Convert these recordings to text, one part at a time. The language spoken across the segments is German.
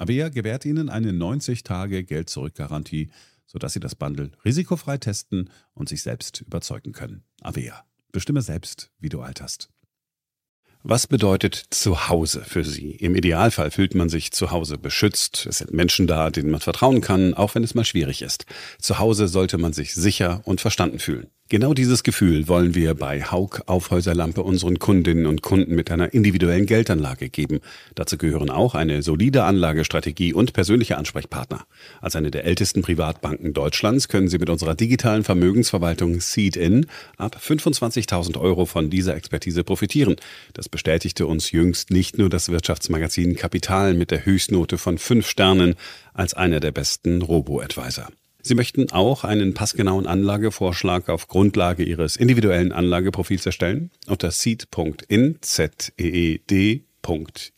Avea gewährt Ihnen eine 90-Tage-Geld-Zurück-Garantie, sodass Sie das Bundle risikofrei testen und sich selbst überzeugen können. Avea. Bestimme selbst, wie du alterst. Was bedeutet Zuhause für Sie? Im Idealfall fühlt man sich zu Hause beschützt. Es sind Menschen da, denen man vertrauen kann, auch wenn es mal schwierig ist. Zu Hause sollte man sich sicher und verstanden fühlen. Genau dieses Gefühl wollen wir bei Haug Aufhäuserlampe unseren Kundinnen und Kunden mit einer individuellen Geldanlage geben. Dazu gehören auch eine solide Anlagestrategie und persönliche Ansprechpartner. Als eine der ältesten Privatbanken Deutschlands können Sie mit unserer digitalen Vermögensverwaltung Seed-In ab 25.000 Euro von dieser Expertise profitieren. Das bestätigte uns jüngst nicht nur das Wirtschaftsmagazin Kapital mit der Höchstnote von fünf Sternen als einer der besten Robo-Advisor. Sie möchten auch einen passgenauen Anlagevorschlag auf Grundlage Ihres individuellen Anlageprofils erstellen? Unter seed.in, Z-E-E-D,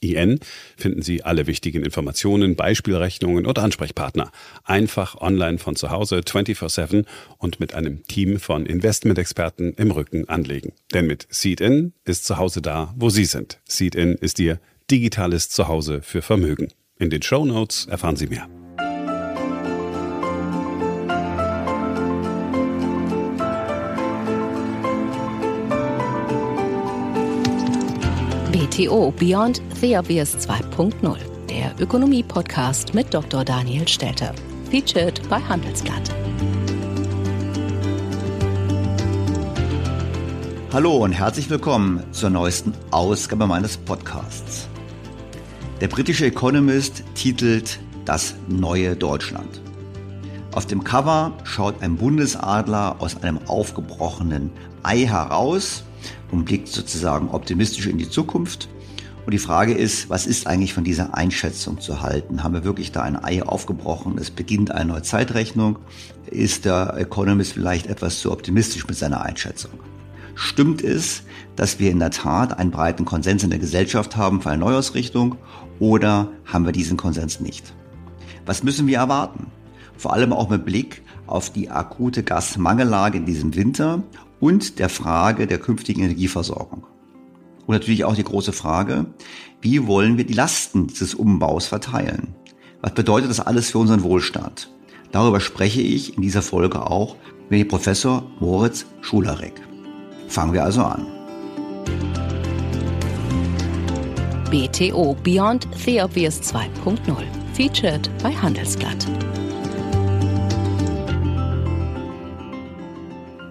In finden Sie alle wichtigen Informationen, Beispielrechnungen und Ansprechpartner. Einfach online von zu Hause 24-7 und mit einem Team von Investmentexperten im Rücken anlegen. Denn mit Seed-In ist zu Hause da, wo Sie sind. Seed-In ist Ihr digitales Zuhause für Vermögen. In den Show Notes erfahren Sie mehr. BTO Beyond the Obvious 2.0, der Ökonomie-Podcast mit Dr. Daniel Stelter. Featured bei Handelsblatt. Hallo und herzlich willkommen zur neuesten Ausgabe meines Podcasts. Der britische Economist titelt Das neue Deutschland. Auf dem Cover schaut ein Bundesadler aus einem aufgebrochenen Ei heraus und blickt sozusagen optimistisch in die Zukunft. Und die Frage ist, was ist eigentlich von dieser Einschätzung zu halten? Haben wir wirklich da ein Ei aufgebrochen? Es beginnt eine neue Zeitrechnung. Ist der Economist vielleicht etwas zu optimistisch mit seiner Einschätzung? Stimmt es, dass wir in der Tat einen breiten Konsens in der Gesellschaft haben für eine Neuausrichtung oder haben wir diesen Konsens nicht? Was müssen wir erwarten? Vor allem auch mit Blick auf die akute Gasmangellage in diesem Winter und der Frage der künftigen Energieversorgung. Und natürlich auch die große Frage, wie wollen wir die Lasten dieses Umbaus verteilen? Was bedeutet das alles für unseren Wohlstand? Darüber spreche ich in dieser Folge auch mit Professor Moritz Schularek. Fangen wir also an. BTO Beyond the Obvious 2.0 featured bei Handelsblatt.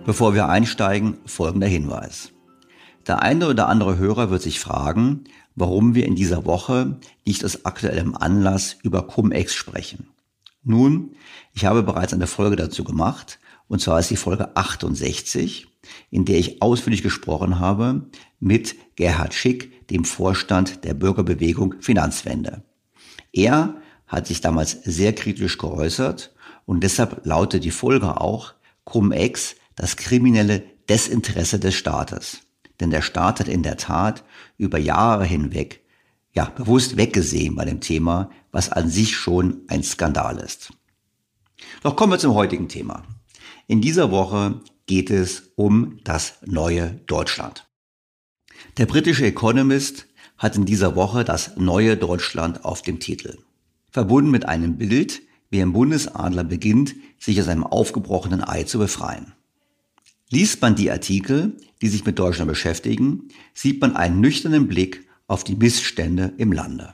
Bevor wir einsteigen, folgender Hinweis. Der eine oder andere Hörer wird sich fragen, warum wir in dieser Woche nicht aus aktuellem Anlass über Cum-Ex sprechen. Nun, ich habe bereits eine Folge dazu gemacht, und zwar ist die Folge 68, in der ich ausführlich gesprochen habe mit Gerhard Schick, dem Vorstand der Bürgerbewegung Finanzwende. Er hat sich damals sehr kritisch geäußert und deshalb lautet die Folge auch Cum-Ex, das kriminelle Desinteresse des Staates. Denn der Staat hat in der Tat über Jahre hinweg ja, bewusst weggesehen bei dem Thema, was an sich schon ein Skandal ist. Doch kommen wir zum heutigen Thema. In dieser Woche geht es um das neue Deutschland. Der britische Economist hat in dieser Woche das neue Deutschland auf dem Titel. Verbunden mit einem Bild, wie ein Bundesadler beginnt, sich aus einem aufgebrochenen Ei zu befreien. Liest man die Artikel, die sich mit Deutschland beschäftigen, sieht man einen nüchternen Blick auf die Missstände im Lande.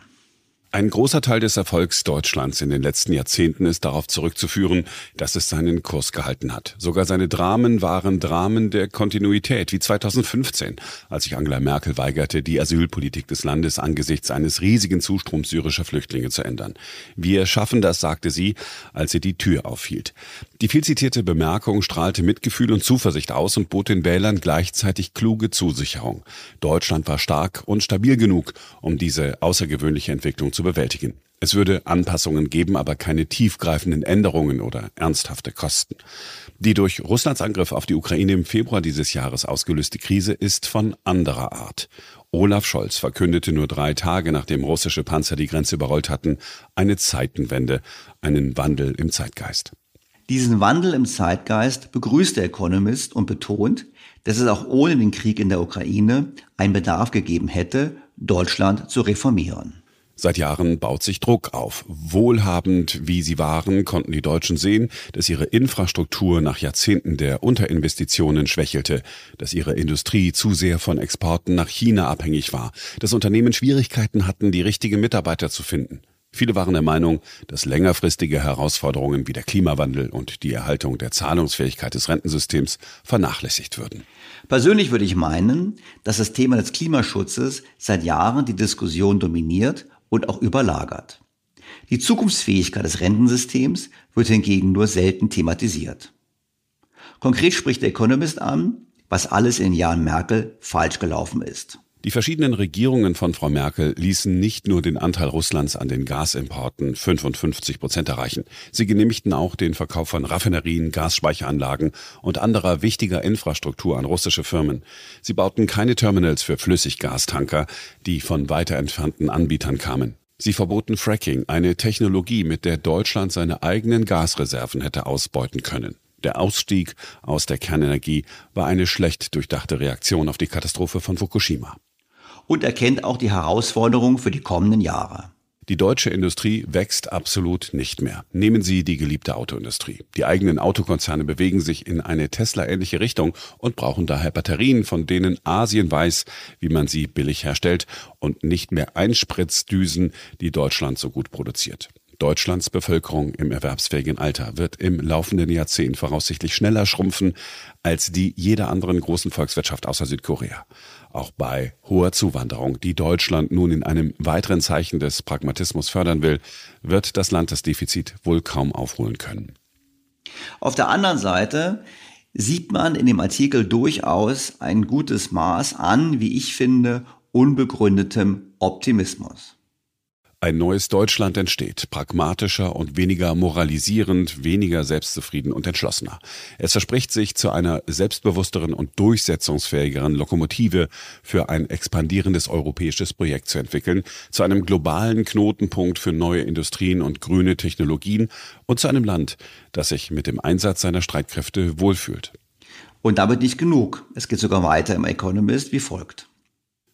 Ein großer Teil des Erfolgs Deutschlands in den letzten Jahrzehnten ist darauf zurückzuführen, dass es seinen Kurs gehalten hat. Sogar seine Dramen waren Dramen der Kontinuität, wie 2015, als sich Angela Merkel weigerte, die Asylpolitik des Landes angesichts eines riesigen Zustroms syrischer Flüchtlinge zu ändern. Wir schaffen das, sagte sie, als sie die Tür aufhielt. Die vielzitierte Bemerkung strahlte Mitgefühl und Zuversicht aus und bot den Wählern gleichzeitig kluge Zusicherung. Deutschland war stark und stabil genug, um diese außergewöhnliche Entwicklung zu bewältigen. Es würde Anpassungen geben, aber keine tiefgreifenden Änderungen oder ernsthafte Kosten. Die durch Russlands Angriff auf die Ukraine im Februar dieses Jahres ausgelöste Krise ist von anderer Art. Olaf Scholz verkündete nur drei Tage nachdem russische Panzer die Grenze überrollt hatten, eine Zeitenwende, einen Wandel im Zeitgeist. Diesen Wandel im Zeitgeist begrüßt der Economist und betont, dass es auch ohne den Krieg in der Ukraine einen Bedarf gegeben hätte, Deutschland zu reformieren. Seit Jahren baut sich Druck auf. Wohlhabend wie sie waren, konnten die Deutschen sehen, dass ihre Infrastruktur nach Jahrzehnten der Unterinvestitionen schwächelte, dass ihre Industrie zu sehr von Exporten nach China abhängig war, dass Unternehmen Schwierigkeiten hatten, die richtigen Mitarbeiter zu finden. Viele waren der Meinung, dass längerfristige Herausforderungen wie der Klimawandel und die Erhaltung der Zahlungsfähigkeit des Rentensystems vernachlässigt würden. Persönlich würde ich meinen, dass das Thema des Klimaschutzes seit Jahren die Diskussion dominiert und auch überlagert. Die Zukunftsfähigkeit des Rentensystems wird hingegen nur selten thematisiert. Konkret spricht der Economist an, was alles in den Jahren Merkel falsch gelaufen ist. Die verschiedenen Regierungen von Frau Merkel ließen nicht nur den Anteil Russlands an den Gasimporten 55 Prozent erreichen. Sie genehmigten auch den Verkauf von Raffinerien, Gasspeicheranlagen und anderer wichtiger Infrastruktur an russische Firmen. Sie bauten keine Terminals für Flüssiggastanker, die von weiter entfernten Anbietern kamen. Sie verboten Fracking, eine Technologie, mit der Deutschland seine eigenen Gasreserven hätte ausbeuten können. Der Ausstieg aus der Kernenergie war eine schlecht durchdachte Reaktion auf die Katastrophe von Fukushima und erkennt auch die Herausforderungen für die kommenden Jahre. Die deutsche Industrie wächst absolut nicht mehr. Nehmen Sie die geliebte Autoindustrie. Die eigenen Autokonzerne bewegen sich in eine Tesla-ähnliche Richtung und brauchen daher Batterien, von denen Asien weiß, wie man sie billig herstellt und nicht mehr Einspritzdüsen, die Deutschland so gut produziert. Deutschlands Bevölkerung im erwerbsfähigen Alter wird im laufenden Jahrzehnt voraussichtlich schneller schrumpfen als die jeder anderen großen Volkswirtschaft außer Südkorea. Auch bei hoher Zuwanderung, die Deutschland nun in einem weiteren Zeichen des Pragmatismus fördern will, wird das Land das Defizit wohl kaum aufholen können. Auf der anderen Seite sieht man in dem Artikel durchaus ein gutes Maß an, wie ich finde, unbegründetem Optimismus. Ein neues Deutschland entsteht, pragmatischer und weniger moralisierend, weniger selbstzufrieden und entschlossener. Es verspricht sich zu einer selbstbewussteren und durchsetzungsfähigeren Lokomotive für ein expandierendes europäisches Projekt zu entwickeln, zu einem globalen Knotenpunkt für neue Industrien und grüne Technologien und zu einem Land, das sich mit dem Einsatz seiner Streitkräfte wohlfühlt. Und damit nicht genug. Es geht sogar weiter im Economist wie folgt.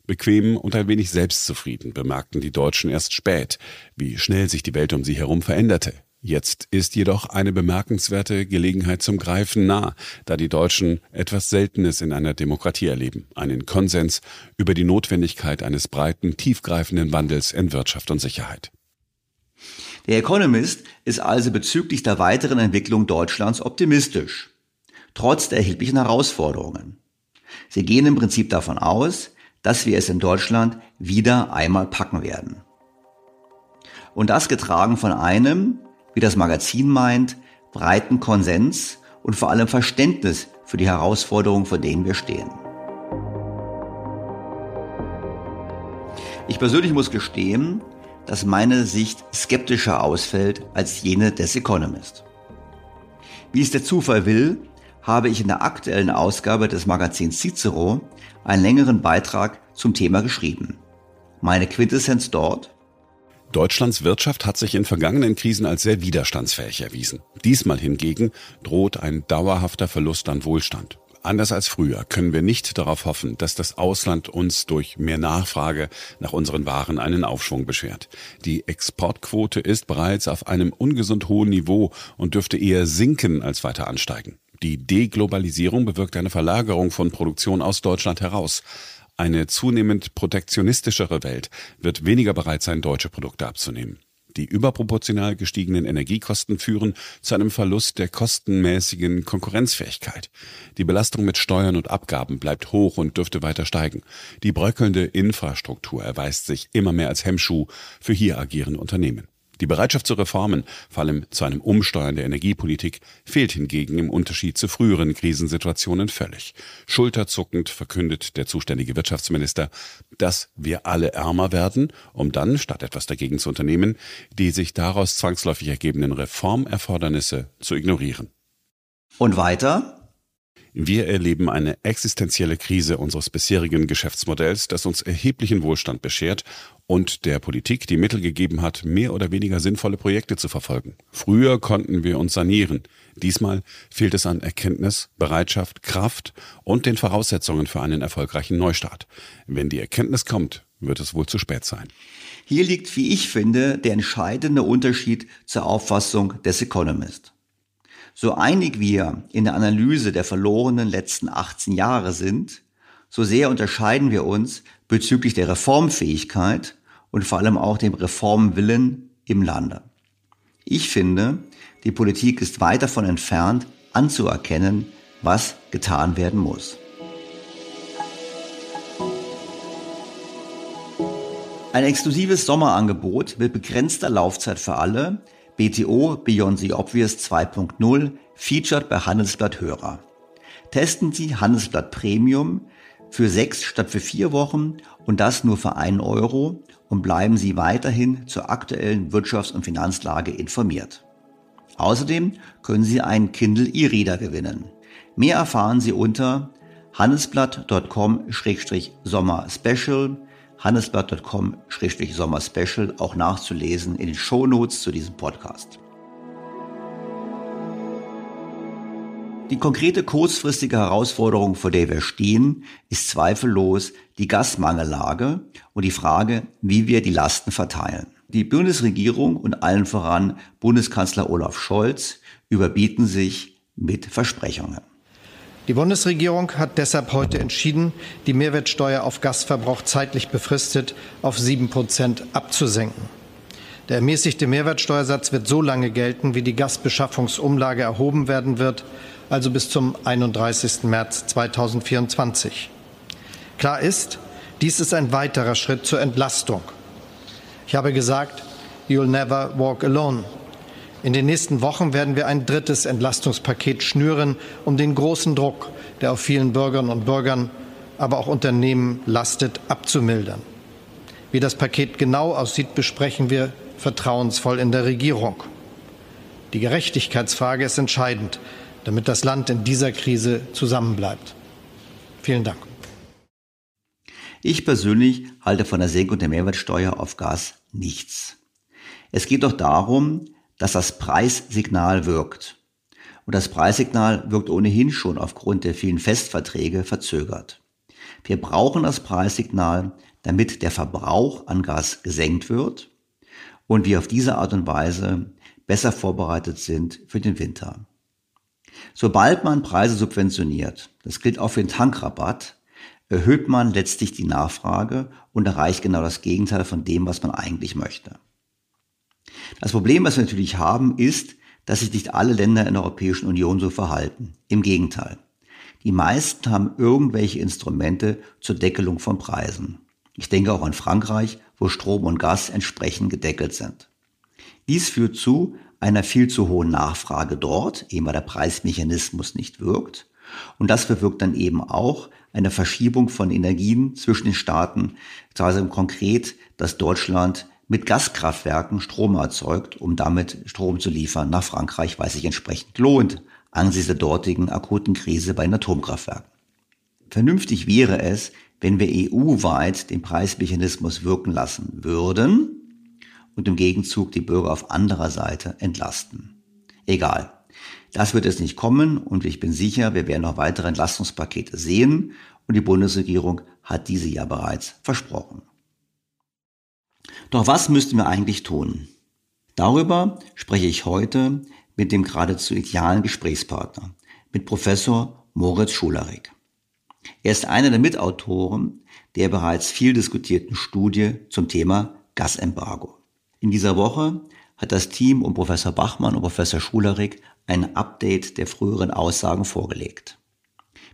Bequem und ein wenig selbstzufrieden bemerkten die Deutschen erst spät, wie schnell sich die Welt um sie herum veränderte. Jetzt ist jedoch eine bemerkenswerte Gelegenheit zum Greifen nah, da die Deutschen etwas Seltenes in einer Demokratie erleben, einen Konsens über die Notwendigkeit eines breiten, tiefgreifenden Wandels in Wirtschaft und Sicherheit. Der Economist ist also bezüglich der weiteren Entwicklung Deutschlands optimistisch, trotz der erheblichen Herausforderungen. Sie gehen im Prinzip davon aus, dass wir es in Deutschland wieder einmal packen werden. Und das getragen von einem, wie das Magazin meint, breiten Konsens und vor allem Verständnis für die Herausforderungen, vor denen wir stehen. Ich persönlich muss gestehen, dass meine Sicht skeptischer ausfällt als jene des Economist. Wie es der Zufall will, habe ich in der aktuellen Ausgabe des Magazins Cicero einen längeren Beitrag zum Thema geschrieben. Meine Quintessenz dort, Deutschlands Wirtschaft hat sich in vergangenen Krisen als sehr widerstandsfähig erwiesen. Diesmal hingegen droht ein dauerhafter Verlust an Wohlstand. Anders als früher können wir nicht darauf hoffen, dass das Ausland uns durch mehr Nachfrage nach unseren Waren einen Aufschwung beschert. Die Exportquote ist bereits auf einem ungesund hohen Niveau und dürfte eher sinken als weiter ansteigen. Die Deglobalisierung bewirkt eine Verlagerung von Produktion aus Deutschland heraus. Eine zunehmend protektionistischere Welt wird weniger bereit sein, deutsche Produkte abzunehmen. Die überproportional gestiegenen Energiekosten führen zu einem Verlust der kostenmäßigen Konkurrenzfähigkeit. Die Belastung mit Steuern und Abgaben bleibt hoch und dürfte weiter steigen. Die bröckelnde Infrastruktur erweist sich immer mehr als Hemmschuh für hier agierende Unternehmen. Die Bereitschaft zu Reformen, vor allem zu einem Umsteuern der Energiepolitik, fehlt hingegen im Unterschied zu früheren Krisensituationen völlig. Schulterzuckend verkündet der zuständige Wirtschaftsminister, dass wir alle ärmer werden, um dann, statt etwas dagegen zu unternehmen, die sich daraus zwangsläufig ergebenden Reformerfordernisse zu ignorieren. Und weiter? Wir erleben eine existenzielle Krise unseres bisherigen Geschäftsmodells, das uns erheblichen Wohlstand beschert und der Politik die Mittel gegeben hat, mehr oder weniger sinnvolle Projekte zu verfolgen. Früher konnten wir uns sanieren. Diesmal fehlt es an Erkenntnis, Bereitschaft, Kraft und den Voraussetzungen für einen erfolgreichen Neustart. Wenn die Erkenntnis kommt, wird es wohl zu spät sein. Hier liegt, wie ich finde, der entscheidende Unterschied zur Auffassung des Economist. So einig wir in der Analyse der verlorenen letzten 18 Jahre sind, so sehr unterscheiden wir uns bezüglich der Reformfähigkeit und vor allem auch dem Reformwillen im Lande. Ich finde, die Politik ist weit davon entfernt, anzuerkennen, was getan werden muss. Ein exklusives Sommerangebot mit begrenzter Laufzeit für alle BTO Beyond the Obvious 2.0 featured bei Handelsblatt Hörer. Testen Sie Handelsblatt Premium für sechs statt für vier Wochen und das nur für einen Euro und bleiben Sie weiterhin zur aktuellen Wirtschafts- und Finanzlage informiert. Außerdem können Sie einen Kindle E-Reader gewinnen. Mehr erfahren Sie unter handelsblatt.com-sommer special handelsblatt.com-sommer-special auch nachzulesen in den Shownotes zu diesem Podcast. Die konkrete kurzfristige Herausforderung, vor der wir stehen, ist zweifellos die Gasmangellage und die Frage, wie wir die Lasten verteilen. Die Bundesregierung und allen voran Bundeskanzler Olaf Scholz überbieten sich mit Versprechungen. Die Bundesregierung hat deshalb heute entschieden, die Mehrwertsteuer auf Gasverbrauch zeitlich befristet auf sieben Prozent abzusenken. Der ermäßigte Mehrwertsteuersatz wird so lange gelten, wie die Gasbeschaffungsumlage erhoben werden wird, also bis zum 31. März 2024. Klar ist, dies ist ein weiterer Schritt zur Entlastung. Ich habe gesagt, you'll never walk alone. In den nächsten Wochen werden wir ein drittes Entlastungspaket schnüren, um den großen Druck, der auf vielen Bürgerinnen und Bürgern, aber auch Unternehmen lastet, abzumildern. Wie das Paket genau aussieht, besprechen wir vertrauensvoll in der Regierung. Die Gerechtigkeitsfrage ist entscheidend, damit das Land in dieser Krise zusammenbleibt. Vielen Dank. Ich persönlich halte von der Senkung der Mehrwertsteuer auf Gas nichts. Es geht doch darum, dass das Preissignal wirkt. Und das Preissignal wirkt ohnehin schon aufgrund der vielen Festverträge verzögert. Wir brauchen das Preissignal, damit der Verbrauch an Gas gesenkt wird und wir auf diese Art und Weise besser vorbereitet sind für den Winter. Sobald man Preise subventioniert, das gilt auch für den Tankrabatt, erhöht man letztlich die Nachfrage und erreicht genau das Gegenteil von dem, was man eigentlich möchte. Das Problem, was wir natürlich haben, ist, dass sich nicht alle Länder in der Europäischen Union so verhalten. Im Gegenteil. Die meisten haben irgendwelche Instrumente zur Deckelung von Preisen. Ich denke auch an Frankreich, wo Strom und Gas entsprechend gedeckelt sind. Dies führt zu einer viel zu hohen Nachfrage dort, eben weil der Preismechanismus nicht wirkt. Und das bewirkt dann eben auch eine Verschiebung von Energien zwischen den Staaten, also konkret, dass Deutschland mit Gaskraftwerken Strom erzeugt, um damit Strom zu liefern nach Frankreich, weil es sich entsprechend lohnt, angesichts der dortigen akuten Krise bei den Atomkraftwerken. Vernünftig wäre es, wenn wir EU-weit den Preismechanismus wirken lassen würden und im Gegenzug die Bürger auf anderer Seite entlasten. Egal. Das wird es nicht kommen und ich bin sicher, wir werden noch weitere Entlastungspakete sehen und die Bundesregierung hat diese ja bereits versprochen. Doch was müssten wir eigentlich tun? Darüber spreche ich heute mit dem geradezu idealen Gesprächspartner, mit Professor Moritz Schularik. Er ist einer der Mitautoren der bereits viel diskutierten Studie zum Thema Gasembargo. In dieser Woche hat das Team um Professor Bachmann und Professor Schularik ein Update der früheren Aussagen vorgelegt.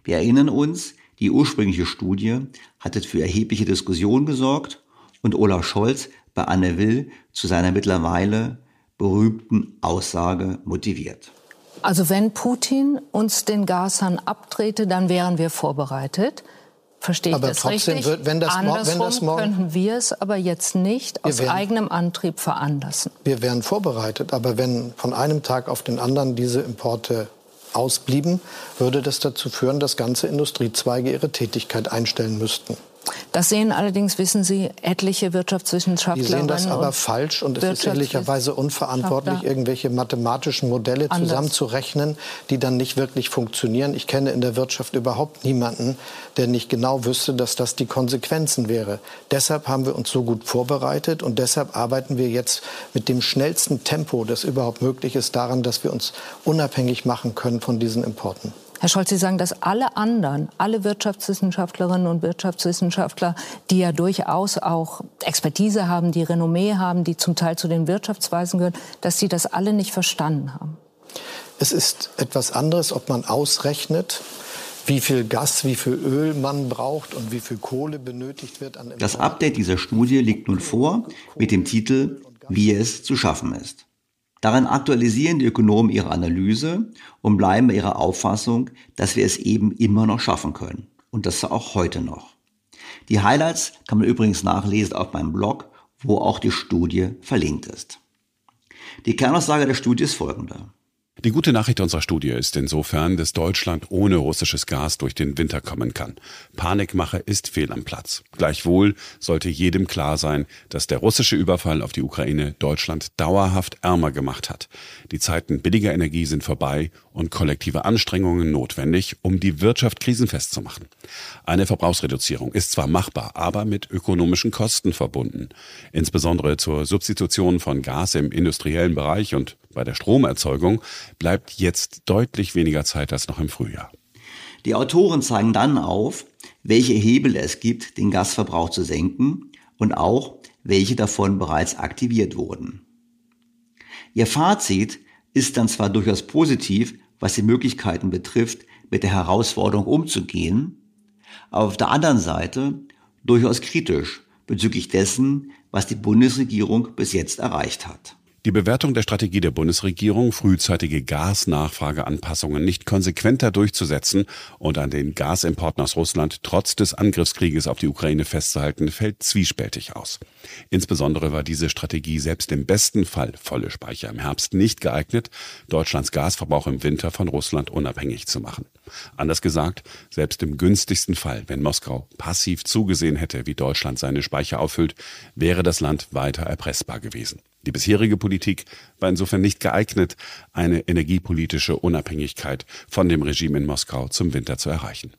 Wir erinnern uns, die ursprüngliche Studie hatte für erhebliche Diskussionen gesorgt und Olaf Scholz bei Anne Will zu seiner mittlerweile berühmten Aussage motiviert. Also wenn Putin uns den Gashahn abtrete, dann wären wir vorbereitet. Verstehe ich das trotzdem richtig? Wird, wenn das, Andersrum wenn das morgen, könnten wir es aber jetzt nicht aus werden, eigenem Antrieb veranlassen. Wir wären vorbereitet, aber wenn von einem Tag auf den anderen diese Importe ausblieben, würde das dazu führen, dass ganze Industriezweige ihre Tätigkeit einstellen müssten. Das sehen allerdings, wissen Sie, etliche Wirtschaftswissenschaftler. Die sehen das aber falsch und es ist ehrlicherweise unverantwortlich, irgendwelche mathematischen Modelle Anders. zusammenzurechnen, die dann nicht wirklich funktionieren. Ich kenne in der Wirtschaft überhaupt niemanden, der nicht genau wüsste, dass das die Konsequenzen wäre. Deshalb haben wir uns so gut vorbereitet und deshalb arbeiten wir jetzt mit dem schnellsten Tempo, das überhaupt möglich ist, daran, dass wir uns unabhängig machen können von diesen Importen. Herr Scholz, Sie sagen, dass alle anderen, alle Wirtschaftswissenschaftlerinnen und Wirtschaftswissenschaftler, die ja durchaus auch Expertise haben, die Renommee haben, die zum Teil zu den Wirtschaftsweisen gehören, dass Sie das alle nicht verstanden haben. Es ist etwas anderes, ob man ausrechnet, wie viel Gas, wie viel Öl man braucht und wie viel Kohle benötigt wird. das Update dieser Studie liegt nun vor mit dem Titel Wie es zu schaffen ist. Darin aktualisieren die Ökonomen ihre Analyse und bleiben bei ihrer Auffassung, dass wir es eben immer noch schaffen können. Und das auch heute noch. Die Highlights kann man übrigens nachlesen auf meinem Blog, wo auch die Studie verlinkt ist. Die Kernaussage der Studie ist folgende. Die gute Nachricht unserer Studie ist insofern, dass Deutschland ohne russisches Gas durch den Winter kommen kann. Panikmache ist fehl am Platz. Gleichwohl sollte jedem klar sein, dass der russische Überfall auf die Ukraine Deutschland dauerhaft ärmer gemacht hat. Die Zeiten billiger Energie sind vorbei und kollektive Anstrengungen notwendig, um die Wirtschaft krisenfest zu machen. Eine Verbrauchsreduzierung ist zwar machbar, aber mit ökonomischen Kosten verbunden. Insbesondere zur Substitution von Gas im industriellen Bereich und bei der Stromerzeugung bleibt jetzt deutlich weniger Zeit als noch im Frühjahr. Die Autoren zeigen dann auf, welche Hebel es gibt, den Gasverbrauch zu senken und auch, welche davon bereits aktiviert wurden. Ihr Fazit ist dann zwar durchaus positiv, was die Möglichkeiten betrifft, mit der Herausforderung umzugehen, aber auf der anderen Seite durchaus kritisch bezüglich dessen, was die Bundesregierung bis jetzt erreicht hat. Die Bewertung der Strategie der Bundesregierung, frühzeitige Gasnachfrageanpassungen nicht konsequenter durchzusetzen und an den Gasimporten aus Russland trotz des Angriffskrieges auf die Ukraine festzuhalten, fällt zwiespältig aus. Insbesondere war diese Strategie selbst im besten Fall volle Speicher im Herbst nicht geeignet, Deutschlands Gasverbrauch im Winter von Russland unabhängig zu machen. Anders gesagt, selbst im günstigsten Fall, wenn Moskau passiv zugesehen hätte, wie Deutschland seine Speicher auffüllt, wäre das Land weiter erpressbar gewesen. Die bisherige Politik war insofern nicht geeignet, eine energiepolitische Unabhängigkeit von dem Regime in Moskau zum Winter zu erreichen.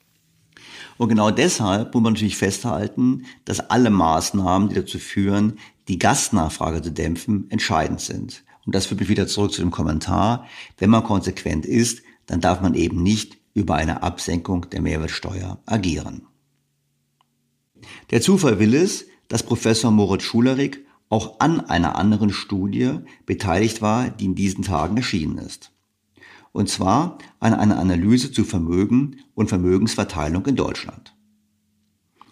Und genau deshalb muss man natürlich festhalten, dass alle Maßnahmen, die dazu führen, die Gasnachfrage zu dämpfen, entscheidend sind. Und das führt mich wieder zurück zu dem Kommentar. Wenn man konsequent ist, dann darf man eben nicht über eine Absenkung der Mehrwertsteuer agieren. Der Zufall will es, dass Professor Moritz Schulerik auch an einer anderen Studie beteiligt war, die in diesen Tagen erschienen ist. Und zwar an einer Analyse zu Vermögen und Vermögensverteilung in Deutschland.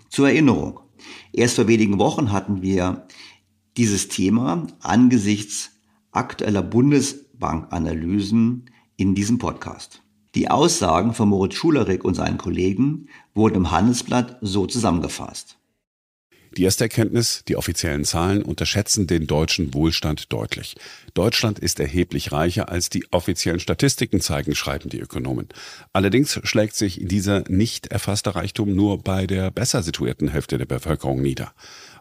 Zur Erinnerung, erst vor wenigen Wochen hatten wir dieses Thema angesichts aktueller Bundesbankanalysen in diesem Podcast. Die Aussagen von Moritz Schulerik und seinen Kollegen wurden im Handelsblatt so zusammengefasst. Die erste Erkenntnis, die offiziellen Zahlen unterschätzen den deutschen Wohlstand deutlich. Deutschland ist erheblich reicher, als die offiziellen Statistiken zeigen, schreiben die Ökonomen. Allerdings schlägt sich dieser nicht erfasste Reichtum nur bei der besser situierten Hälfte der Bevölkerung nieder.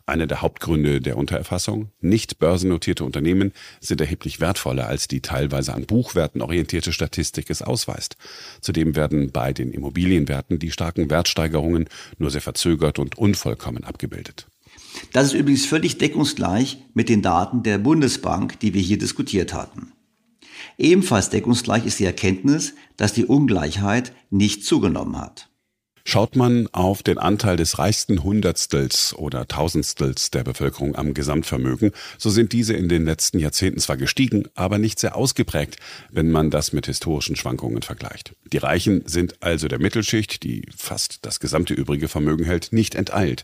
Einer der Hauptgründe der Untererfassung, nicht börsennotierte Unternehmen sind erheblich wertvoller, als die teilweise an Buchwerten orientierte Statistik es ausweist. Zudem werden bei den Immobilienwerten die starken Wertsteigerungen nur sehr verzögert und unvollkommen abgebildet. Das ist übrigens völlig deckungsgleich mit den Daten der Bundesbank, die wir hier diskutiert hatten. Ebenfalls deckungsgleich ist die Erkenntnis, dass die Ungleichheit nicht zugenommen hat. Schaut man auf den Anteil des reichsten Hundertstels oder Tausendstels der Bevölkerung am Gesamtvermögen, so sind diese in den letzten Jahrzehnten zwar gestiegen, aber nicht sehr ausgeprägt, wenn man das mit historischen Schwankungen vergleicht. Die Reichen sind also der Mittelschicht, die fast das gesamte übrige Vermögen hält, nicht enteilt.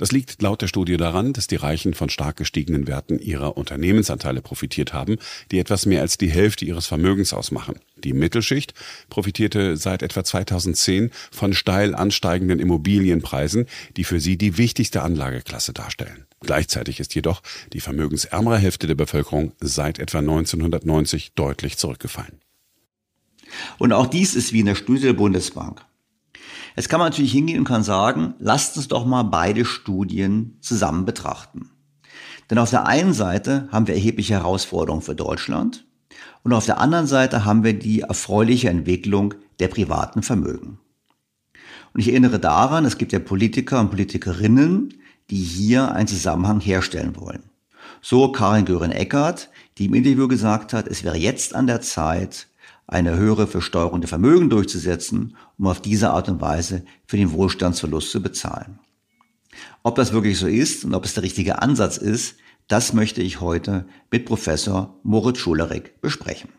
Das liegt laut der Studie daran, dass die Reichen von stark gestiegenen Werten ihrer Unternehmensanteile profitiert haben, die etwas mehr als die Hälfte ihres Vermögens ausmachen. Die Mittelschicht profitierte seit etwa 2010 von steil ansteigenden Immobilienpreisen, die für sie die wichtigste Anlageklasse darstellen. Gleichzeitig ist jedoch die vermögensärmere Hälfte der Bevölkerung seit etwa 1990 deutlich zurückgefallen. Und auch dies ist wie in der Studie der Bundesbank. Jetzt kann man natürlich hingehen und kann sagen, lasst uns doch mal beide Studien zusammen betrachten. Denn auf der einen Seite haben wir erhebliche Herausforderungen für Deutschland und auf der anderen Seite haben wir die erfreuliche Entwicklung der privaten Vermögen. Und ich erinnere daran, es gibt ja Politiker und Politikerinnen, die hier einen Zusammenhang herstellen wollen. So Karin Göring-Eckardt, die im Interview gesagt hat, es wäre jetzt an der Zeit, eine höhere Versteuerung der Vermögen durchzusetzen, um auf diese Art und Weise für den Wohlstandsverlust zu bezahlen. Ob das wirklich so ist und ob es der richtige Ansatz ist, das möchte ich heute mit Professor Moritz Schulerek besprechen.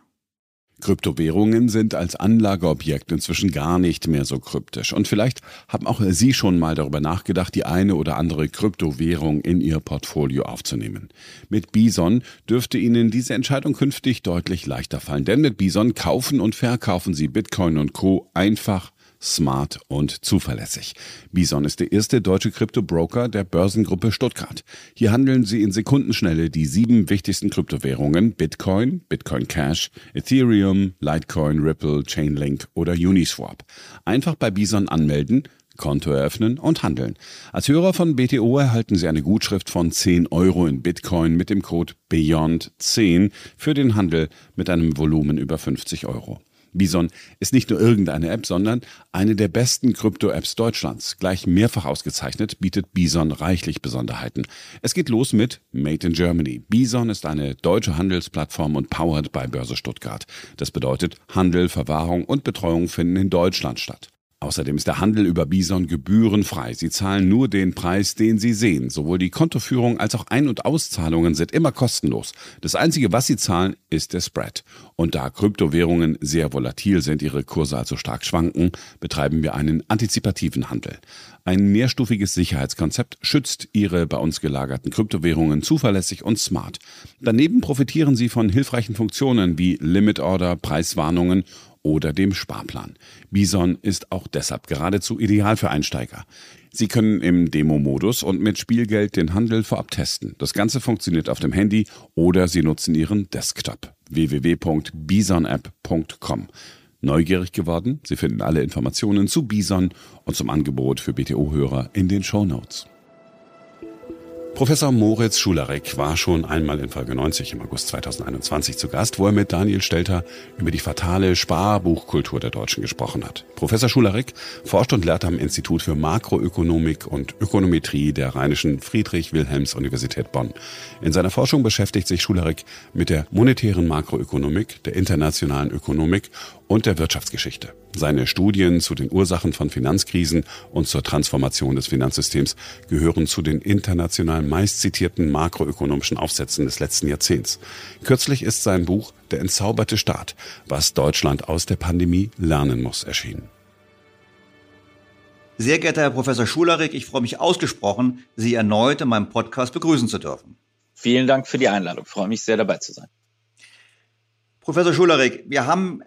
Kryptowährungen sind als Anlageobjekt inzwischen gar nicht mehr so kryptisch. Und vielleicht haben auch Sie schon mal darüber nachgedacht, die eine oder andere Kryptowährung in Ihr Portfolio aufzunehmen. Mit Bison dürfte Ihnen diese Entscheidung künftig deutlich leichter fallen. Denn mit Bison kaufen und verkaufen Sie Bitcoin und Co. einfach smart und zuverlässig. Bison ist der erste deutsche Kryptobroker der Börsengruppe Stuttgart. Hier handeln sie in Sekundenschnelle die sieben wichtigsten Kryptowährungen Bitcoin, Bitcoin Cash, Ethereum, Litecoin, Ripple, Chainlink oder Uniswap. Einfach bei Bison anmelden, Konto eröffnen und handeln. Als Hörer von BTO erhalten Sie eine Gutschrift von 10 Euro in Bitcoin mit dem Code BEYOND10 für den Handel mit einem Volumen über 50 Euro. Bison ist nicht nur irgendeine App, sondern eine der besten Krypto-Apps Deutschlands. Gleich mehrfach ausgezeichnet bietet Bison reichlich Besonderheiten. Es geht los mit Made in Germany. Bison ist eine deutsche Handelsplattform und powered bei Börse Stuttgart. Das bedeutet, Handel, Verwahrung und Betreuung finden in Deutschland statt. Außerdem ist der Handel über Bison gebührenfrei. Sie zahlen nur den Preis, den Sie sehen. Sowohl die Kontoführung als auch Ein- und Auszahlungen sind immer kostenlos. Das Einzige, was Sie zahlen, ist der Spread. Und da Kryptowährungen sehr volatil sind, ihre Kurse also stark schwanken, betreiben wir einen antizipativen Handel. Ein mehrstufiges Sicherheitskonzept schützt Ihre bei uns gelagerten Kryptowährungen zuverlässig und smart. Daneben profitieren Sie von hilfreichen Funktionen wie Limit Order, Preiswarnungen oder dem Sparplan. Bison ist auch deshalb geradezu ideal für Einsteiger. Sie können im Demo-Modus und mit Spielgeld den Handel vorab testen. Das Ganze funktioniert auf dem Handy oder Sie nutzen Ihren Desktop www.bisonapp.com. Neugierig geworden? Sie finden alle Informationen zu Bison und zum Angebot für BTO-Hörer in den Show Notes. Professor Moritz Schularek war schon einmal in Folge 90 im August 2021 zu Gast, wo er mit Daniel Stelter über die fatale Sparbuchkultur der Deutschen gesprochen hat. Professor Schularek forscht und lehrt am Institut für Makroökonomik und Ökonometrie der Rheinischen Friedrich-Wilhelms-Universität Bonn. In seiner Forschung beschäftigt sich Schularek mit der monetären Makroökonomik, der internationalen Ökonomik und der Wirtschaftsgeschichte. Seine Studien zu den Ursachen von Finanzkrisen und zur Transformation des Finanzsystems gehören zu den international meistzitierten makroökonomischen Aufsätzen des letzten Jahrzehnts. Kürzlich ist sein Buch Der entzauberte Staat, was Deutschland aus der Pandemie lernen muss, erschienen. Sehr geehrter Herr Professor Schularik, ich freue mich ausgesprochen, Sie erneut in meinem Podcast begrüßen zu dürfen. Vielen Dank für die Einladung. Ich freue mich sehr dabei zu sein. Professor Schularik, wir haben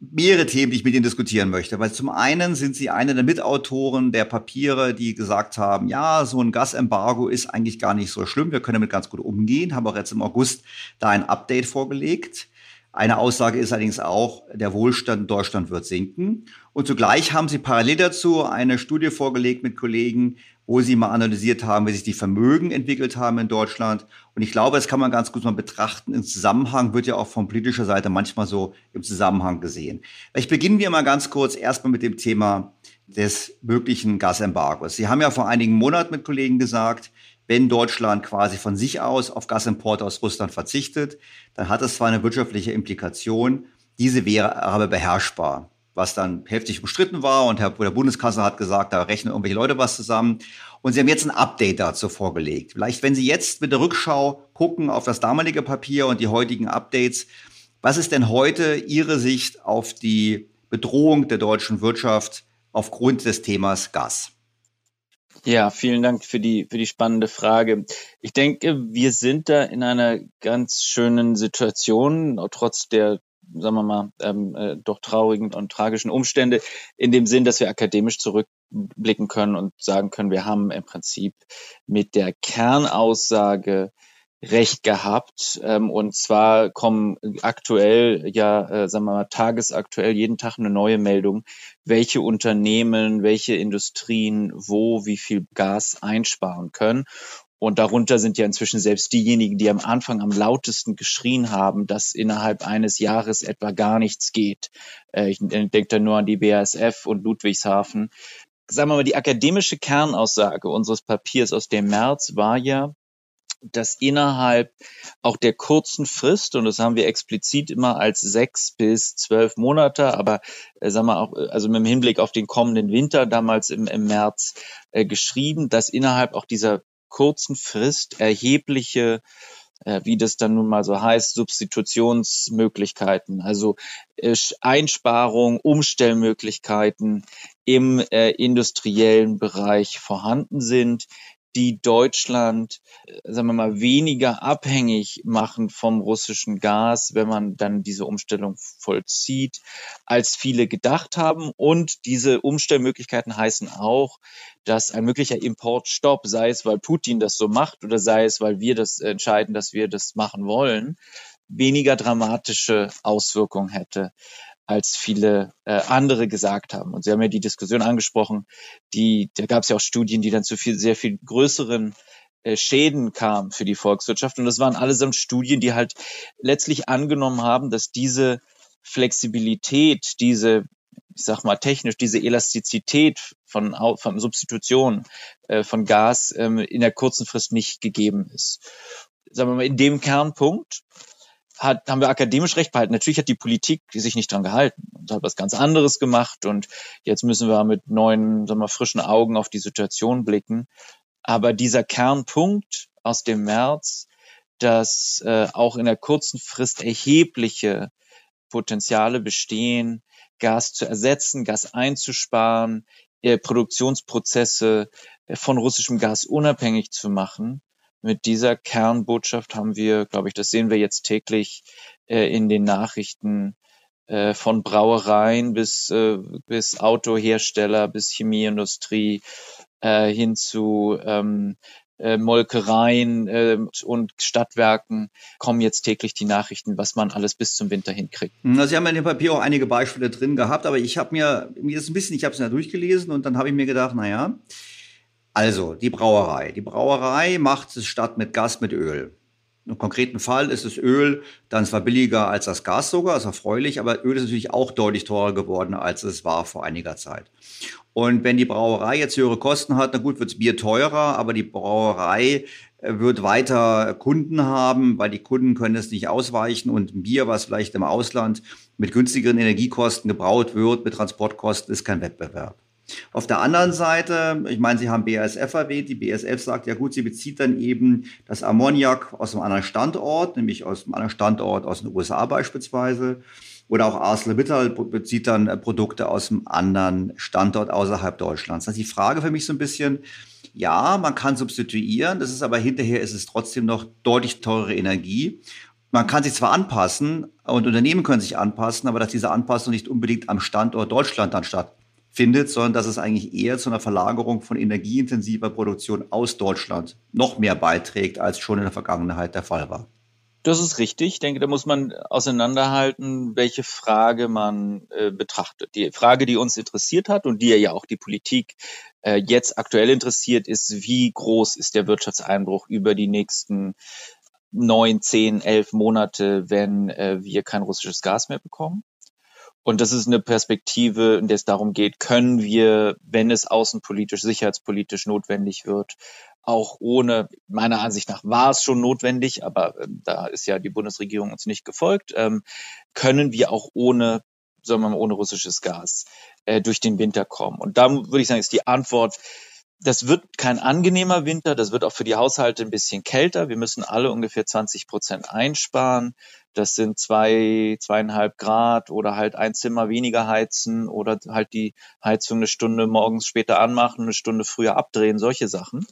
mehrere Themen, die ich mit Ihnen diskutieren möchte. Weil zum einen sind Sie einer der Mitautoren der Papiere, die gesagt haben, ja, so ein Gasembargo ist eigentlich gar nicht so schlimm, wir können damit ganz gut umgehen, haben auch jetzt im August da ein Update vorgelegt. Eine Aussage ist allerdings auch, der Wohlstand in Deutschland wird sinken. Und zugleich haben Sie parallel dazu eine Studie vorgelegt mit Kollegen, wo sie mal analysiert haben, wie sich die Vermögen entwickelt haben in Deutschland. Und ich glaube, das kann man ganz gut mal betrachten. Im Zusammenhang wird ja auch von politischer Seite manchmal so im Zusammenhang gesehen. Vielleicht beginnen wir mal ganz kurz erstmal mit dem Thema des möglichen Gasembargos. Sie haben ja vor einigen Monaten mit Kollegen gesagt, wenn Deutschland quasi von sich aus auf Gasimport aus Russland verzichtet, dann hat das zwar eine wirtschaftliche Implikation, diese wäre aber beherrschbar was dann heftig umstritten war und Herr, der Bundeskanzler hat gesagt, da rechnen irgendwelche Leute was zusammen. Und Sie haben jetzt ein Update dazu vorgelegt. Vielleicht, wenn Sie jetzt mit der Rückschau gucken auf das damalige Papier und die heutigen Updates, was ist denn heute Ihre Sicht auf die Bedrohung der deutschen Wirtschaft aufgrund des Themas Gas? Ja, vielen Dank für die, für die spannende Frage. Ich denke, wir sind da in einer ganz schönen Situation, trotz der sagen wir mal, ähm, äh, doch traurigen und tragischen Umstände, in dem Sinn, dass wir akademisch zurückblicken können und sagen können, wir haben im Prinzip mit der Kernaussage recht gehabt. Ähm, und zwar kommen aktuell, ja, äh, sagen wir mal, tagesaktuell jeden Tag eine neue Meldung, welche Unternehmen, welche Industrien wo wie viel Gas einsparen können. Und darunter sind ja inzwischen selbst diejenigen, die am Anfang am lautesten geschrien haben, dass innerhalb eines Jahres etwa gar nichts geht. Äh, ich denke da nur an die BASF und Ludwigshafen. Sagen wir mal, die akademische Kernaussage unseres Papiers aus dem März war ja, dass innerhalb auch der kurzen Frist, und das haben wir explizit immer als sechs bis zwölf Monate, aber äh, sagen wir auch, also mit dem Hinblick auf den kommenden Winter damals im, im März äh, geschrieben, dass innerhalb auch dieser kurzen Frist erhebliche äh, wie das dann nun mal so heißt, Substitutionsmöglichkeiten, also äh, Einsparungen, Umstellmöglichkeiten im äh, industriellen Bereich vorhanden sind, die Deutschland, äh, sagen wir mal, weniger abhängig machen vom russischen Gas, wenn man dann diese Umstellung vollzieht, als viele gedacht haben. Und diese Umstellmöglichkeiten heißen auch, dass ein möglicher Importstopp, sei es, weil Putin das so macht oder sei es, weil wir das entscheiden, dass wir das machen wollen, weniger dramatische Auswirkungen hätte als viele äh, andere gesagt haben. Und Sie haben ja die Diskussion angesprochen, die, da gab es ja auch Studien, die dann zu viel, sehr viel größeren äh, Schäden kamen für die Volkswirtschaft. Und das waren allesamt Studien, die halt letztlich angenommen haben, dass diese Flexibilität, diese, ich sag mal technisch, diese Elastizität von, von Substitution äh, von Gas ähm, in der kurzen Frist nicht gegeben ist. Sagen wir mal, in dem Kernpunkt hat, haben wir akademisch recht behalten. Natürlich hat die Politik sich nicht dran gehalten und hat was ganz anderes gemacht und jetzt müssen wir mit neuen, sagen wir, frischen Augen auf die Situation blicken. Aber dieser Kernpunkt aus dem März, dass äh, auch in der kurzen Frist erhebliche Potenziale bestehen, Gas zu ersetzen, Gas einzusparen, äh, Produktionsprozesse von russischem Gas unabhängig zu machen, mit dieser Kernbotschaft haben wir, glaube ich, das sehen wir jetzt täglich äh, in den Nachrichten äh, von Brauereien bis, äh, bis Autohersteller, bis Chemieindustrie äh, hin zu ähm, äh, Molkereien äh, und Stadtwerken kommen jetzt täglich die Nachrichten, was man alles bis zum Winter hinkriegt. Also Sie haben in dem Papier auch einige Beispiele drin gehabt, aber ich habe mir, mir ist ein bisschen, ich habe es ja durchgelesen und dann habe ich mir gedacht, naja, Also, die Brauerei. Die Brauerei macht es statt mit Gas mit Öl. Im konkreten Fall ist das Öl dann zwar billiger als das Gas sogar, ist erfreulich, aber Öl ist natürlich auch deutlich teurer geworden, als es war vor einiger Zeit. Und wenn die Brauerei jetzt höhere Kosten hat, na gut, wird das Bier teurer, aber die Brauerei äh, wird weiter Kunden haben, weil die Kunden können es nicht ausweichen und ein Bier, was vielleicht im Ausland mit günstigeren Energiekosten gebraut wird, mit Transportkosten, ist kein Wettbewerb. Auf der anderen Seite, ich meine, Sie haben BASF erwähnt, die BASF sagt, ja gut, sie bezieht dann eben das Ammoniak aus einem anderen Standort, nämlich aus einem anderen Standort aus den USA beispielsweise. Oder auch ArcelorMittal bezieht dann äh, Produkte aus einem anderen Standort außerhalb Deutschlands. Das ist die Frage für mich so ein bisschen, ja, man kann substituieren, das ist aber hinterher ist es trotzdem noch deutlich teurere Energie. Man kann sich zwar anpassen und Unternehmen können sich anpassen, aber dass diese Anpassung nicht unbedingt am Standort Deutschland dann stattfindet findet, sondern dass es eigentlich eher zu einer Verlagerung von energieintensiver Produktion aus Deutschland noch mehr beiträgt, als schon in der Vergangenheit der Fall war. Das ist richtig. Ich denke, da muss man auseinanderhalten, welche Frage man äh, betrachtet. Die Frage, die uns interessiert hat und die ja auch die Politik äh, jetzt aktuell interessiert, ist, wie groß ist der Wirtschaftseinbruch über die nächsten neun, zehn, elf Monate, wenn äh, wir kein russisches Gas mehr bekommen? Und das ist eine Perspektive, in der es darum geht, können wir, wenn es außenpolitisch, sicherheitspolitisch notwendig wird, auch ohne, meiner Ansicht nach war es schon notwendig, aber äh, da ist ja die Bundesregierung uns nicht gefolgt, ähm, können wir auch ohne, sagen wir mal, ohne russisches Gas äh, durch den Winter kommen. Und da würde ich sagen, ist die Antwort, das wird kein angenehmer Winter, das wird auch für die Haushalte ein bisschen kälter. Wir müssen alle ungefähr 20 Prozent einsparen. Das sind zwei, zweieinhalb Grad oder halt ein Zimmer weniger heizen oder halt die Heizung eine Stunde morgens später anmachen, eine Stunde früher abdrehen, solche Sachen.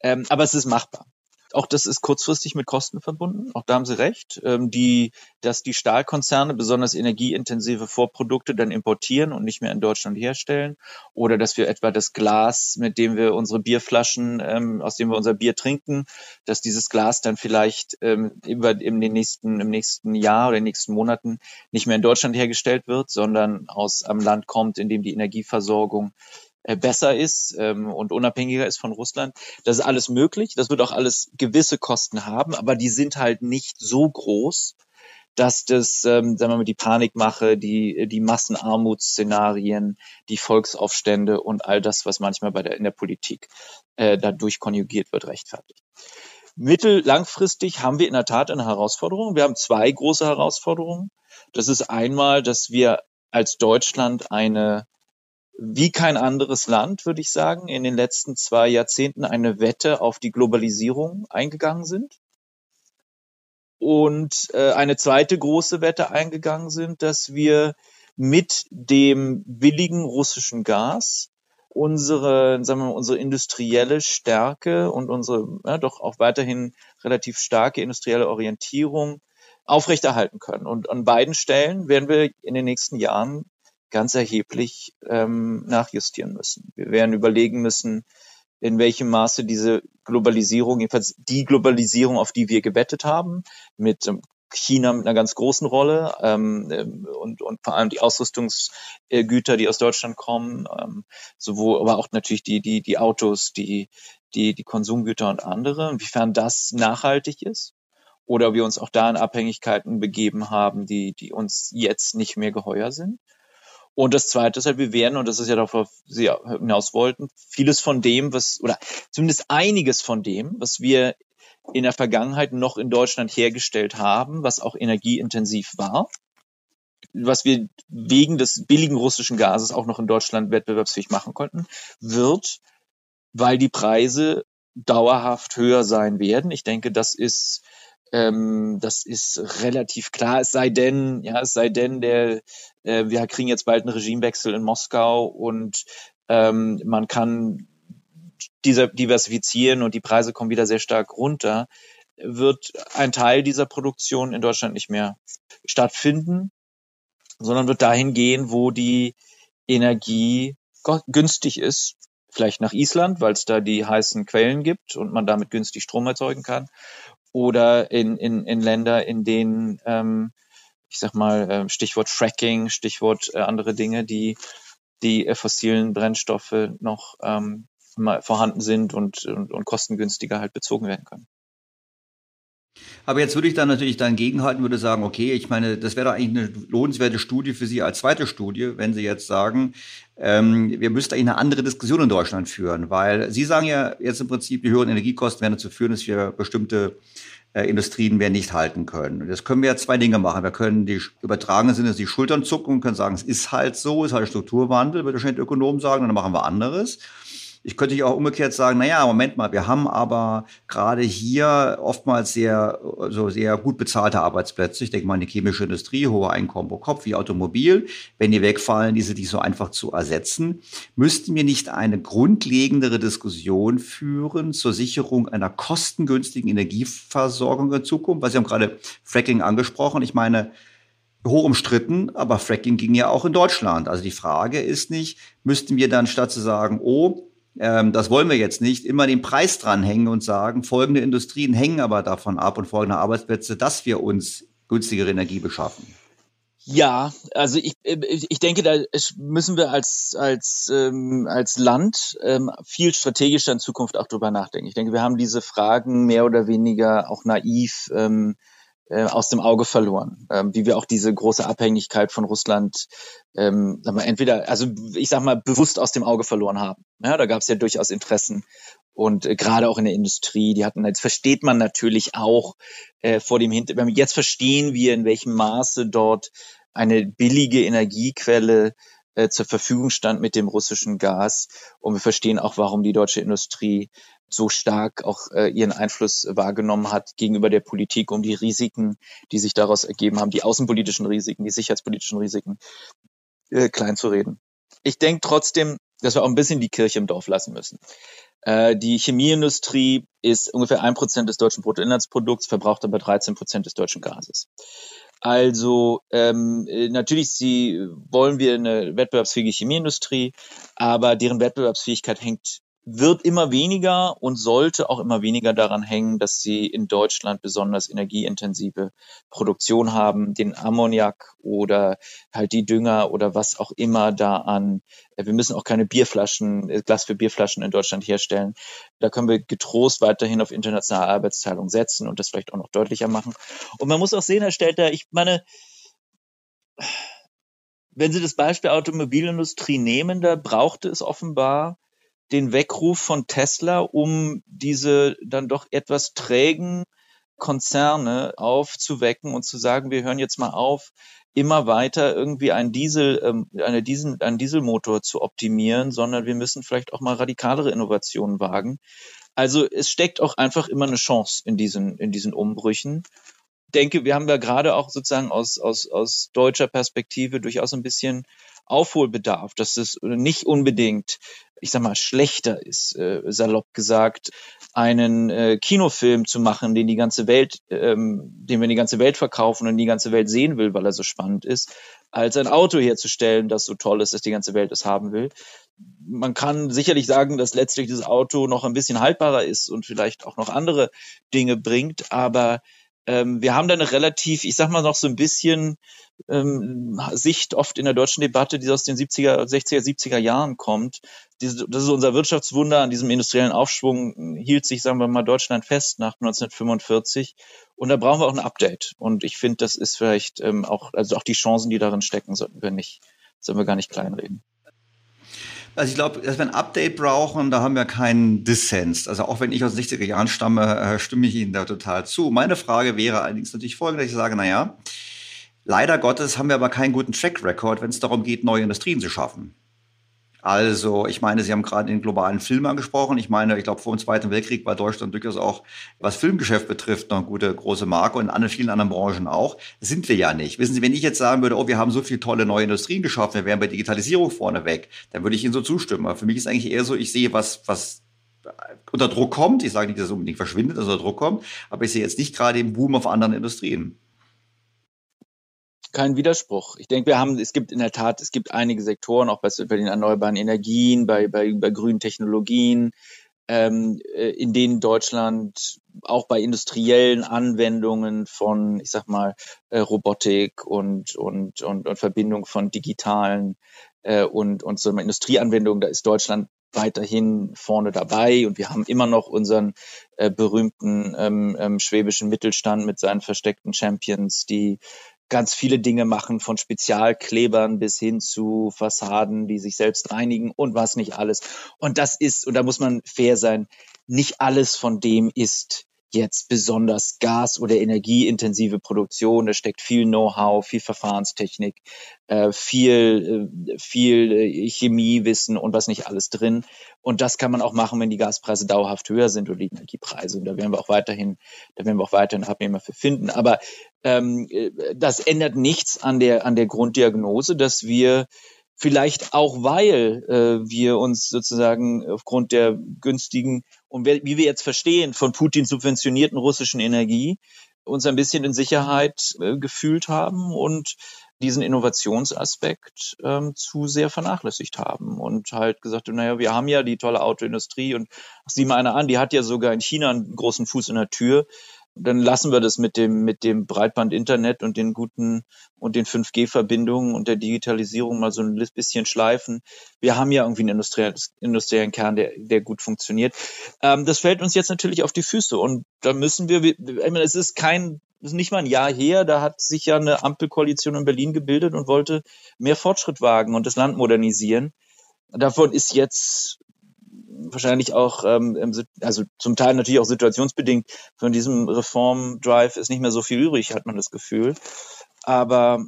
Ähm, aber es ist machbar. Auch das ist kurzfristig mit Kosten verbunden. Auch da haben Sie recht. Ähm, die, dass die Stahlkonzerne besonders energieintensive Vorprodukte dann importieren und nicht mehr in Deutschland herstellen. Oder dass wir etwa das Glas, mit dem wir unsere Bierflaschen, ähm, aus dem wir unser Bier trinken, dass dieses Glas dann vielleicht ähm, über, den nächsten, im nächsten Jahr oder in den nächsten Monaten nicht mehr in Deutschland hergestellt wird, sondern aus einem Land kommt, in dem die Energieversorgung besser ist ähm, und unabhängiger ist von Russland. Das ist alles möglich. Das wird auch alles gewisse Kosten haben, aber die sind halt nicht so groß, dass das, ähm, sagen wir mal, die Panikmache, die, die Massenarmutsszenarien, die Volksaufstände und all das, was manchmal bei der, in der Politik äh, dadurch konjugiert wird, rechtfertigt. Mittel, langfristig haben wir in der Tat eine Herausforderung. Wir haben zwei große Herausforderungen. Das ist einmal, dass wir als Deutschland eine wie kein anderes Land, würde ich sagen, in den letzten zwei Jahrzehnten eine Wette auf die Globalisierung eingegangen sind. Und äh, eine zweite große Wette eingegangen sind, dass wir mit dem billigen russischen Gas unsere, sagen wir mal, unsere industrielle Stärke und unsere ja, doch auch weiterhin relativ starke industrielle Orientierung aufrechterhalten können. Und an beiden Stellen werden wir in den nächsten Jahren ganz erheblich ähm, nachjustieren müssen. Wir werden überlegen müssen, in welchem Maße diese Globalisierung, jedenfalls die Globalisierung, auf die wir gewettet haben, mit ähm, China mit einer ganz großen Rolle ähm, ähm, und, und vor allem die Ausrüstungsgüter, die aus Deutschland kommen, ähm, sowohl aber auch natürlich die die die Autos, die die die Konsumgüter und andere, inwiefern das nachhaltig ist oder wir uns auch da in Abhängigkeiten begeben haben, die die uns jetzt nicht mehr geheuer sind. Und das Zweite ist halt, wir werden, und das ist ja darauf, Sie hinaus wollten, vieles von dem, was, oder zumindest einiges von dem, was wir in der Vergangenheit noch in Deutschland hergestellt haben, was auch energieintensiv war, was wir wegen des billigen russischen Gases auch noch in Deutschland wettbewerbsfähig machen konnten, wird, weil die Preise dauerhaft höher sein werden. Ich denke, das ist ähm, das ist relativ klar, es sei denn, ja, es sei denn, der, äh, wir kriegen jetzt bald einen Regimewechsel in Moskau und ähm, man kann dieser diversifizieren und die Preise kommen wieder sehr stark runter, wird ein Teil dieser Produktion in Deutschland nicht mehr stattfinden, sondern wird dahin gehen, wo die Energie günstig ist, vielleicht nach Island, weil es da die heißen Quellen gibt und man damit günstig Strom erzeugen kann, oder in, in, in Länder, in denen, ähm, ich sag mal, äh, Stichwort Fracking, Stichwort äh, andere Dinge, die die äh, fossilen Brennstoffe noch ähm, vorhanden sind und, und, und kostengünstiger halt bezogen werden können. Aber jetzt würde ich dann natürlich dann gegenhalten, würde sagen, okay, ich meine, das wäre doch eigentlich eine lohnenswerte Studie für Sie als zweite Studie, wenn Sie jetzt sagen, ähm, wir müssten eigentlich eine andere Diskussion in Deutschland führen, weil Sie sagen ja jetzt im Prinzip, die höheren Energiekosten werden dazu führen, dass wir bestimmte äh, Industrien wir nicht halten können. Und jetzt können wir ja zwei Dinge machen. Wir können die übertragenen Sinne die Schultern zucken und können sagen, es ist halt so, es ist halt Strukturwandel, würde wahrscheinlich Ökonomen sagen, dann machen wir anderes. Ich könnte ja auch umgekehrt sagen, naja, Moment mal, wir haben aber gerade hier oftmals sehr, so sehr gut bezahlte Arbeitsplätze. Ich denke mal an die chemische Industrie, hohe Einkommen pro Kopf wie Automobil. Wenn die wegfallen, diese nicht so einfach zu ersetzen. Müssten wir nicht eine grundlegendere Diskussion führen zur Sicherung einer kostengünstigen Energieversorgung in Zukunft? Weil Sie haben gerade Fracking angesprochen. Ich meine, hoch umstritten, aber Fracking ging ja auch in Deutschland. Also die Frage ist nicht, müssten wir dann statt zu sagen, oh, ähm, das wollen wir jetzt nicht, immer den Preis dranhängen und sagen, folgende Industrien hängen aber davon ab und folgende Arbeitsplätze, dass wir uns günstigere Energie beschaffen. Ja, also ich, ich denke, da müssen wir als, als, ähm, als Land ähm, viel strategischer in Zukunft auch drüber nachdenken. Ich denke, wir haben diese Fragen mehr oder weniger auch naiv ähm, äh, aus dem Auge verloren, ähm, wie wir auch diese große Abhängigkeit von Russland ähm, sag mal, entweder, also ich sag mal, bewusst aus dem Auge verloren haben. Ja, da gab es ja durchaus Interessen und äh, gerade auch in der Industrie, die hatten, jetzt versteht man natürlich auch äh, vor dem Hintergrund, jetzt verstehen wir, in welchem Maße dort eine billige Energiequelle äh, zur Verfügung stand mit dem russischen Gas. Und wir verstehen auch, warum die deutsche Industrie so stark auch äh, ihren Einfluss wahrgenommen hat gegenüber der Politik, um die Risiken, die sich daraus ergeben haben, die außenpolitischen Risiken, die sicherheitspolitischen Risiken, äh, klein zu reden. Ich denke trotzdem, dass wir auch ein bisschen die Kirche im Dorf lassen müssen. Äh, die Chemieindustrie ist ungefähr ein Prozent des deutschen Bruttoinlandsprodukts, verbraucht aber 13 Prozent des deutschen Gases. Also ähm, äh, natürlich sie, wollen wir eine wettbewerbsfähige Chemieindustrie, aber deren Wettbewerbsfähigkeit hängt wird immer weniger und sollte auch immer weniger daran hängen, dass sie in Deutschland besonders energieintensive Produktion haben, den Ammoniak oder halt die Dünger oder was auch immer da an. Äh, wir müssen auch keine Bierflaschen, äh, Glas für Bierflaschen in Deutschland herstellen. Da können wir getrost weiterhin auf internationale Arbeitsteilung setzen und das vielleicht auch noch deutlicher machen. Und man muss auch sehen, Herr Stelter, ich meine, wenn Sie das Beispiel Automobilindustrie nehmen, da brauchte es offenbar den Weckruf von Tesla, um diese dann doch etwas trägen Konzerne aufzuwecken und zu sagen, wir hören jetzt mal auf, immer weiter irgendwie einen Diesel, ähm, eine Diesel, einen Dieselmotor zu optimieren, sondern wir müssen vielleicht auch mal radikalere Innovationen wagen. Also es steckt auch einfach immer eine Chance in diesen, in diesen Umbrüchen. Denke, wir haben ja gerade auch sozusagen aus, aus, aus deutscher Perspektive durchaus ein bisschen Aufholbedarf, dass es nicht unbedingt, ich sag mal, schlechter ist, äh, salopp gesagt, einen äh, Kinofilm zu machen, den die ganze Welt, ähm, den wir die ganze Welt verkaufen und die ganze Welt sehen will, weil er so spannend ist, als ein Auto herzustellen, das so toll ist, dass die ganze Welt es haben will. Man kann sicherlich sagen, dass letztlich dieses Auto noch ein bisschen haltbarer ist und vielleicht auch noch andere Dinge bringt, aber ähm, wir haben da eine relativ, ich sag mal noch so ein bisschen ähm, Sicht oft in der deutschen Debatte, die aus den 70er, 60er, 70er Jahren kommt. Diese, das ist unser Wirtschaftswunder an diesem industriellen Aufschwung, hielt sich, sagen wir mal, Deutschland fest nach 1945. Und da brauchen wir auch ein Update. Und ich finde, das ist vielleicht ähm, auch, also auch die Chancen, die darin stecken, sollten wir nicht, sollten wir gar nicht kleinreden. Also ich glaube, dass wir ein Update brauchen, da haben wir keinen Dissens. Also auch wenn ich aus den 60er Jahren stamme, äh, stimme ich Ihnen da total zu. Meine Frage wäre allerdings natürlich folgende, ich sage, naja, leider Gottes haben wir aber keinen guten Track Record, wenn es darum geht, neue Industrien zu schaffen. Also, ich meine, Sie haben gerade den globalen Film angesprochen. Ich meine, ich glaube, vor dem Zweiten Weltkrieg war Deutschland durchaus auch, was Filmgeschäft betrifft, noch eine gute große Marke und in vielen anderen Branchen auch. Das sind wir ja nicht. Wissen Sie, wenn ich jetzt sagen würde, oh, wir haben so viele tolle neue Industrien geschaffen, wir wären bei Digitalisierung vorne weg, dann würde ich Ihnen so zustimmen. Aber für mich ist eigentlich eher so, ich sehe, was, was unter Druck kommt. Ich sage nicht, dass es unbedingt verschwindet, dass unter Druck kommt, aber ich sehe jetzt nicht gerade den Boom auf anderen Industrien kein Widerspruch. Ich denke, wir haben, es gibt in der Tat, es gibt einige Sektoren, auch bei, bei den erneuerbaren Energien, bei, bei, bei grünen Technologien, ähm, äh, in denen Deutschland auch bei industriellen Anwendungen von, ich sag mal, äh, Robotik und, und, und, und Verbindung von digitalen äh, und, und so einer Industrieanwendung, da ist Deutschland weiterhin vorne dabei und wir haben immer noch unseren äh, berühmten ähm, ähm, schwäbischen Mittelstand mit seinen versteckten Champions, die ganz viele Dinge machen, von Spezialklebern bis hin zu Fassaden, die sich selbst reinigen und was nicht alles. Und das ist, und da muss man fair sein, nicht alles von dem ist jetzt besonders gas- oder energieintensive Produktion. Da steckt viel Know-how, viel Verfahrenstechnik, äh, viel, äh, viel äh, Chemiewissen und was nicht alles drin. Und das kann man auch machen, wenn die Gaspreise dauerhaft höher sind oder die Energiepreise. Und da werden wir auch weiterhin, da werden wir auch weiterhin Abnehmer für finden. Aber ähm, das ändert nichts an der, an der Grunddiagnose, dass wir vielleicht auch weil äh, wir uns sozusagen aufgrund der günstigen und wie wir jetzt verstehen von Putin subventionierten russischen Energie uns ein bisschen in Sicherheit äh, gefühlt haben und diesen Innovationsaspekt ähm, zu sehr vernachlässigt haben und halt gesagt, naja, wir haben ja die tolle Autoindustrie und sieh mal einer an, die hat ja sogar in China einen großen Fuß in der Tür dann lassen wir das mit dem, mit dem Breitband-Internet und den guten und den 5G-Verbindungen und der Digitalisierung mal so ein bisschen schleifen. Wir haben ja irgendwie einen industriellen, industriellen Kern, der, der gut funktioniert. Ähm, das fällt uns jetzt natürlich auf die Füße und da müssen wir, ich meine, es ist kein, ist nicht mal ein Jahr her, da hat sich ja eine Ampelkoalition in Berlin gebildet und wollte mehr Fortschritt wagen und das Land modernisieren. Davon ist jetzt wahrscheinlich auch, ähm, also zum Teil natürlich auch situationsbedingt, von diesem Reform-Drive ist nicht mehr so viel übrig, hat man das Gefühl. Aber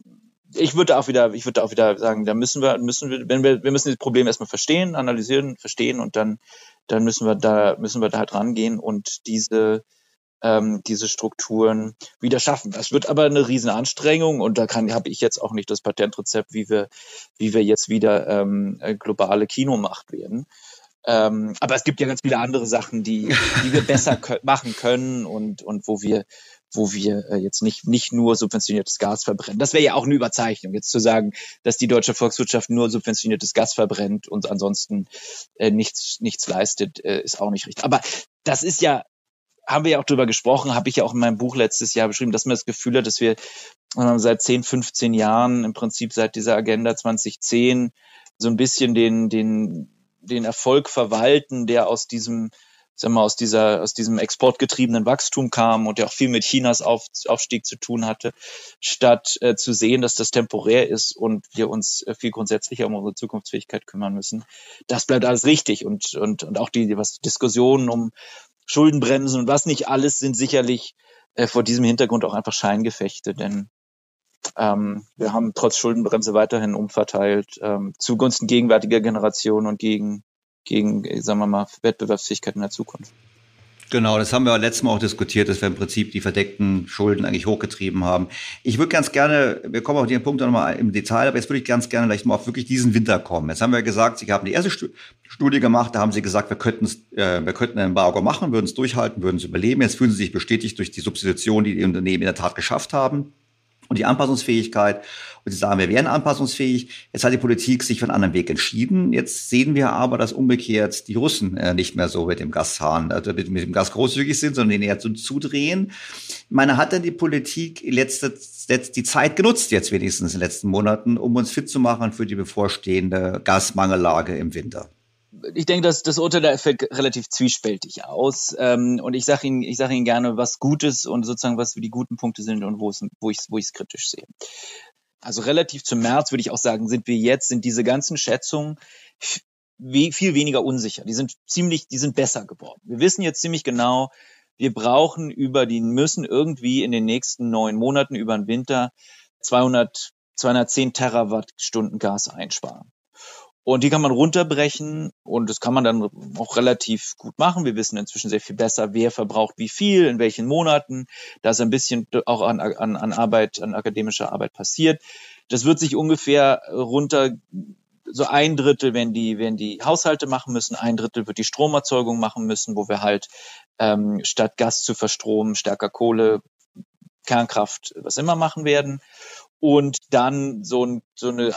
ich würde auch wieder, ich würde auch wieder sagen, da müssen wir, müssen wir, wenn wir, wir müssen das Problem erstmal verstehen, analysieren, verstehen und dann, dann müssen wir da, müssen wir da halt rangehen und diese, ähm, diese Strukturen wieder schaffen. Das wird aber eine riesen Anstrengung und da kann habe ich jetzt auch nicht das Patentrezept, wie wir, wie wir jetzt wieder ähm, globale Kinomacht werden. Ähm, aber es gibt ja ganz viele andere Sachen, die, die wir besser machen können und, und wo wir, wo wir äh, jetzt nicht, nicht nur subventioniertes Gas verbrennen. Das wäre ja auch eine Überzeichnung, jetzt zu sagen, dass die deutsche Volkswirtschaft nur subventioniertes Gas verbrennt und ansonsten äh, nichts, nichts leistet, äh, ist auch nicht richtig. Aber das ist ja, haben wir ja auch drüber gesprochen, habe ich ja auch in meinem Buch letztes Jahr beschrieben, dass man das Gefühl hat, dass wir äh, seit 10, 15 Jahren, im Prinzip seit dieser Agenda 2010, so ein bisschen den, den den Erfolg verwalten, der aus diesem, sagen wir, aus dieser, aus diesem exportgetriebenen Wachstum kam und der auch viel mit Chinas Auf, Aufstieg zu tun hatte, statt äh, zu sehen, dass das temporär ist und wir uns äh, viel grundsätzlicher um unsere Zukunftsfähigkeit kümmern müssen. Das bleibt alles richtig und, und, und auch die, was Diskussionen um Schuldenbremsen und was nicht alles sind sicherlich äh, vor diesem Hintergrund auch einfach Scheingefechte, denn ähm, wir haben trotz Schuldenbremse weiterhin umverteilt ähm, zugunsten gegenwärtiger Generationen und gegen, gegen, sagen wir mal, Wettbewerbsfähigkeit in der Zukunft. Genau, das haben wir letztes Mal auch diskutiert, dass wir im Prinzip die verdeckten Schulden eigentlich hochgetrieben haben. Ich würde ganz gerne, wir kommen auf den Punkt nochmal im Detail, aber jetzt würde ich ganz gerne vielleicht mal auf wirklich diesen Winter kommen. Jetzt haben wir gesagt, Sie haben die erste Studie gemacht, da haben Sie gesagt, wir könnten äh, wir könnten ein Embargo machen, würden es durchhalten, würden es überleben. Jetzt fühlen Sie sich bestätigt durch die Substitution, die die Unternehmen in der Tat geschafft haben und die Anpassungsfähigkeit. Und sie sagen, wir wären anpassungsfähig. Jetzt hat die Politik sich für einen anderen Weg entschieden. Jetzt sehen wir aber, dass umgekehrt die Russen äh, nicht mehr so mit dem Gashahn, also mit, mit, dem Gas großzügig sind, sondern den eher zu, zudrehen. Ich meine, hat denn die Politik letzte, letzt, die Zeit genutzt, jetzt wenigstens in den letzten Monaten, um uns fit zu machen für die bevorstehende Gasmangellage im Winter? Ich denke, dass das Urteil fällt relativ zwiespältig aus. Ähm, und ich sage Ihnen, ich Ihnen gerne, was Gutes und sozusagen was die guten Punkte sind und wo es, wo ich, es kritisch sehe. Also relativ zum März würde ich auch sagen, sind wir jetzt, sind diese ganzen Schätzungen viel weniger unsicher. Die sind ziemlich, die sind besser geworden. Wir wissen jetzt ziemlich genau, wir brauchen über die, müssen irgendwie in den nächsten neun Monaten über den Winter 200, 210 Terawattstunden Gas einsparen. Und die kann man runterbrechen und das kann man dann auch relativ gut machen. Wir wissen inzwischen sehr viel besser, wer verbraucht wie viel, in welchen Monaten. Da ist ein bisschen auch an, an, an Arbeit, an akademischer Arbeit passiert. Das wird sich ungefähr runter, so ein Drittel, wenn die, wenn die Haushalte machen müssen, ein Drittel wird die Stromerzeugung machen müssen, wo wir halt ähm, statt Gas zu verstromen stärker Kohle, Kernkraft, was immer machen werden und dann so, ein, so eine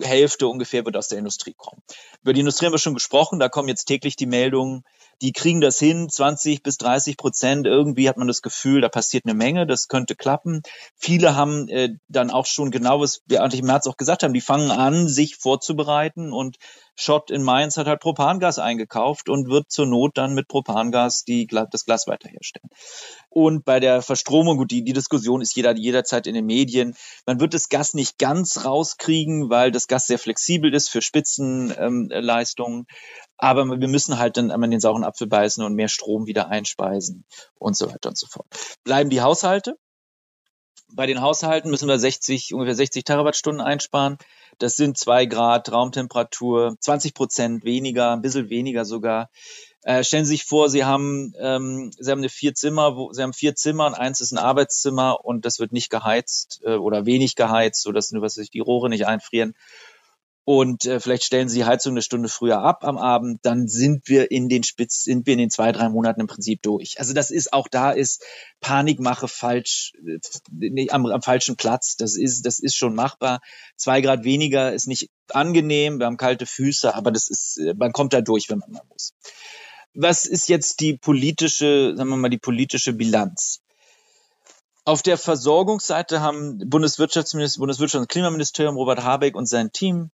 Hälfte ungefähr wird aus der Industrie kommen. Über die Industrie haben wir schon gesprochen, da kommen jetzt täglich die Meldungen, die kriegen das hin, 20 bis 30 Prozent. Irgendwie hat man das Gefühl, da passiert eine Menge, das könnte klappen. Viele haben äh, dann auch schon genau, was wir eigentlich im März auch gesagt haben, die fangen an, sich vorzubereiten und Schott in Mainz hat halt Propangas eingekauft und wird zur Not dann mit Propangas die, das Glas weiter herstellen. Und bei der Verstromung, gut, die, die Diskussion ist jeder, jederzeit in den Medien. Man wird das Gas nicht ganz rauskriegen, weil das Gas sehr flexibel ist für Spitzenleistungen. Ähm, aber wir müssen halt dann einmal den sauren Apfel beißen und mehr Strom wieder einspeisen und so weiter und so fort. Bleiben die Haushalte? Bei den Haushalten müssen wir 60, ungefähr 60 Terawattstunden einsparen. Das sind zwei Grad Raumtemperatur, 20 Prozent weniger, ein bisschen weniger sogar. Äh, stellen Sie sich vor, Sie haben, ähm, Sie haben eine vier Zimmer, wo, Sie haben vier Zimmer und eins ist ein Arbeitszimmer und das wird nicht geheizt äh, oder wenig geheizt, sodass nur was sich die Rohre nicht einfrieren und äh, vielleicht stellen Sie die Heizung eine Stunde früher ab am Abend, dann sind wir in den Spitz, sind wir in den zwei, drei Monaten im Prinzip durch. Also das ist auch da ist Panikmache falsch, äh, am, am falschen Platz. Das ist, das ist schon machbar. Zwei Grad weniger ist nicht angenehm. Wir haben kalte Füße, aber das ist, äh, man kommt da durch, wenn man mal muss. Was ist jetzt die politische, sagen wir mal, die politische Bilanz? Auf der Versorgungsseite haben Bundeswirtschaftsminister, Bundeswirtschafts- und Klimaministerium Robert Habeck und sein Team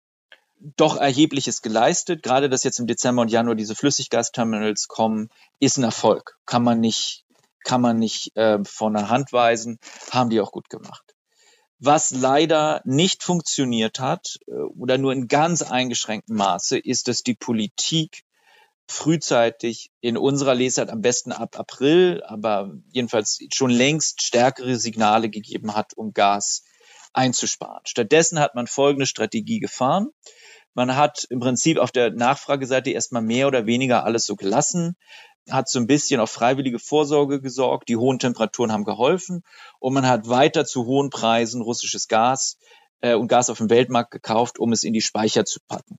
doch erhebliches geleistet. Gerade dass jetzt im Dezember und Januar diese Flüssiggasterminals kommen, ist ein Erfolg. Kann man nicht, kann man nicht äh, von der Hand weisen. Haben die auch gut gemacht. Was leider nicht funktioniert hat äh, oder nur in ganz eingeschränktem Maße, ist, dass die Politik frühzeitig in unserer Lesart am besten ab April, aber jedenfalls schon längst stärkere Signale gegeben hat, um Gas einzusparen. Stattdessen hat man folgende Strategie gefahren. Man hat im Prinzip auf der Nachfrageseite erstmal mehr oder weniger alles so gelassen, hat so ein bisschen auf freiwillige Vorsorge gesorgt, die hohen Temperaturen haben geholfen und man hat weiter zu hohen Preisen russisches Gas äh, und Gas auf dem Weltmarkt gekauft, um es in die Speicher zu packen.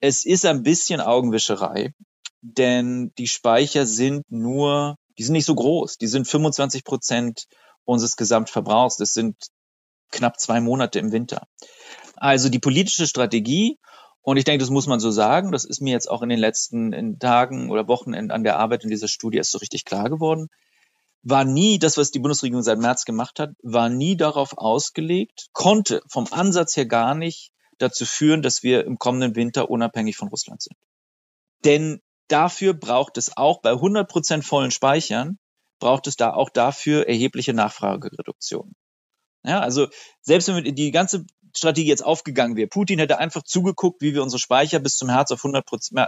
Es ist ein bisschen Augenwischerei, denn die Speicher sind nur, die sind nicht so groß, die sind 25 Prozent unseres Gesamtverbrauchs. Das sind knapp zwei Monate im Winter. Also die politische Strategie und ich denke, das muss man so sagen. Das ist mir jetzt auch in den letzten Tagen oder Wochen an der Arbeit in dieser Studie erst so richtig klar geworden. War nie das, was die Bundesregierung seit März gemacht hat, war nie darauf ausgelegt, konnte vom Ansatz her gar nicht dazu führen, dass wir im kommenden Winter unabhängig von Russland sind. Denn dafür braucht es auch bei 100 Prozent vollen Speichern, braucht es da auch dafür erhebliche Nachfragereduktionen. Ja, also selbst wenn die ganze Strategie jetzt aufgegangen wäre. Putin hätte einfach zugeguckt, wie wir unsere Speicher bis zum Herbst auf 100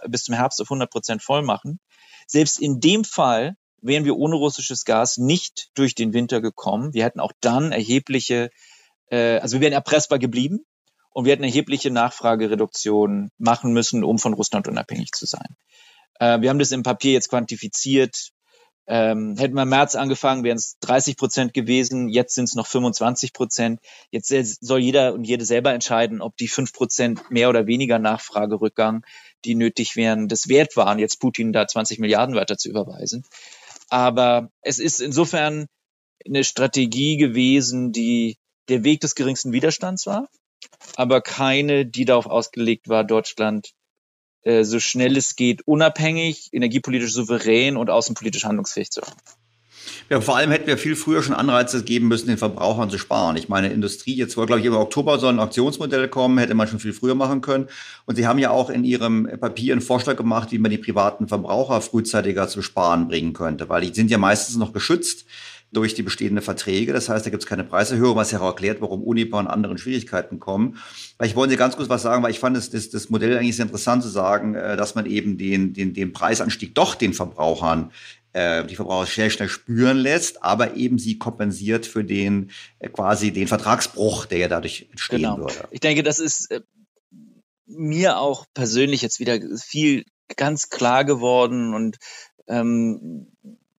bis zum Herbst auf 100 Prozent voll machen. Selbst in dem Fall wären wir ohne russisches Gas nicht durch den Winter gekommen. Wir hätten auch dann erhebliche, äh, also wir wären erpressbar geblieben und wir hätten erhebliche Nachfragereduktionen machen müssen, um von Russland unabhängig zu sein. Äh, wir haben das im Papier jetzt quantifiziert. Ähm, hätten wir im März angefangen, wären es 30 Prozent gewesen. Jetzt sind es noch 25 Prozent. Jetzt soll jeder und jede selber entscheiden, ob die fünf Prozent mehr oder weniger Nachfragerückgang, die nötig wären, das wert waren, jetzt Putin da 20 Milliarden weiter zu überweisen. Aber es ist insofern eine Strategie gewesen, die der Weg des geringsten Widerstands war, aber keine, die darauf ausgelegt war, Deutschland äh, so schnell es geht, unabhängig, energiepolitisch souverän und außenpolitisch handlungsfähig zu machen. Ja, vor allem hätten wir viel früher schon Anreize geben müssen, den Verbrauchern zu sparen. Ich meine, Industrie, jetzt wohl, glaube ich, im Oktober soll ein Auktionsmodell kommen, hätte man schon viel früher machen können. Und Sie haben ja auch in Ihrem Papier einen Vorschlag gemacht, wie man die privaten Verbraucher frühzeitiger zu sparen bringen könnte, weil die sind ja meistens noch geschützt durch die bestehenden Verträge. Das heißt, da gibt es keine Preiserhöhung, was ja auch erklärt, warum Unipa und anderen Schwierigkeiten kommen. Weil ich wollte ganz kurz was sagen, weil ich fand das, das, das Modell eigentlich sehr interessant zu sagen, äh, dass man eben den, den, den Preisanstieg doch den Verbrauchern äh, die Verbraucher schnell, schnell spüren lässt, aber eben sie kompensiert für den äh, quasi den Vertragsbruch, der ja dadurch entstehen genau. würde. Ich denke, das ist mir auch persönlich jetzt wieder viel ganz klar geworden und ähm,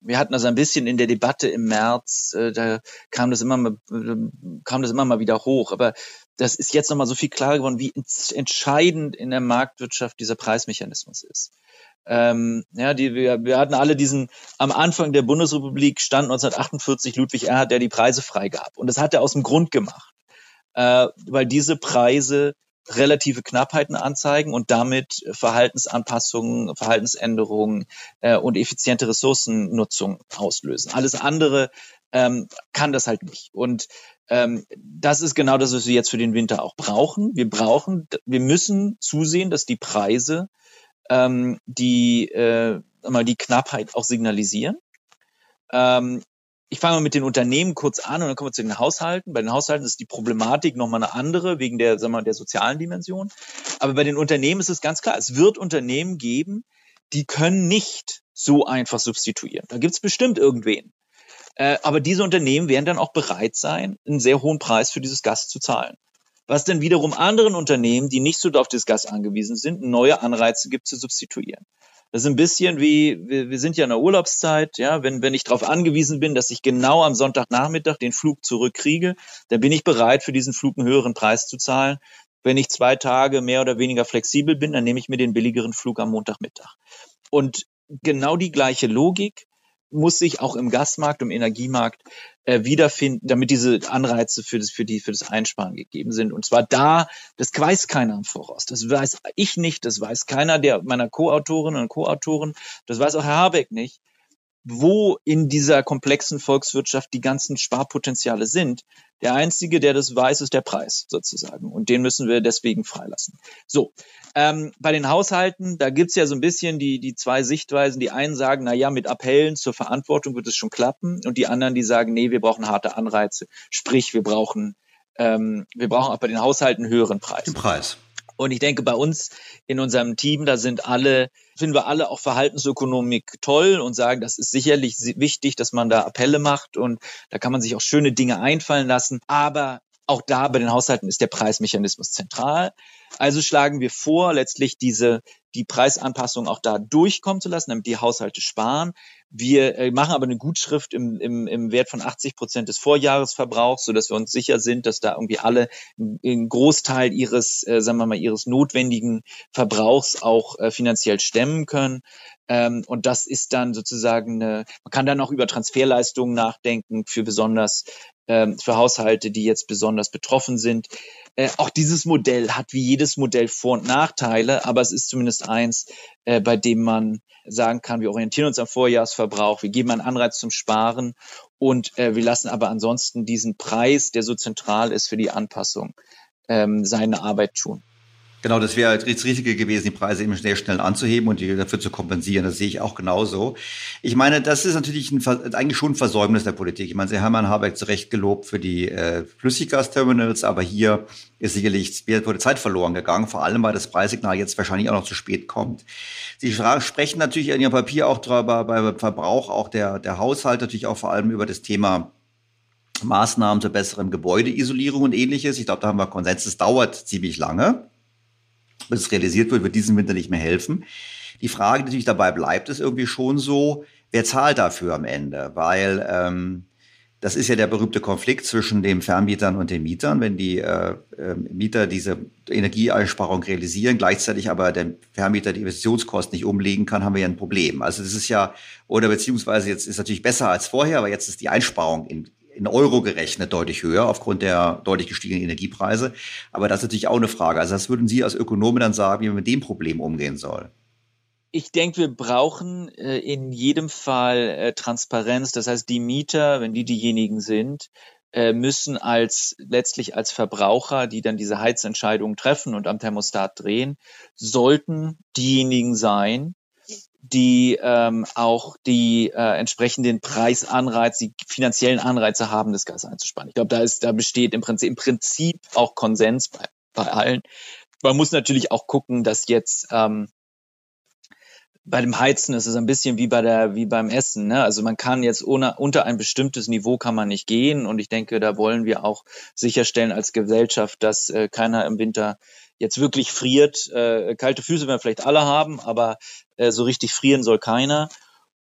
wir hatten das ein bisschen in der Debatte im März, äh, da kam das immer mal, äh, kam das immer mal wieder hoch. Aber das ist jetzt nochmal so viel klarer geworden, wie entscheidend in der Marktwirtschaft dieser Preismechanismus ist. Ähm, ja, die, wir, wir hatten alle diesen, am Anfang der Bundesrepublik stand 1948 Ludwig Erhard, der die Preise freigab. Und das hat er aus dem Grund gemacht, äh, weil diese Preise relative Knappheiten anzeigen und damit Verhaltensanpassungen, Verhaltensänderungen äh, und effiziente Ressourcennutzung auslösen. Alles andere ähm, kann das halt nicht. Und ähm, das ist genau das, was wir jetzt für den Winter auch brauchen. Wir brauchen, wir müssen zusehen, dass die Preise ähm, die, äh, mal die Knappheit auch signalisieren. Ähm, ich fange mal mit den Unternehmen kurz an und dann kommen wir zu den Haushalten. Bei den Haushalten ist die Problematik nochmal eine andere wegen der, sagen wir mal, der sozialen Dimension. Aber bei den Unternehmen ist es ganz klar, es wird Unternehmen geben, die können nicht so einfach substituieren. Da gibt es bestimmt irgendwen. Äh, aber diese Unternehmen werden dann auch bereit sein, einen sehr hohen Preis für dieses Gas zu zahlen. Was dann wiederum anderen Unternehmen, die nicht so auf das Gas angewiesen sind, neue Anreize gibt zu substituieren. Das ist ein bisschen wie, wir, wir sind ja in der Urlaubszeit, ja, wenn, wenn ich darauf angewiesen bin, dass ich genau am Sonntagnachmittag den Flug zurückkriege, dann bin ich bereit, für diesen Flug einen höheren Preis zu zahlen. Wenn ich zwei Tage mehr oder weniger flexibel bin, dann nehme ich mir den billigeren Flug am Montagmittag. Und genau die gleiche Logik muss sich auch im Gasmarkt, im Energiemarkt äh, wiederfinden, damit diese Anreize für das, für die, für das Einsparen gegeben sind. Und zwar da, das weiß keiner im Voraus. Das weiß ich nicht, das weiß keiner der meiner Co-Autorinnen und Co-Autoren, das weiß auch Herr Habeck nicht wo in dieser komplexen Volkswirtschaft die ganzen Sparpotenziale sind. Der einzige, der das weiß, ist der Preis sozusagen. Und den müssen wir deswegen freilassen. So, ähm, bei den Haushalten, da gibt's ja so ein bisschen die, die zwei Sichtweisen. Die einen sagen, na ja, mit Appellen zur Verantwortung wird es schon klappen. Und die anderen, die sagen, nee, wir brauchen harte Anreize. Sprich, wir brauchen, ähm, wir brauchen auch bei den Haushalten höheren Preis. Den Preis. Und ich denke, bei uns in unserem Team, da sind alle, finden wir alle auch Verhaltensökonomik toll und sagen, das ist sicherlich wichtig, dass man da Appelle macht und da kann man sich auch schöne Dinge einfallen lassen. Aber auch da bei den Haushalten ist der Preismechanismus zentral. Also schlagen wir vor, letztlich diese, die Preisanpassung auch da durchkommen zu lassen, damit die Haushalte sparen. Wir äh, machen aber eine Gutschrift im, im, im Wert von 80 Prozent des Vorjahresverbrauchs, so dass wir uns sicher sind, dass da irgendwie alle einen Großteil ihres, äh, sagen wir mal, ihres notwendigen Verbrauchs auch äh, finanziell stemmen können. Ähm, und das ist dann sozusagen eine, man kann dann auch über Transferleistungen nachdenken für besonders ähm, für Haushalte, die jetzt besonders betroffen sind. Äh, auch dieses Modell hat wie jedes Modell Vor- und Nachteile, aber es ist zumindest eins, äh, bei dem man sagen kann, wir orientieren uns am Vorjahresverbrauch, wir geben einen Anreiz zum Sparen und äh, wir lassen aber ansonsten diesen Preis, der so zentral ist für die Anpassung, ähm, seine Arbeit tun. Genau, das wäre das Richtige gewesen, die Preise eben sehr schnell anzuheben und die dafür zu kompensieren. Das sehe ich auch genauso. Ich meine, das ist natürlich ein, eigentlich schon ein Versäumnis der Politik. Ich meine, Sie haben Herrn Habeck zu Recht gelobt für die äh, Flüssiggasterminals, aber hier ist sicherlich wurde Zeit verloren gegangen, vor allem weil das Preissignal jetzt wahrscheinlich auch noch zu spät kommt. Sie sprechen natürlich in Ihrem Papier auch darüber, beim Verbrauch auch der, der Haushalt natürlich auch vor allem über das Thema Maßnahmen zur besseren Gebäudeisolierung und ähnliches. Ich glaube, da haben wir Konsens. Es dauert ziemlich lange bis es realisiert wird, wird diesen Winter nicht mehr helfen. Die Frage, die natürlich dabei bleibt, ist irgendwie schon so, wer zahlt dafür am Ende? Weil ähm, das ist ja der berühmte Konflikt zwischen den Vermietern und den Mietern. Wenn die äh, äh, Mieter diese Energieeinsparung realisieren, gleichzeitig aber der Vermieter die Investitionskosten nicht umlegen kann, haben wir ja ein Problem. Also das ist ja, oder beziehungsweise jetzt ist natürlich besser als vorher, aber jetzt ist die Einsparung in, in Euro gerechnet deutlich höher aufgrund der deutlich gestiegenen Energiepreise. Aber das ist natürlich auch eine Frage. Also was würden Sie als Ökonomen dann sagen, wie man mit dem Problem umgehen soll? Ich denke, wir brauchen äh, in jedem Fall äh, Transparenz. Das heißt, die Mieter, wenn die diejenigen sind, äh, müssen als letztlich als Verbraucher, die dann diese Heizentscheidungen treffen und am Thermostat drehen, sollten diejenigen sein, die ähm, auch die äh, entsprechenden Preisanreize, die finanziellen Anreize haben, das Gas einzusparen. Ich glaube, da ist, da besteht im Prinzip, im Prinzip auch Konsens bei, bei allen. Man muss natürlich auch gucken, dass jetzt ähm, bei dem Heizen ist es ein bisschen wie bei der, wie beim Essen. Ne? Also man kann jetzt ohne, unter ein bestimmtes Niveau kann man nicht gehen. Und ich denke, da wollen wir auch sicherstellen als Gesellschaft, dass äh, keiner im Winter jetzt wirklich friert. Äh, kalte Füße werden vielleicht alle haben, aber äh, so richtig frieren soll keiner.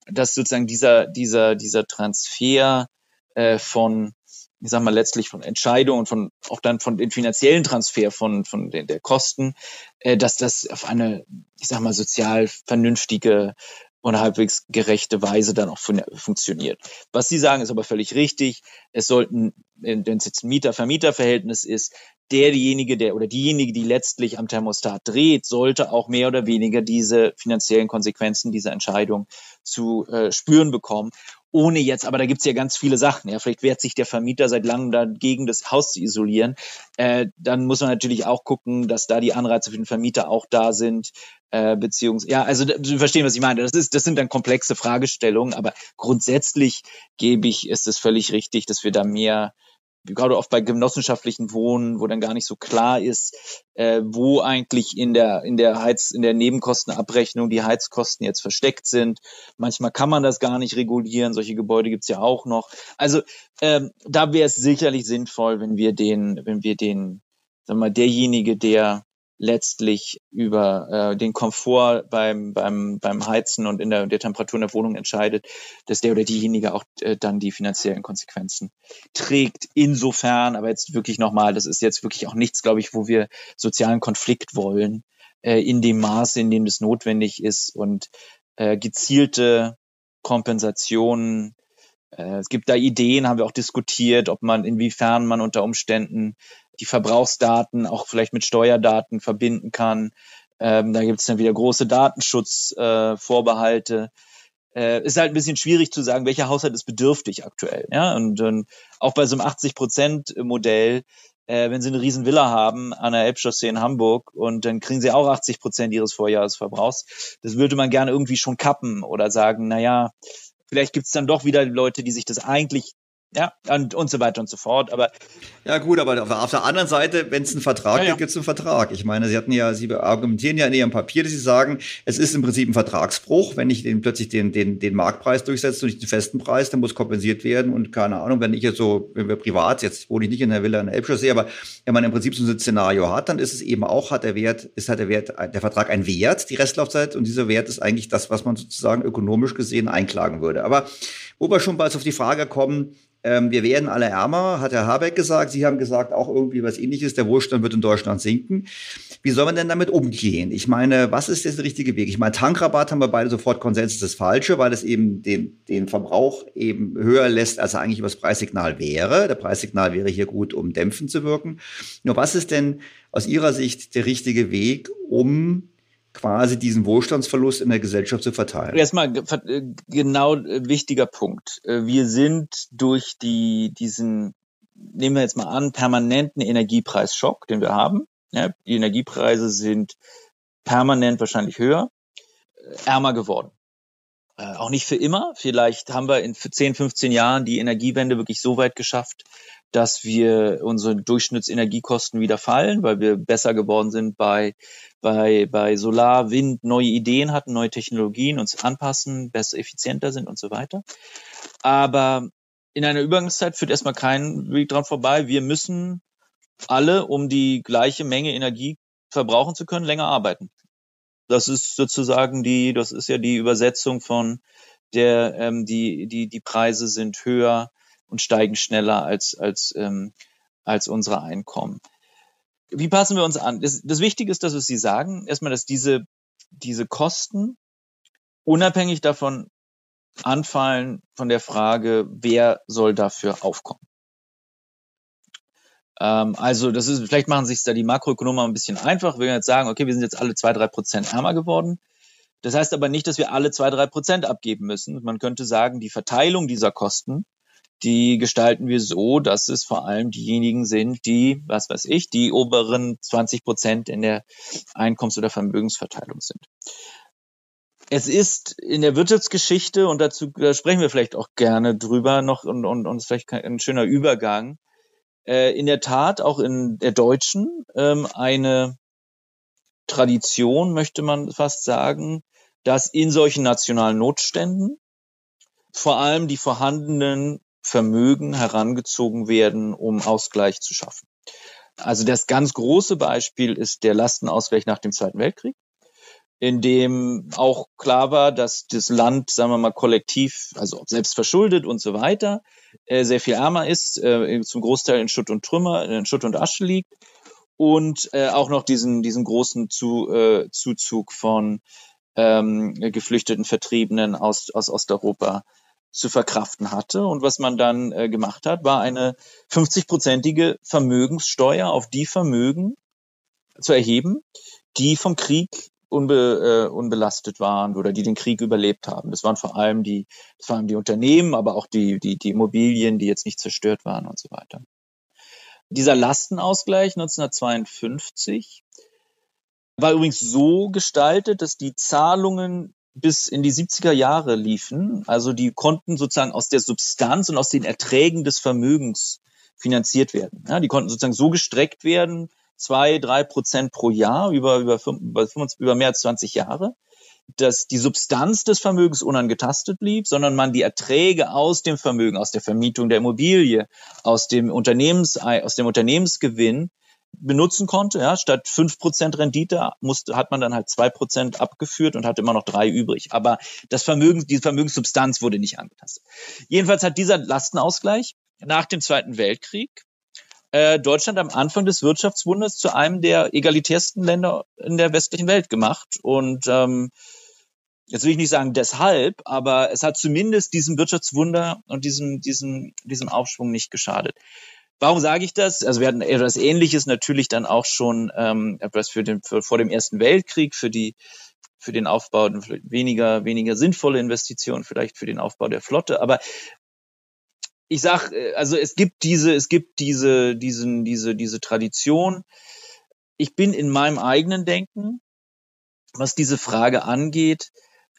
Dass sozusagen dieser, dieser, dieser Transfer äh, von, ich sag mal, letztlich von Entscheidungen und von auch dann von den finanziellen Transfer von, von den, der Kosten, äh, dass das auf eine, ich sag mal, sozial vernünftige und halbwegs gerechte Weise dann auch fun funktioniert. Was Sie sagen, ist aber völlig richtig. Es sollten, wenn es jetzt ein Mieter-Vermieter-Verhältnis ist, derjenige, der oder diejenige, die letztlich am Thermostat dreht, sollte auch mehr oder weniger diese finanziellen Konsequenzen dieser Entscheidung zu äh, spüren bekommen. Ohne jetzt, aber da gibt's ja ganz viele Sachen. Ja, vielleicht wehrt sich der Vermieter seit langem dagegen, das Haus zu isolieren. Äh, dann muss man natürlich auch gucken, dass da die Anreize für den Vermieter auch da sind. Äh, beziehungs ja, also Sie verstehen, was ich meine. Das ist, das sind dann komplexe Fragestellungen, aber grundsätzlich gebe ich, ist es völlig richtig, dass wir da mehr gerade oft bei genossenschaftlichen Wohnen, wo dann gar nicht so klar ist, äh, wo eigentlich in der in der Heiz in der Nebenkostenabrechnung die Heizkosten jetzt versteckt sind. Manchmal kann man das gar nicht regulieren. Solche Gebäude gibt's ja auch noch. Also ähm, da wäre es sicherlich sinnvoll, wenn wir den wenn wir den sagen wir mal derjenige, der letztlich über äh, den Komfort beim, beim, beim Heizen und in der, der Temperatur in der Wohnung entscheidet, dass der oder diejenige auch äh, dann die finanziellen Konsequenzen trägt. Insofern, aber jetzt wirklich nochmal, das ist jetzt wirklich auch nichts, glaube ich, wo wir sozialen Konflikt wollen, äh, in dem Maße, in dem das notwendig ist und äh, gezielte Kompensationen äh, es gibt da Ideen, haben wir auch diskutiert, ob man, inwiefern man unter Umständen die Verbrauchsdaten auch vielleicht mit Steuerdaten verbinden kann. Ähm, da gibt es dann wieder große Datenschutzvorbehalte. Äh, äh, ist halt ein bisschen schwierig zu sagen, welcher Haushalt ist bedürftig aktuell. Ja? Und, und auch bei so einem 80-Prozent-Modell, äh, wenn Sie eine riesen Villa haben an der Elbchaussee in Hamburg und dann kriegen Sie auch 80 Prozent Ihres Vorjahresverbrauchs, das würde man gerne irgendwie schon kappen oder sagen, na ja, vielleicht gibt es dann doch wieder Leute, die sich das eigentlich ja, und, und so weiter und so fort. Aber ja, gut, aber auf der anderen Seite, wenn es einen Vertrag ja, gibt, ja. gibt es einen Vertrag. Ich meine, Sie hatten ja, Sie argumentieren ja in Ihrem Papier, dass Sie sagen, es ist im Prinzip ein Vertragsbruch, wenn ich den plötzlich den, den, den Marktpreis durchsetze und nicht den festen Preis, dann muss kompensiert werden. Und keine Ahnung, wenn ich jetzt so, wenn wir privat, jetzt wohne ich nicht in der Villa in der Elbchaussee, aber wenn man im Prinzip so ein Szenario hat, dann ist es eben auch, hat der Wert, ist hat der Wert, der Vertrag ein Wert, die Restlaufzeit, und dieser Wert ist eigentlich das, was man sozusagen ökonomisch gesehen einklagen würde. Aber wo wir schon bald auf die Frage kommen, ähm, wir werden alle ärmer, hat Herr Habeck gesagt. Sie haben gesagt, auch irgendwie was ähnliches, der Wohlstand wird in Deutschland sinken. Wie soll man denn damit umgehen? Ich meine, was ist jetzt der richtige Weg? Ich meine, Tankrabatt haben wir beide sofort Konsens, das ist das Falsche, weil es eben den, den Verbrauch eben höher lässt, als er eigentlich über das Preissignal wäre. Der Preissignal wäre hier gut, um dämpfend zu wirken. Nur was ist denn aus Ihrer Sicht der richtige Weg, um quasi diesen Wohlstandsverlust in der Gesellschaft zu verteilen. Erstmal äh, genau äh, wichtiger Punkt. Äh, wir sind durch die, diesen, nehmen wir jetzt mal an, permanenten Energiepreisschock, den wir haben. Ja, die Energiepreise sind permanent wahrscheinlich höher, ärmer geworden. Auch nicht für immer. Vielleicht haben wir in 10, 15 Jahren die Energiewende wirklich so weit geschafft, dass wir unsere Durchschnittsenergiekosten wieder fallen, weil wir besser geworden sind bei, bei, bei Solar, Wind, neue Ideen hatten, neue Technologien, uns anpassen, besser, effizienter sind und so weiter. Aber in einer Übergangszeit führt erstmal kein Weg dran vorbei. Wir müssen alle, um die gleiche Menge Energie verbrauchen zu können, länger arbeiten. Das ist sozusagen die, das ist ja die Übersetzung von der, ähm, die, die, die Preise sind höher, und steigen schneller als, als, ähm, als unsere Einkommen. Wie passen wir uns an? Das, das Wichtige ist, dass wir Sie sagen, erstmal, dass diese, diese Kosten unabhängig davon anfallen von der Frage, wer soll dafür aufkommen. Ähm, also das ist, vielleicht machen sich da die Makroökonomen ein bisschen einfach. Wir jetzt sagen, okay, wir sind jetzt alle zwei, drei Prozent ärmer geworden. Das heißt aber nicht, dass wir alle zwei, drei Prozent abgeben müssen. Man könnte sagen, die Verteilung dieser Kosten die gestalten wir so, dass es vor allem diejenigen sind, die, was weiß ich, die oberen 20 Prozent in der Einkommens- oder Vermögensverteilung sind. Es ist in der Wirtschaftsgeschichte, und dazu da sprechen wir vielleicht auch gerne drüber noch, und, und, und vielleicht ein schöner Übergang, äh, in der Tat auch in der deutschen ähm, eine Tradition, möchte man fast sagen, dass in solchen nationalen Notständen vor allem die vorhandenen Vermögen herangezogen werden, um Ausgleich zu schaffen. Also das ganz große Beispiel ist der Lastenausgleich nach dem Zweiten Weltkrieg, in dem auch klar war, dass das Land, sagen wir mal, kollektiv, also selbst verschuldet und so weiter, äh, sehr viel ärmer ist, äh, zum Großteil in Schutt und Trümmer, in Schutt und Asche liegt und äh, auch noch diesen, diesen großen Zu, Zuzug von ähm, geflüchteten Vertriebenen aus, aus Osteuropa zu verkraften hatte. Und was man dann äh, gemacht hat, war eine 50-prozentige Vermögenssteuer auf die Vermögen zu erheben, die vom Krieg unbe, äh, unbelastet waren oder die den Krieg überlebt haben. Das waren vor allem die, das waren die Unternehmen, aber auch die, die, die Immobilien, die jetzt nicht zerstört waren und so weiter. Dieser Lastenausgleich 1952 war übrigens so gestaltet, dass die Zahlungen bis in die 70er Jahre liefen. Also die konnten sozusagen aus der Substanz und aus den Erträgen des Vermögens finanziert werden. Ja, die konnten sozusagen so gestreckt werden, zwei, drei Prozent pro Jahr über, über, über, mehr als 20 Jahre, dass die Substanz des Vermögens unangetastet blieb, sondern man die Erträge aus dem Vermögen, aus der Vermietung der Immobilie, aus dem Unternehmens, aus dem Unternehmensgewinn benutzen konnte. Ja, statt fünf Prozent Rendite musste, hat man dann halt zwei Prozent abgeführt und hat immer noch drei übrig. Aber das Vermögen, die Vermögenssubstanz wurde nicht angetastet. Jedenfalls hat dieser Lastenausgleich nach dem Zweiten Weltkrieg äh, Deutschland am Anfang des Wirtschaftswunders zu einem der egalitärsten Länder in der westlichen Welt gemacht. Und ähm, jetzt will ich nicht sagen deshalb, aber es hat zumindest diesem Wirtschaftswunder und diesem, diesem, diesem Aufschwung nicht geschadet. Warum sage ich das? Also wir hatten etwas Ähnliches natürlich dann auch schon ähm, etwas für den für, vor dem Ersten Weltkrieg für die für den Aufbau weniger weniger sinnvolle Investitionen vielleicht für den Aufbau der Flotte. Aber ich sag, äh, also es gibt diese es gibt diese diesen diese diese Tradition. Ich bin in meinem eigenen Denken, was diese Frage angeht,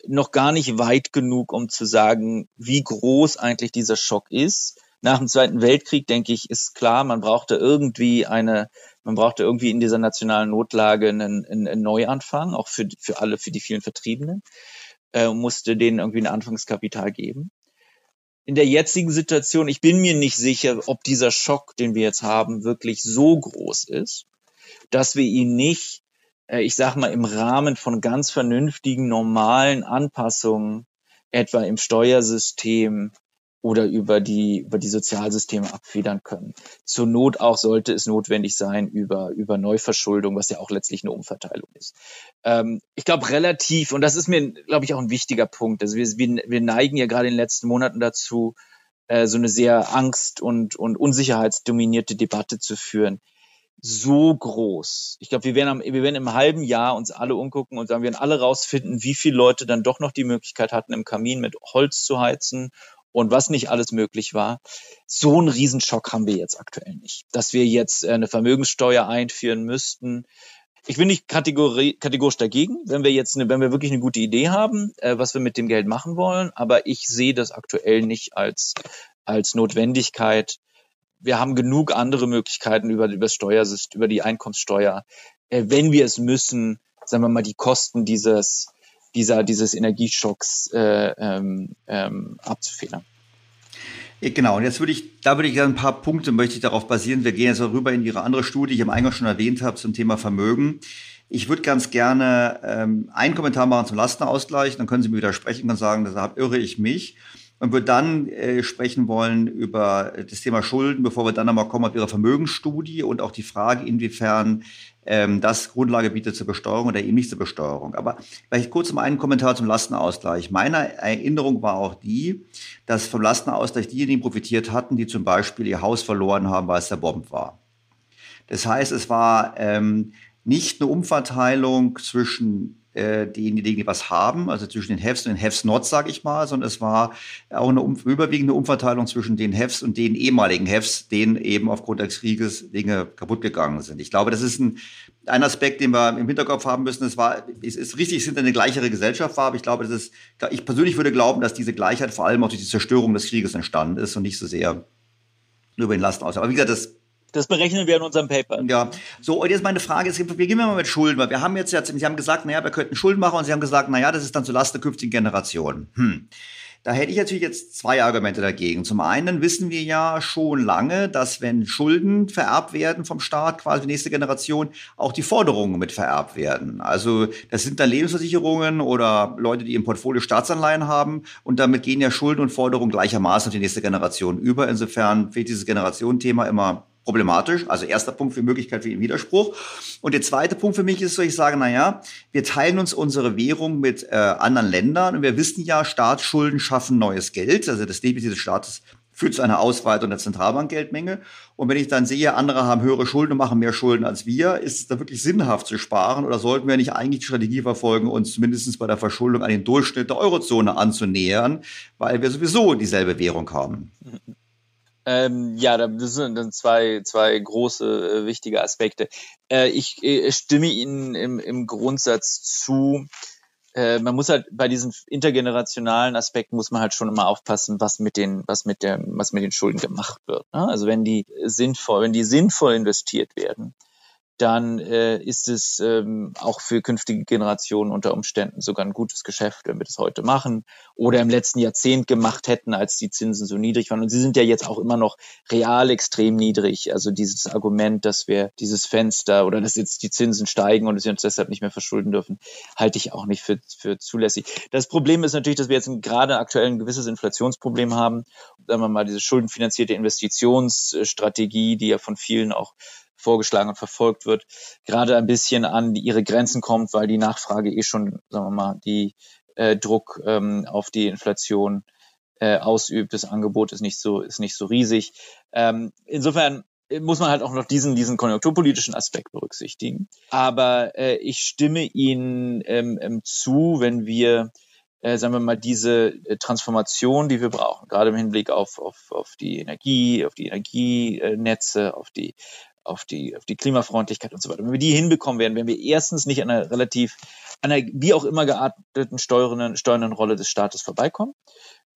noch gar nicht weit genug, um zu sagen, wie groß eigentlich dieser Schock ist nach dem Zweiten Weltkrieg, denke ich, ist klar, man brauchte irgendwie eine, man brauchte irgendwie in dieser nationalen Notlage einen, einen, Neuanfang, auch für, für alle, für die vielen Vertriebenen, äh, musste denen irgendwie ein Anfangskapital geben. In der jetzigen Situation, ich bin mir nicht sicher, ob dieser Schock, den wir jetzt haben, wirklich so groß ist, dass wir ihn nicht, äh, ich sag mal, im Rahmen von ganz vernünftigen, normalen Anpassungen, etwa im Steuersystem, oder über die, über die Sozialsysteme abfedern können. Zur Not auch sollte es notwendig sein über, über Neuverschuldung, was ja auch letztlich eine Umverteilung ist. Ähm, ich glaube relativ, und das ist mir, glaube ich, auch ein wichtiger Punkt. Also wir, wir, wir neigen ja gerade in den letzten Monaten dazu, äh, so eine sehr angst- und, und unsicherheitsdominierte Debatte zu führen so groß. Ich glaube, wir werden, am, wir werden im halben Jahr uns alle umgucken und dann werden alle rausfinden, wie viele Leute dann doch noch die Möglichkeit hatten, im Kamin mit Holz zu heizen und was nicht alles möglich war. So einen Riesenschock haben wir jetzt aktuell nicht. Dass wir jetzt äh, eine Vermögenssteuer einführen müssten. Ich bin nicht kategorisch dagegen, wenn wir jetzt, eine, wenn wir wirklich eine gute Idee haben, äh, was wir mit dem Geld machen wollen. Aber ich sehe das aktuell nicht als, als Notwendigkeit. Wir haben genug andere Möglichkeiten über, über das Steuersystem, über die Einkommenssteuer. Äh, wenn wir es müssen, sagen wir mal, die Kosten dieses, dieser, dieses Energieschocks äh, ähm, ähm, abzufedern. Genau, und jetzt würde ich, da würde ich ein paar Punkte möchte ich darauf basieren. Wir gehen jetzt rüber in Ihre andere Studie, die ich am Eingang schon erwähnt habe, zum Thema Vermögen. Ich würde ganz gerne ähm, einen Kommentar machen zum Lastenausgleich, dann können Sie mir widersprechen und sagen, deshalb irre ich mich. Und würde dann äh, sprechen wollen über das Thema Schulden, bevor wir dann nochmal kommen auf Ihre Vermögensstudie und auch die Frage, inwiefern ähm, das Grundlage bietet zur Besteuerung oder eben nicht zur Besteuerung. Aber vielleicht kurz mal einen Kommentar zum Lastenausgleich. Meine Erinnerung war auch die, dass vom Lastenausgleich diejenigen profitiert hatten, die zum Beispiel ihr Haus verloren haben, weil es zerbombt war. Das heißt, es war ähm, nicht eine Umverteilung zwischen diejenigen, die was haben, also zwischen den Hefs und den Hefs-Nots, sage ich mal, sondern es war auch eine um, überwiegende Umverteilung zwischen den Hefs und den ehemaligen Hefs, denen eben aufgrund des Krieges Dinge kaputt gegangen sind. Ich glaube, das ist ein, ein Aspekt, den wir im Hinterkopf haben müssen. Es war, es ist richtig, es sind eine gleichere Gesellschaft war, aber ich glaube, das ist, ich persönlich würde glauben, dass diese Gleichheit vor allem auch durch die Zerstörung des Krieges entstanden ist und nicht so sehr über den Lasten aus. Aber wie gesagt, das das berechnen wir in unserem Paper. Ja, so, und jetzt meine Frage ist, wir gehen mal mit Schulden, weil wir haben jetzt, Sie haben gesagt, naja, wir könnten Schulden machen und Sie haben gesagt, naja, das ist dann zulasten der künftigen Generationen. Hm. Da hätte ich natürlich jetzt zwei Argumente dagegen. Zum einen wissen wir ja schon lange, dass wenn Schulden vererbt werden vom Staat, quasi die nächste Generation, auch die Forderungen mit vererbt werden. Also das sind dann Lebensversicherungen oder Leute, die im Portfolio Staatsanleihen haben und damit gehen ja Schulden und Forderungen gleichermaßen auf die nächste Generation über. Insofern fehlt dieses Generationenthema immer problematisch. Also erster Punkt für Möglichkeit für den Widerspruch. Und der zweite Punkt für mich ist, so ich sage, na ja, wir teilen uns unsere Währung mit äh, anderen Ländern und wir wissen ja, Staatsschulden schaffen neues Geld. Also das Defizit des Staates führt zu einer Ausweitung der Zentralbankgeldmenge. Und wenn ich dann sehe, andere haben höhere Schulden und machen mehr Schulden als wir, ist es da wirklich sinnhaft zu sparen oder sollten wir nicht eigentlich die Strategie verfolgen, uns zumindest bei der Verschuldung an den Durchschnitt der Eurozone anzunähern, weil wir sowieso dieselbe Währung haben? Ähm, ja, das sind dann zwei, zwei große, äh, wichtige Aspekte. Äh, ich äh, stimme Ihnen im, im Grundsatz zu, äh, man muss halt bei diesen intergenerationalen Aspekten muss man halt schon immer aufpassen, was mit den, was mit der, was mit den Schulden gemacht wird. Ne? Also wenn die sinnvoll, wenn die sinnvoll investiert werden, dann äh, ist es ähm, auch für künftige Generationen unter Umständen sogar ein gutes Geschäft, wenn wir das heute machen oder im letzten Jahrzehnt gemacht hätten, als die Zinsen so niedrig waren. Und sie sind ja jetzt auch immer noch real extrem niedrig. Also dieses Argument, dass wir dieses Fenster oder dass jetzt die Zinsen steigen und wir uns deshalb nicht mehr verschulden dürfen, halte ich auch nicht für, für zulässig. Das Problem ist natürlich, dass wir jetzt gerade aktuell ein gewisses Inflationsproblem haben. Sagen wir mal, diese schuldenfinanzierte Investitionsstrategie, die ja von vielen auch vorgeschlagen und verfolgt wird, gerade ein bisschen an ihre Grenzen kommt, weil die Nachfrage eh schon, sagen wir mal, die äh, Druck ähm, auf die Inflation äh, ausübt. Das Angebot ist nicht so, ist nicht so riesig. Ähm, insofern muss man halt auch noch diesen, diesen konjunkturpolitischen Aspekt berücksichtigen. Aber äh, ich stimme Ihnen ähm, ähm, zu, wenn wir äh, sagen wir mal, diese äh, Transformation, die wir brauchen, gerade im Hinblick auf, auf, auf die Energie, auf die Energienetze, auf die auf die, auf die Klimafreundlichkeit und so weiter. Wenn wir die hinbekommen werden, wenn wir erstens nicht an einer relativ, an einer wie auch immer gearteten steuernden, steuernden Rolle des Staates vorbeikommen.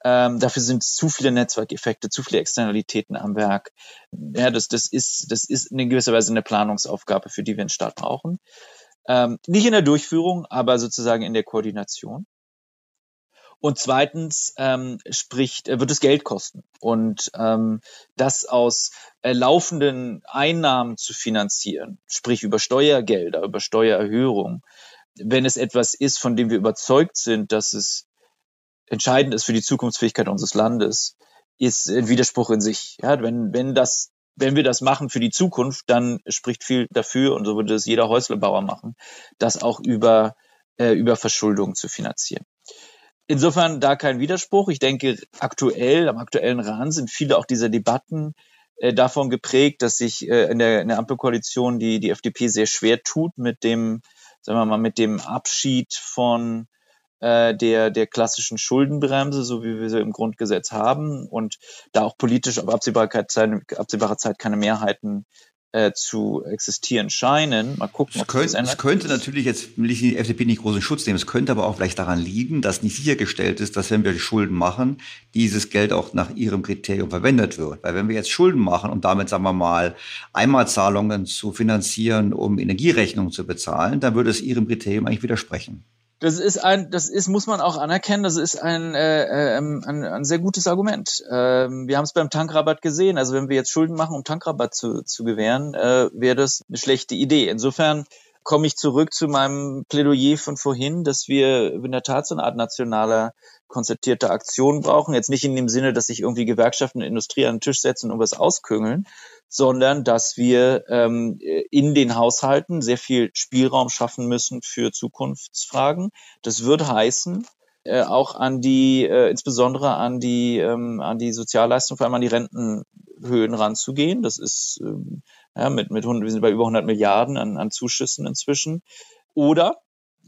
Ähm, dafür sind zu viele Netzwerkeffekte, zu viele Externalitäten am Werk. Ja, das, das ist, das ist in gewisser Weise eine Planungsaufgabe, für die wir einen Staat brauchen. Ähm, nicht in der Durchführung, aber sozusagen in der Koordination. Und zweitens ähm, spricht, äh, wird es Geld kosten. Und ähm, das aus äh, laufenden Einnahmen zu finanzieren, sprich über Steuergelder, über Steuererhöhungen, wenn es etwas ist, von dem wir überzeugt sind, dass es entscheidend ist für die Zukunftsfähigkeit unseres Landes, ist ein Widerspruch in sich. Ja, wenn, wenn das wenn wir das machen für die Zukunft, dann spricht viel dafür, und so würde es jeder Häuslebauer machen, das auch über, äh, über Verschuldung zu finanzieren. Insofern da kein Widerspruch. Ich denke, aktuell, am aktuellen Rahmen sind viele auch dieser Debatten äh, davon geprägt, dass sich äh, in, der, in der Ampelkoalition die, die FDP sehr schwer tut mit dem, sagen wir mal, mit dem Abschied von äh, der, der klassischen Schuldenbremse, so wie wir sie im Grundgesetz haben und da auch politisch auf absehbare Zeit, absehbare Zeit keine Mehrheiten äh, zu existieren scheinen. Mal gucken, ob es könnte, das Es könnte natürlich jetzt will ich die FDP nicht großen Schutz nehmen. Es könnte aber auch vielleicht daran liegen, dass nicht sichergestellt ist, dass wenn wir Schulden machen, dieses Geld auch nach ihrem Kriterium verwendet wird. Weil wenn wir jetzt Schulden machen und damit, sagen wir mal, Einmalzahlungen zu finanzieren, um Energierechnungen zu bezahlen, dann würde es ihrem Kriterium eigentlich widersprechen. Das ist ein, das ist, muss man auch anerkennen, das ist ein, äh, ähm, ein, ein sehr gutes Argument. Ähm, wir haben es beim Tankrabatt gesehen. Also wenn wir jetzt Schulden machen, um Tankrabatt zu, zu gewähren, äh, wäre das eine schlechte Idee. Insofern komme ich zurück zu meinem Plädoyer von vorhin, dass wir in der Tat so eine Art nationaler konzertierter Aktion brauchen. Jetzt nicht in dem Sinne, dass sich irgendwie Gewerkschaften und Industrie an den Tisch setzen und was ausküngeln, sondern dass wir ähm, in den Haushalten sehr viel Spielraum schaffen müssen für Zukunftsfragen. Das würde heißen, äh, auch an die, äh, insbesondere an die, ähm, an die Sozialleistung, vor allem an die Rentenhöhen ranzugehen. Das ist ähm, ja, mit, mit 100, wir sind bei über 100 Milliarden an, an Zuschüssen inzwischen. Oder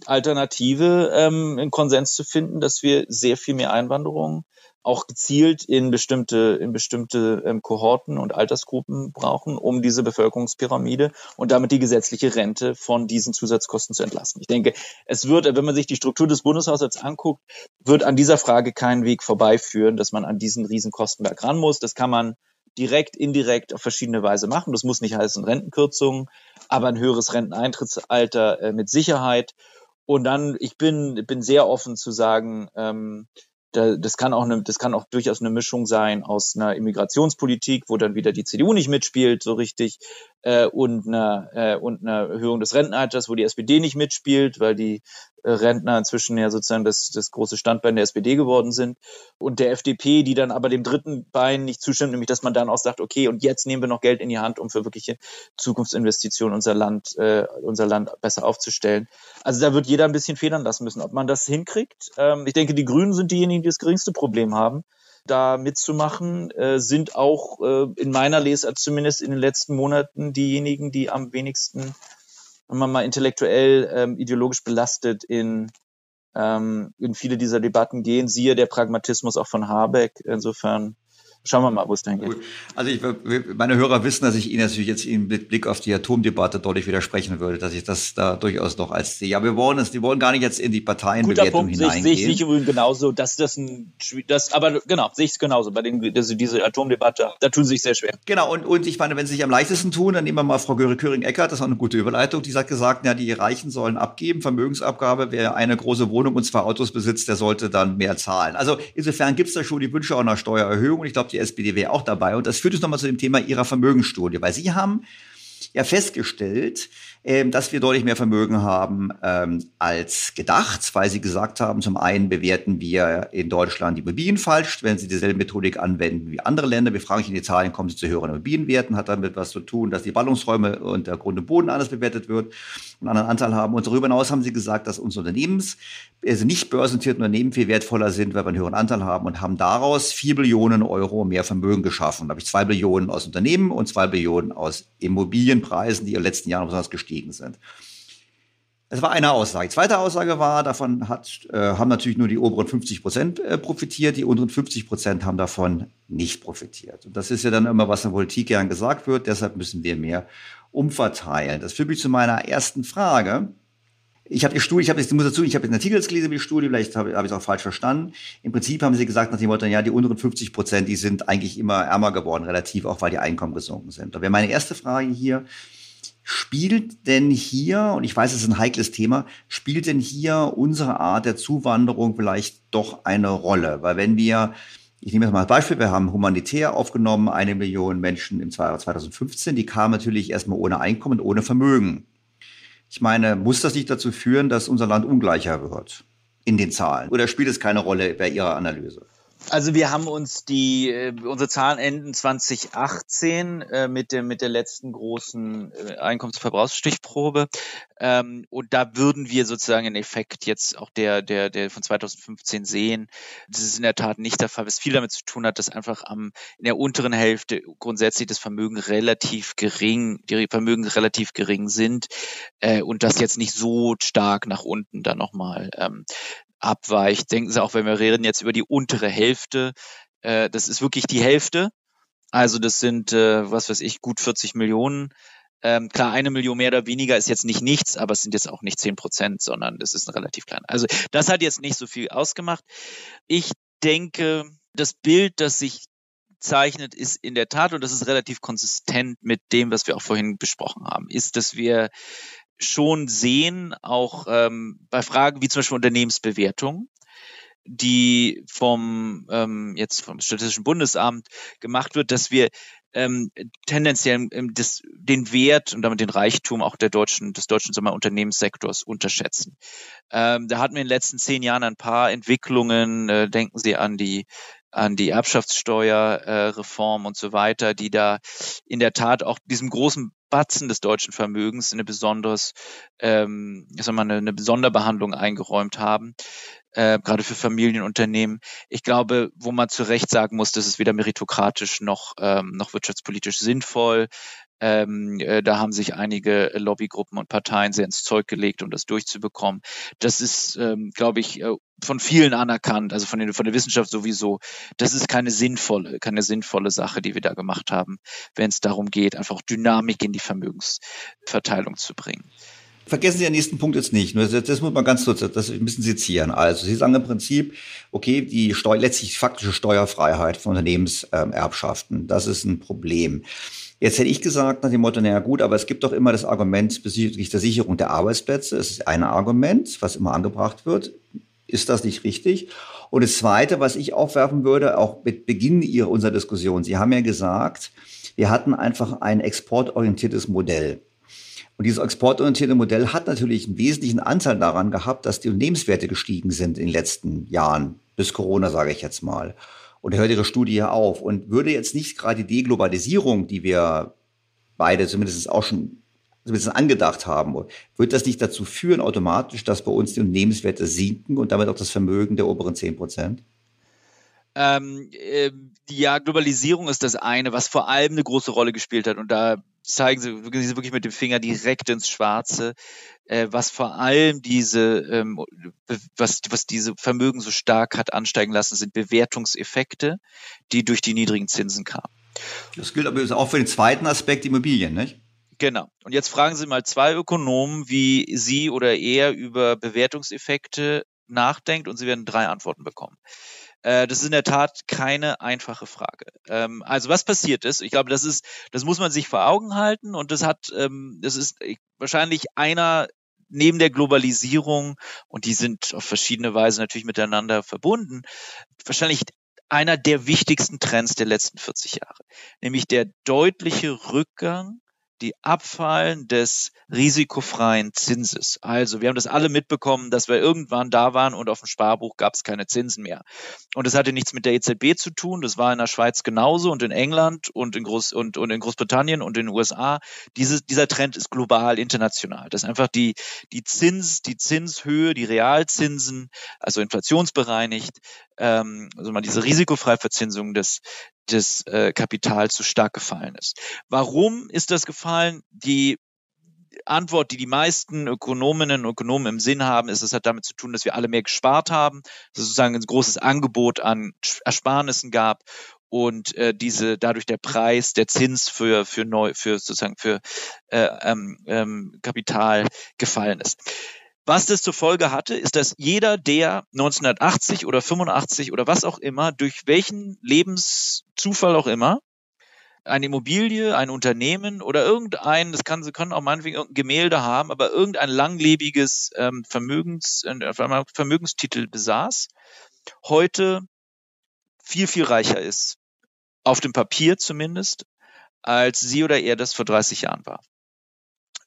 Alternative, ähm, einen Konsens zu finden, dass wir sehr viel mehr Einwanderung auch gezielt in bestimmte, in bestimmte ähm, Kohorten und Altersgruppen brauchen, um diese Bevölkerungspyramide und damit die gesetzliche Rente von diesen Zusatzkosten zu entlasten. Ich denke, es wird, wenn man sich die Struktur des Bundeshaushalts anguckt, wird an dieser Frage keinen Weg vorbeiführen, dass man an diesen Riesenkostenberg ran muss. Das kann man direkt, indirekt auf verschiedene Weise machen. Das muss nicht heißen Rentenkürzungen, aber ein höheres Renteneintrittsalter äh, mit Sicherheit. Und dann, ich bin, bin sehr offen zu sagen, ähm, das kann auch eine, das kann auch durchaus eine Mischung sein aus einer Immigrationspolitik, wo dann wieder die CDU nicht mitspielt so richtig, äh, und, einer, äh, und einer Erhöhung des Rentenalters, wo die SPD nicht mitspielt, weil die äh, Rentner inzwischen ja sozusagen das, das große Standbein der SPD geworden sind. Und der FDP, die dann aber dem dritten Bein nicht zustimmt, nämlich dass man dann auch sagt, okay, und jetzt nehmen wir noch Geld in die Hand, um für wirkliche Zukunftsinvestitionen unser Land, äh, unser Land besser aufzustellen. Also da wird jeder ein bisschen federn lassen müssen, ob man das hinkriegt. Ähm, ich denke, die Grünen sind diejenigen, die das geringste Problem haben da mitzumachen, äh, sind auch äh, in meiner Lesart zumindest in den letzten Monaten diejenigen, die am wenigsten, wenn man mal intellektuell, ähm, ideologisch belastet in, ähm, in viele dieser Debatten gehen. Siehe der Pragmatismus auch von Habeck. Insofern Schauen wir mal, wo es dann geht. Also ich, meine Hörer wissen, dass ich Ihnen natürlich jetzt mit Blick auf die Atomdebatte deutlich widersprechen würde, dass ich das da durchaus noch als sehe. Ja, wir wollen es, wir wollen gar nicht jetzt in die Parteienbewertung Guter hineingehen. Sehe ich, sehe ich übrigens genauso, dass das ein, das, aber genau, sehe ich es genauso. Bei den, also diese Atomdebatte, da tun sie sich sehr schwer. Genau, und, und ich meine, wenn sie sich am leichtesten tun, dann nehmen wir mal Frau Göring-Eckert, das ist auch eine gute Überleitung, die hat gesagt, ja, die Reichen sollen abgeben, Vermögensabgabe, wer eine große Wohnung und zwei Autos besitzt, der sollte dann mehr zahlen. Also insofern gibt es da schon die Wünsche einer Steuererhöhung und ich glaube, die SPD wäre auch dabei. Und das führt uns nochmal zu dem Thema Ihrer Vermögensstudie, weil Sie haben ja festgestellt, dass wir deutlich mehr Vermögen haben ähm, als gedacht, weil sie gesagt haben, zum einen bewerten wir in Deutschland die Immobilien falsch, wenn sie dieselbe Methodik anwenden wie andere Länder. Wir fragen sich in Italien, kommen sie zu höheren Immobilienwerten, hat damit was zu tun, dass die Ballungsräume und der Grund und Boden anders bewertet wird und einen anderen Anteil haben. Und darüber hinaus haben sie gesagt, dass unsere Unternehmens, also nicht börsennotierten Unternehmen viel wertvoller sind, weil wir einen höheren Anteil haben und haben daraus vier Billionen Euro mehr Vermögen geschaffen. Da habe ich zwei Billionen aus Unternehmen und zwei Billionen aus Immobilienpreisen, die in den letzten Jahren besonders gestiegen gestiegen sind. Das war eine Aussage. Zweite Aussage war, davon hat, äh, haben natürlich nur die oberen 50 Prozent äh, profitiert, die unteren 50 Prozent haben davon nicht profitiert. Und das ist ja dann immer, was in der Politik gern gesagt wird, deshalb müssen wir mehr umverteilen. Das führt mich zu meiner ersten Frage. Ich habe die Studie, ich habe jetzt, muss dazu, ich habe einen Artikel gelesen über die Studie, vielleicht habe, habe ich es auch falsch verstanden. Im Prinzip haben sie gesagt nach dem Motto, ja, die unteren 50 Prozent, die sind eigentlich immer ärmer geworden, relativ, auch weil die Einkommen gesunken sind. Da wäre meine erste Frage hier, Spielt denn hier, und ich weiß, es ist ein heikles Thema, spielt denn hier unsere Art der Zuwanderung vielleicht doch eine Rolle? Weil wenn wir, ich nehme jetzt mal ein Beispiel, wir haben humanitär aufgenommen, eine Million Menschen im Jahr 2015, die kamen natürlich erstmal ohne Einkommen, ohne Vermögen. Ich meine, muss das nicht dazu führen, dass unser Land ungleicher wird in den Zahlen? Oder spielt es keine Rolle bei Ihrer Analyse? Also wir haben uns die äh, unsere Zahlen enden 2018 äh, mit der mit der letzten großen äh, Einkommensverbrauchsstichprobe ähm, und da würden wir sozusagen einen Effekt jetzt auch der der der von 2015 sehen. Das ist in der Tat nicht der Fall, was viel damit zu tun hat, dass einfach am in der unteren Hälfte grundsätzlich das Vermögen relativ gering, die Vermögen relativ gering sind äh, und das jetzt nicht so stark nach unten dann nochmal ähm, abweicht. Denken Sie auch, wenn wir reden jetzt über die untere Hälfte, äh, das ist wirklich die Hälfte. Also das sind, äh, was weiß ich, gut 40 Millionen. Ähm, klar, eine Million mehr oder weniger ist jetzt nicht nichts, aber es sind jetzt auch nicht 10 Prozent, sondern das ist relativ klein. Also das hat jetzt nicht so viel ausgemacht. Ich denke, das Bild, das sich zeichnet, ist in der Tat, und das ist relativ konsistent mit dem, was wir auch vorhin besprochen haben, ist, dass wir schon sehen, auch ähm, bei Fragen wie zum Beispiel Unternehmensbewertung, die vom ähm, jetzt vom Statistischen Bundesamt gemacht wird, dass wir ähm, tendenziell ähm, das, den Wert und damit den Reichtum auch der deutschen, des deutschen sagen wir, Unternehmenssektors unterschätzen. Ähm, da hatten wir in den letzten zehn Jahren ein paar Entwicklungen. Äh, denken Sie an die an die Erbschaftssteuerreform äh, und so weiter, die da in der Tat auch diesem großen Batzen des deutschen Vermögens eine besonderes, ähm, ich sag mal, eine, eine Sonderbehandlung eingeräumt haben, äh, gerade für Familienunternehmen. Ich glaube, wo man zu Recht sagen muss, das ist weder meritokratisch noch, ähm, noch wirtschaftspolitisch sinnvoll. Ähm, äh, da haben sich einige Lobbygruppen und Parteien sehr ins Zeug gelegt, um das durchzubekommen. Das ist, ähm, glaube ich, äh, von vielen anerkannt, also von, den, von der Wissenschaft sowieso. Das ist keine sinnvolle, keine sinnvolle Sache, die wir da gemacht haben, wenn es darum geht, einfach Dynamik in die Vermögensverteilung zu bringen. Vergessen Sie den nächsten Punkt jetzt nicht. Das, das muss man ganz kurz, das müssen Sie zieren. Also Sie sagen im Prinzip, okay, die Steu letztlich faktische Steuerfreiheit von Unternehmenserbschaften, das ist ein Problem. Jetzt hätte ich gesagt nach dem Motto, naja gut, aber es gibt doch immer das Argument bezüglich der Sicherung der Arbeitsplätze. Es ist ein Argument, was immer angebracht wird. Ist das nicht richtig? Und das Zweite, was ich aufwerfen würde, auch mit Beginn Ihrer, unserer Diskussion, Sie haben ja gesagt, wir hatten einfach ein exportorientiertes Modell. Und dieses exportorientierte Modell hat natürlich einen wesentlichen Anteil daran gehabt, dass die Unternehmenswerte gestiegen sind in den letzten Jahren, bis Corona, sage ich jetzt mal. Und hört Ihre Studie auf. Und würde jetzt nicht gerade die Deglobalisierung, die wir beide zumindest auch schon zumindest angedacht haben, wird das nicht dazu führen automatisch, dass bei uns die Unternehmenswerte sinken und damit auch das Vermögen der oberen 10 Prozent? Ähm, äh, ja, Globalisierung ist das eine, was vor allem eine große Rolle gespielt hat. Und da zeigen sie, wirklich mit dem Finger direkt ins Schwarze, äh, was vor allem diese, ähm, was, was diese Vermögen so stark hat ansteigen lassen, sind Bewertungseffekte, die durch die niedrigen Zinsen kamen. Das gilt aber auch für den zweiten Aspekt Immobilien, nicht? Genau. Und jetzt fragen Sie mal zwei Ökonomen, wie Sie oder er über Bewertungseffekte nachdenkt und Sie werden drei Antworten bekommen. Äh, das ist in der Tat keine einfache Frage. Ähm, also was passiert ist, ich glaube, das ist, das muss man sich vor Augen halten und das hat, ähm, das ist wahrscheinlich einer neben der Globalisierung und die sind auf verschiedene Weise natürlich miteinander verbunden, wahrscheinlich einer der wichtigsten Trends der letzten 40 Jahre, nämlich der deutliche Rückgang die Abfallen des risikofreien Zinses. Also wir haben das alle mitbekommen, dass wir irgendwann da waren und auf dem Sparbuch gab es keine Zinsen mehr. Und das hatte nichts mit der EZB zu tun. Das war in der Schweiz genauso und in England und in, Groß und, und in Großbritannien und in den USA. Diese, dieser Trend ist global, international. Das ist einfach die, die Zins, die Zinshöhe, die Realzinsen, also inflationsbereinigt, ähm, also mal diese risikofreie Verzinsung des, des äh, Kapitals so stark gefallen ist. Warum ist das gefallen? Die Antwort, die die meisten Ökonominnen und Ökonomen im Sinn haben, ist, es hat damit zu tun, dass wir alle mehr gespart haben, dass es sozusagen ein großes Angebot an Ersparnissen gab und äh, diese dadurch der Preis, der Zins für für neu für sozusagen für äh, ähm, ähm, Kapital gefallen ist. Was das zur Folge hatte, ist, dass jeder, der 1980 oder 85 oder was auch immer, durch welchen Lebenszufall auch immer, eine Immobilie, ein Unternehmen oder irgendein, das kann, sie können auch meinetwegen irgendein Gemälde haben, aber irgendein langlebiges ähm, Vermögens, äh, Vermögenstitel besaß, heute viel, viel reicher ist. Auf dem Papier zumindest, als sie oder er das vor 30 Jahren war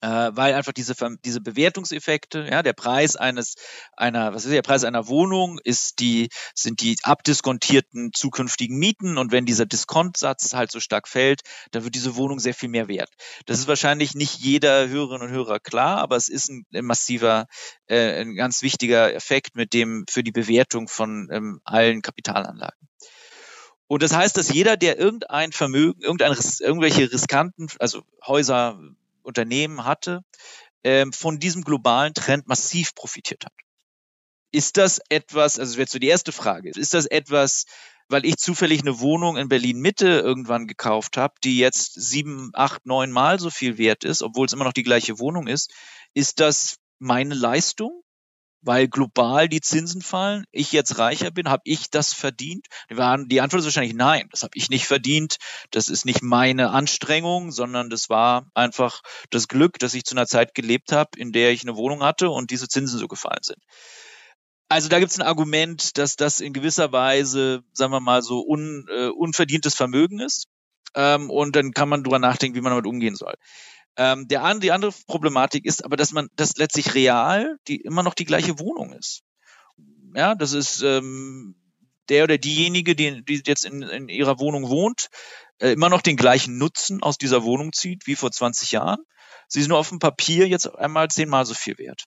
äh, weil einfach diese, diese Bewertungseffekte, ja, der Preis eines, einer, was ist der Preis einer Wohnung, ist die, sind die abdiskontierten zukünftigen Mieten und wenn dieser Diskontsatz halt so stark fällt, dann wird diese Wohnung sehr viel mehr wert. Das ist wahrscheinlich nicht jeder Hörerin und Hörer klar, aber es ist ein, ein massiver, äh, ein ganz wichtiger Effekt mit dem, für die Bewertung von ähm, allen Kapitalanlagen. Und das heißt, dass jeder, der irgendein Vermögen, irgendein, irgendwelche riskanten, also Häuser, Unternehmen hatte, ähm, von diesem globalen Trend massiv profitiert hat. Ist das etwas, also das wäre so die erste Frage, ist das etwas, weil ich zufällig eine Wohnung in Berlin Mitte irgendwann gekauft habe, die jetzt sieben, acht, neun Mal so viel wert ist, obwohl es immer noch die gleiche Wohnung ist, ist das meine Leistung? Weil global die Zinsen fallen, ich jetzt reicher bin, habe ich das verdient? Die Antwort ist wahrscheinlich nein, das habe ich nicht verdient, das ist nicht meine Anstrengung, sondern das war einfach das Glück, dass ich zu einer Zeit gelebt habe, in der ich eine Wohnung hatte und diese Zinsen so gefallen sind. Also da gibt es ein Argument, dass das in gewisser Weise, sagen wir mal, so un, äh, unverdientes Vermögen ist. Ähm, und dann kann man drüber nachdenken, wie man damit umgehen soll. Ähm, der, die andere Problematik ist aber, dass man, dass letztlich real die immer noch die gleiche Wohnung ist. Ja, das ist ähm, der oder diejenige, die, die jetzt in, in ihrer Wohnung wohnt, äh, immer noch den gleichen Nutzen aus dieser Wohnung zieht wie vor 20 Jahren. Sie ist nur auf dem Papier jetzt einmal zehnmal so viel wert.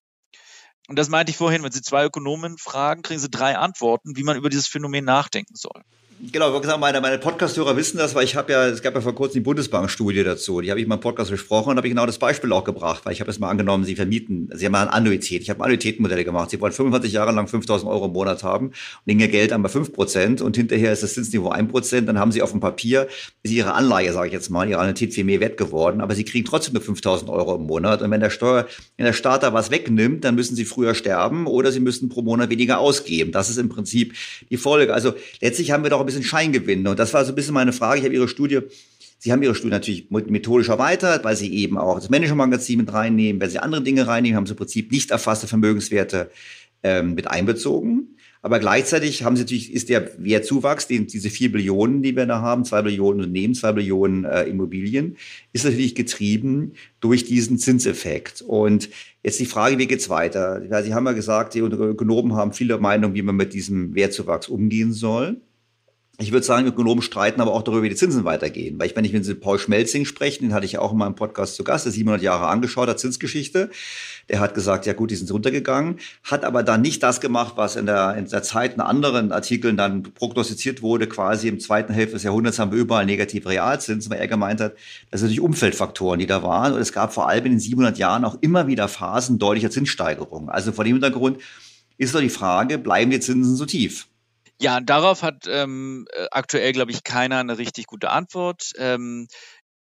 Und das meinte ich vorhin, wenn Sie zwei Ökonomen fragen, kriegen Sie drei Antworten, wie man über dieses Phänomen nachdenken soll. Genau, wie gesagt, meine, meine Podcast-Hörer wissen das, weil ich habe ja, es gab ja vor kurzem die Bundesbank-Studie dazu. Die habe ich in meinem Podcast besprochen und habe ich genau das Beispiel auch gebracht, weil ich habe es mal angenommen, Sie vermieten, Sie haben mal eine Annuität. Ich habe Annuitätenmodelle gemacht. Sie wollen 25 Jahre lang 5000 Euro im Monat haben und legen Ihr Geld bei 5 Prozent und hinterher ist das Zinsniveau 1 Prozent. Dann haben Sie auf dem Papier, ist Ihre Anleihe, sage ich jetzt mal, Ihre Annuität viel mehr wert geworden, aber Sie kriegen trotzdem nur 5000 Euro im Monat. Und wenn der Steuer, wenn der Staat da was wegnimmt, dann müssen Sie früher sterben oder Sie müssen pro Monat weniger ausgeben. Das ist im Prinzip die Folge. Also letztlich haben wir doch ein bisschen Scheingewinn. Und das war so ein bisschen meine Frage. Ich habe Ihre Studie Sie haben Ihre Studie natürlich methodisch erweitert, weil Sie eben auch das Manager-Magazin mit reinnehmen, weil Sie andere Dinge reinnehmen, haben Sie im Prinzip nicht erfasste Vermögenswerte ähm, mit einbezogen. Aber gleichzeitig haben sie natürlich, ist der Wertzuwachs, den, diese vier Billionen, die wir da haben, zwei Billionen Unternehmen, zwei Billionen äh, Immobilien, ist natürlich getrieben durch diesen Zinseffekt. Und jetzt die Frage, wie geht's weiter? Sie haben ja gesagt, die Ökonomen haben viele Meinungen, wie man mit diesem Wertzuwachs umgehen soll. Ich würde sagen, Ökonomen streiten aber auch darüber, wie die Zinsen weitergehen. Weil ich, wenn ich mit Paul Schmelzing spreche, den hatte ich auch in meinem Podcast zu Gast, der 700 Jahre angeschaut hat, Zinsgeschichte. Der hat gesagt, ja gut, die sind runtergegangen, hat aber dann nicht das gemacht, was in der, in der Zeit in anderen Artikeln dann prognostiziert wurde, quasi im zweiten Hälfte des Jahrhunderts haben wir überall negative Realzinsen, weil er gemeint hat, das sind natürlich Umfeldfaktoren, die da waren. Und es gab vor allem in den 700 Jahren auch immer wieder Phasen deutlicher Zinssteigerungen. Also vor dem Hintergrund ist doch die Frage, bleiben die Zinsen so tief? Ja, darauf hat ähm, äh, aktuell, glaube ich, keiner eine richtig gute Antwort. Ähm,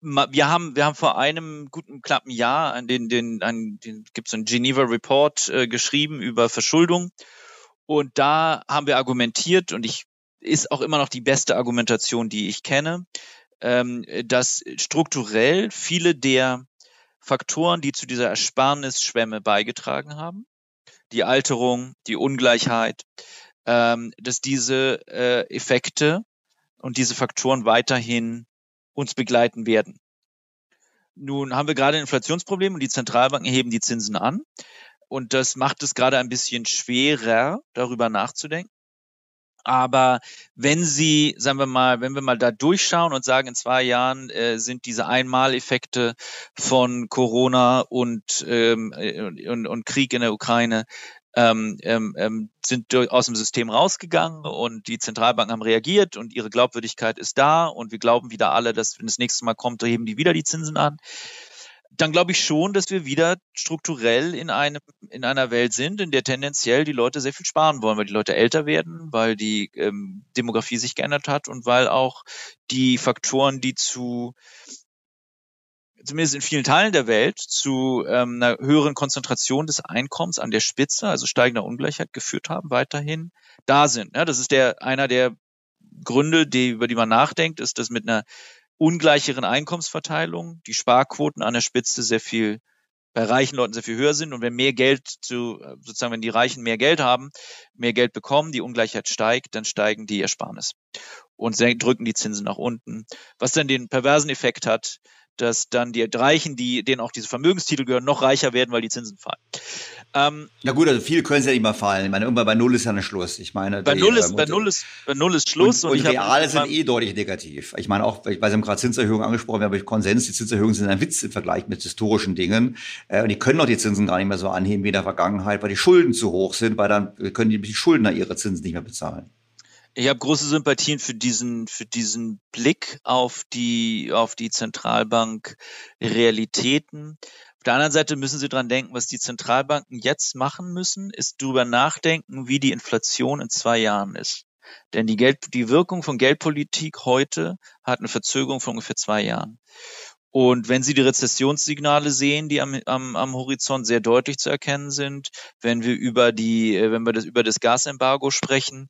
wir haben, wir haben vor einem guten knappen Jahr an den, den, an den gibt es einen Geneva Report äh, geschrieben über Verschuldung. Und da haben wir argumentiert, und ich ist auch immer noch die beste Argumentation, die ich kenne, ähm, dass strukturell viele der Faktoren, die zu dieser Ersparnisschwemme beigetragen haben, die Alterung, die Ungleichheit, ähm, dass diese äh, Effekte und diese Faktoren weiterhin uns begleiten werden. Nun haben wir gerade ein Inflationsproblem und die Zentralbanken heben die Zinsen an. Und das macht es gerade ein bisschen schwerer, darüber nachzudenken. Aber wenn Sie, sagen wir mal, wenn wir mal da durchschauen und sagen, in zwei Jahren äh, sind diese Einmaleffekte von Corona und, ähm, äh, und, und Krieg in der Ukraine ähm, ähm, ähm sind aus dem System rausgegangen und die Zentralbanken haben reagiert und ihre Glaubwürdigkeit ist da und wir glauben wieder alle, dass wenn das nächste Mal kommt, heben die wieder die Zinsen an. Dann glaube ich schon, dass wir wieder strukturell in einem in einer Welt sind, in der tendenziell die Leute sehr viel sparen wollen, weil die Leute älter werden, weil die ähm, Demografie sich geändert hat und weil auch die Faktoren, die zu zumindest in vielen Teilen der Welt zu ähm, einer höheren Konzentration des Einkommens an der Spitze, also steigender Ungleichheit geführt haben, weiterhin da sind. Ja, das ist der einer der Gründe, die, über die man nachdenkt, ist, dass mit einer ungleicheren Einkommensverteilung die Sparquoten an der Spitze sehr viel bei reichen Leuten sehr viel höher sind und wenn mehr Geld zu sozusagen wenn die Reichen mehr Geld haben, mehr Geld bekommen, die Ungleichheit steigt, dann steigen die Ersparnis und drücken die Zinsen nach unten, was dann den perversen Effekt hat, dass dann die Reichen, die, denen auch diese Vermögenstitel gehören, noch reicher werden, weil die Zinsen fallen. Ähm, Na gut, also viel können sie ja nicht mehr fallen. Ich meine, irgendwann bei Null ist ja ein Schluss. Ich meine, bei, Null, ist, äh, bei, Null, ist, bei Null ist Schluss. Und, und, und Reale sind eh deutlich negativ. Ich meine, auch, weil Sie haben gerade Zinserhöhungen angesprochen, wir haben Konsens, die Zinserhöhungen sind ein Witz im Vergleich mit historischen Dingen. Äh, und die können auch die Zinsen gar nicht mehr so anheben wie in der Vergangenheit, weil die Schulden zu hoch sind, weil dann können die, die Schuldner ihre Zinsen nicht mehr bezahlen. Ich habe große Sympathien für diesen, für diesen Blick auf die, auf die Zentralbank-Realitäten. Auf der anderen Seite müssen Sie dran denken, was die Zentralbanken jetzt machen müssen, ist darüber nachdenken, wie die Inflation in zwei Jahren ist. Denn die, Geld, die Wirkung von Geldpolitik heute hat eine Verzögerung von ungefähr zwei Jahren. Und wenn Sie die Rezessionssignale sehen, die am, am, am Horizont sehr deutlich zu erkennen sind, wenn wir über die, äh, wenn wir das über das Gasembargo sprechen,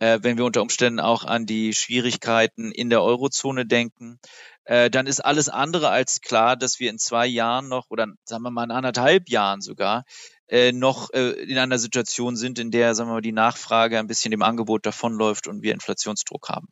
äh, wenn wir unter Umständen auch an die Schwierigkeiten in der Eurozone denken, äh, dann ist alles andere als klar, dass wir in zwei Jahren noch oder sagen wir mal in anderthalb Jahren sogar äh, noch äh, in einer Situation sind, in der sagen wir mal die Nachfrage ein bisschen dem Angebot davonläuft und wir Inflationsdruck haben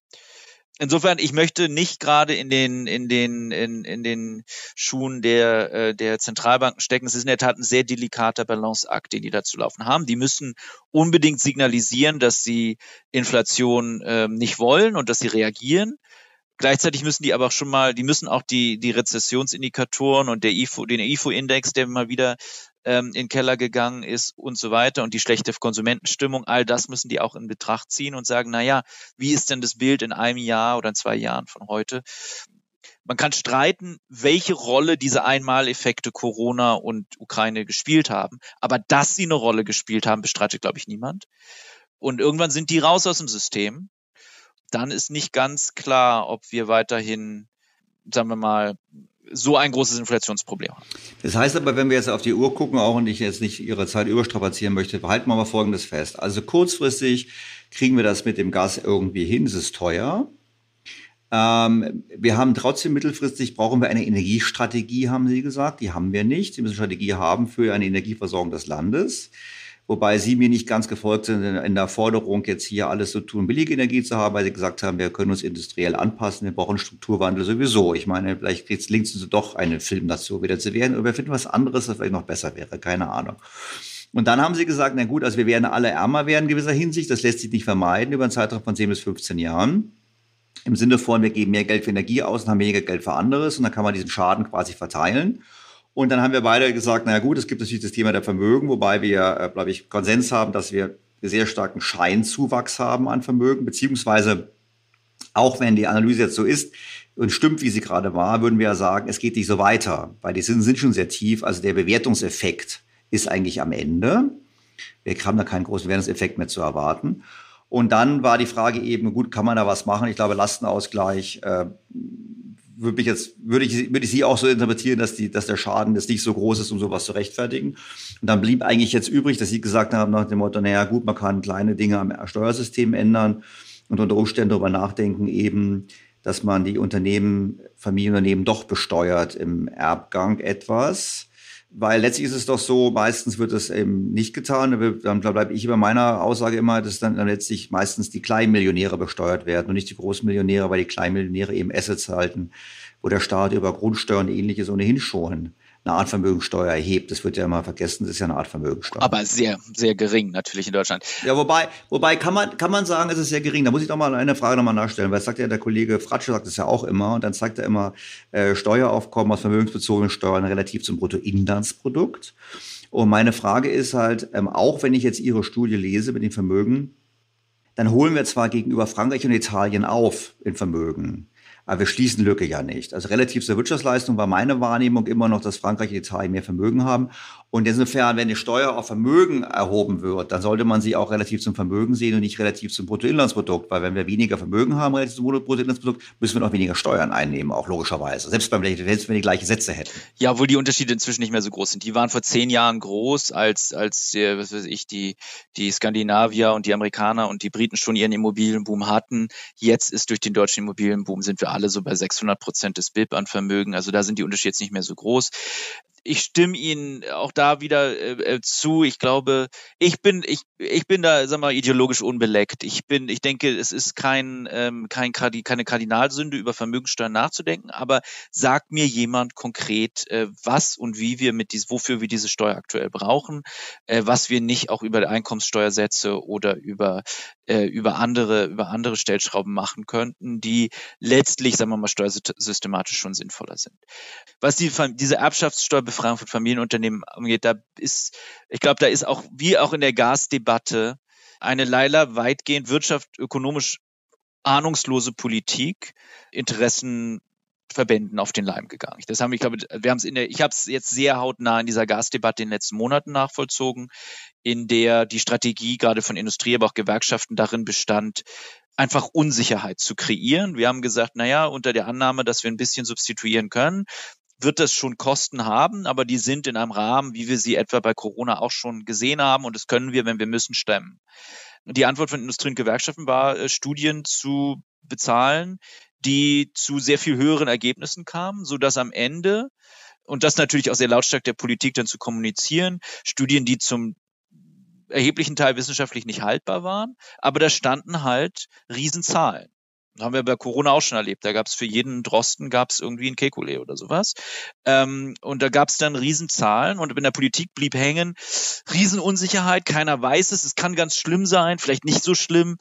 insofern, ich möchte nicht gerade in den, in den, in, in den Schuhen der, äh, der Zentralbanken stecken. Es ist in der Tat ein sehr delikater Balanceakt, den die dazu laufen haben. Die müssen unbedingt signalisieren, dass sie Inflation äh, nicht wollen und dass sie reagieren. Gleichzeitig müssen die aber auch schon mal, die müssen auch die, die Rezessionsindikatoren und der IFO, den IFO-Index, der mal wieder ähm, in den Keller gegangen ist und so weiter und die schlechte Konsumentenstimmung, all das müssen die auch in Betracht ziehen und sagen, na ja, wie ist denn das Bild in einem Jahr oder in zwei Jahren von heute? Man kann streiten, welche Rolle diese Einmaleffekte Corona und Ukraine gespielt haben, aber dass sie eine Rolle gespielt haben, bestreitet, glaube ich, niemand. Und irgendwann sind die raus aus dem System. Dann ist nicht ganz klar, ob wir weiterhin, sagen wir mal, so ein großes Inflationsproblem haben. Das heißt aber, wenn wir jetzt auf die Uhr gucken, auch und ich jetzt nicht Ihre Zeit überstrapazieren möchte, halten wir mal Folgendes fest. Also kurzfristig kriegen wir das mit dem Gas irgendwie hin, es ist teuer. Ähm, wir haben trotzdem mittelfristig, brauchen wir eine Energiestrategie, haben Sie gesagt. Die haben wir nicht. Sie müssen eine Strategie haben für eine Energieversorgung des Landes. Wobei Sie mir nicht ganz gefolgt sind in der Forderung, jetzt hier alles so tun, billige Energie zu haben, weil Sie gesagt haben, wir können uns industriell anpassen, wir brauchen Strukturwandel sowieso. Ich meine, vielleicht gelingt es doch, eine Filmnation wieder zu werden, oder wir finden was anderes, das vielleicht noch besser wäre, keine Ahnung. Und dann haben sie gesagt, na gut, also wir werden alle ärmer werden in gewisser Hinsicht, das lässt sich nicht vermeiden über einen Zeitraum von 10 bis 15 Jahren. Im Sinne von, wir geben mehr Geld für Energie aus und haben weniger Geld für anderes und dann kann man diesen Schaden quasi verteilen. Und dann haben wir beide gesagt, naja gut, es gibt natürlich das Thema der Vermögen, wobei wir, äh, glaube ich, Konsens haben, dass wir sehr starken Scheinzuwachs haben an Vermögen, beziehungsweise auch wenn die Analyse jetzt so ist und stimmt, wie sie gerade war, würden wir ja sagen, es geht nicht so weiter, weil die Zinsen sind schon sehr tief. Also der Bewertungseffekt ist eigentlich am Ende. Wir haben da keinen großen Bewertungseffekt mehr zu erwarten. Und dann war die Frage eben, gut, kann man da was machen? Ich glaube, Lastenausgleich äh, würde ich jetzt, würde ich, würde ich Sie auch so interpretieren, dass die, dass der Schaden jetzt nicht so groß ist, um sowas zu rechtfertigen. Und dann blieb eigentlich jetzt übrig, dass Sie gesagt haben nach dem Motto, naja, gut, man kann kleine Dinge am Steuersystem ändern und unter Umständen darüber nachdenken eben, dass man die Unternehmen, Familienunternehmen doch besteuert im Erbgang etwas. Weil letztlich ist es doch so, meistens wird es eben nicht getan. Dann bleibe ich bei meiner Aussage immer, dass dann letztlich meistens die Kleinmillionäre besteuert werden und nicht die Großmillionäre, weil die Kleinmillionäre eben Assets halten, wo der Staat über Grundsteuern und ähnliches ohnehin schon eine Art Vermögensteuer erhebt. Das wird ja immer vergessen, das ist ja eine Art Vermögensteuer. Aber sehr, sehr gering natürlich in Deutschland. Ja, wobei, wobei kann man, kann man sagen, es ist sehr gering. Da muss ich doch mal eine Frage nochmal nachstellen, weil es sagt ja der Kollege Fratsche sagt es ja auch immer und dann zeigt er immer äh, Steueraufkommen aus vermögensbezogenen Steuern relativ zum Bruttoinlandsprodukt. Und meine Frage ist halt, ähm, auch wenn ich jetzt Ihre Studie lese mit den Vermögen, dann holen wir zwar gegenüber Frankreich und Italien auf in Vermögen. Aber wir schließen Lücke ja nicht. Also relativ zur Wirtschaftsleistung war meine Wahrnehmung immer noch, dass Frankreich und Italien mehr Vermögen haben. Und insofern, wenn die Steuer auf Vermögen erhoben wird, dann sollte man sie auch relativ zum Vermögen sehen und nicht relativ zum Bruttoinlandsprodukt. Weil wenn wir weniger Vermögen haben relativ zum Bruttoinlandsprodukt, müssen wir noch weniger Steuern einnehmen, auch logischerweise. Selbst, beim, selbst wenn wir die gleichen Sätze hätten. Ja, obwohl die Unterschiede inzwischen nicht mehr so groß sind. Die waren vor zehn Jahren groß, als, als äh, was weiß ich, die, die Skandinavier und die Amerikaner und die Briten schon ihren Immobilienboom hatten. Jetzt ist durch den deutschen Immobilienboom sind wir alle so bei 600 Prozent des BIP an Vermögen. Also da sind die Unterschiede jetzt nicht mehr so groß ich stimme Ihnen auch da wieder äh, äh, zu. Ich glaube, ich bin, ich, ich bin da, sag mal, ideologisch unbeleckt. Ich bin, ich denke, es ist kein, ähm, kein keine Kardinalsünde, über Vermögenssteuern nachzudenken, aber sagt mir jemand konkret, äh, was und wie wir mit dies, wofür wir diese Steuer aktuell brauchen, äh, was wir nicht auch über Einkommenssteuersätze oder über, äh, über andere, über andere Stellschrauben machen könnten, die letztlich, sagen wir mal, steuersystematisch schon sinnvoller sind. Was die, diese Erbschaftssteuer Befreiung von Familienunternehmen angeht, da ist, ich glaube, da ist auch, wie auch in der Gasdebatte, eine leider weitgehend wirtschaft, ökonomisch ahnungslose Politik Interessen Verbänden auf den Leim gegangen. Das haben, ich glaube, wir haben es in der, ich habe es jetzt sehr hautnah in dieser Gasdebatte in den letzten Monaten nachvollzogen, in der die Strategie gerade von Industrie, aber auch Gewerkschaften darin bestand, einfach Unsicherheit zu kreieren. Wir haben gesagt, naja, unter der Annahme, dass wir ein bisschen substituieren können, wird das schon Kosten haben, aber die sind in einem Rahmen, wie wir sie etwa bei Corona auch schon gesehen haben und das können wir, wenn wir müssen, stemmen. Die Antwort von Industrie und Gewerkschaften war, äh, Studien zu bezahlen, die zu sehr viel höheren Ergebnissen kamen, so dass am Ende und das natürlich auch sehr lautstark der Politik dann zu kommunizieren, Studien, die zum erheblichen Teil wissenschaftlich nicht haltbar waren, aber da standen halt Riesenzahlen haben wir bei Corona auch schon erlebt. Da gab es für jeden Drosten gab es irgendwie ein Kekulé oder sowas. Ähm, und da gab es dann Riesenzahlen und in der Politik blieb hängen Riesenunsicherheit. Keiner weiß es. Es kann ganz schlimm sein, vielleicht nicht so schlimm.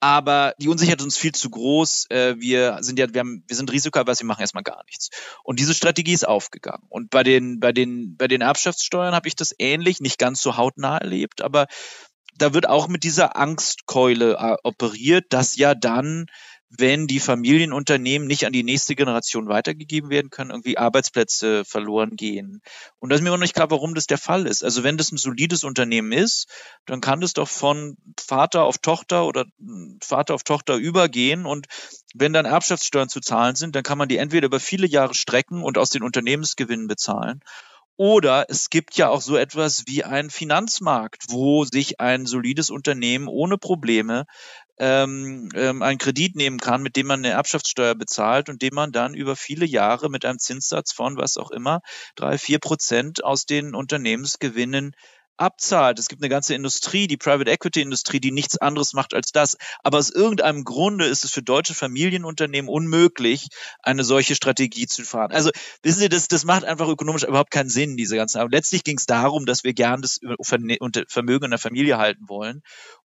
Aber die Unsicherheit ist uns viel zu groß. Äh, wir sind ja, wir, haben, wir sind risikoavers, wir machen erstmal gar nichts. Und diese Strategie ist aufgegangen. Und bei den, bei den, bei den Erbschaftssteuern habe ich das ähnlich, nicht ganz so hautnah erlebt, aber da wird auch mit dieser Angstkeule äh, operiert, dass ja dann wenn die Familienunternehmen nicht an die nächste Generation weitergegeben werden können, irgendwie Arbeitsplätze verloren gehen. Und da ist mir auch nicht klar, warum das der Fall ist. Also wenn das ein solides Unternehmen ist, dann kann das doch von Vater auf Tochter oder Vater auf Tochter übergehen. Und wenn dann Erbschaftssteuern zu zahlen sind, dann kann man die entweder über viele Jahre strecken und aus den Unternehmensgewinnen bezahlen. Oder es gibt ja auch so etwas wie einen Finanzmarkt, wo sich ein solides Unternehmen ohne Probleme ähm, ähm, einen Kredit nehmen kann, mit dem man eine Erbschaftssteuer bezahlt und dem man dann über viele Jahre mit einem Zinssatz von was auch immer, drei, vier Prozent aus den Unternehmensgewinnen abzahlt. Es gibt eine ganze Industrie, die Private Equity Industrie, die nichts anderes macht als das. Aber aus irgendeinem Grunde ist es für deutsche Familienunternehmen unmöglich, eine solche Strategie zu fahren. Also wissen Sie, das, das macht einfach ökonomisch überhaupt keinen Sinn, diese ganzen. Aber letztlich ging es darum, dass wir gern das Vermögen in der Familie halten wollen.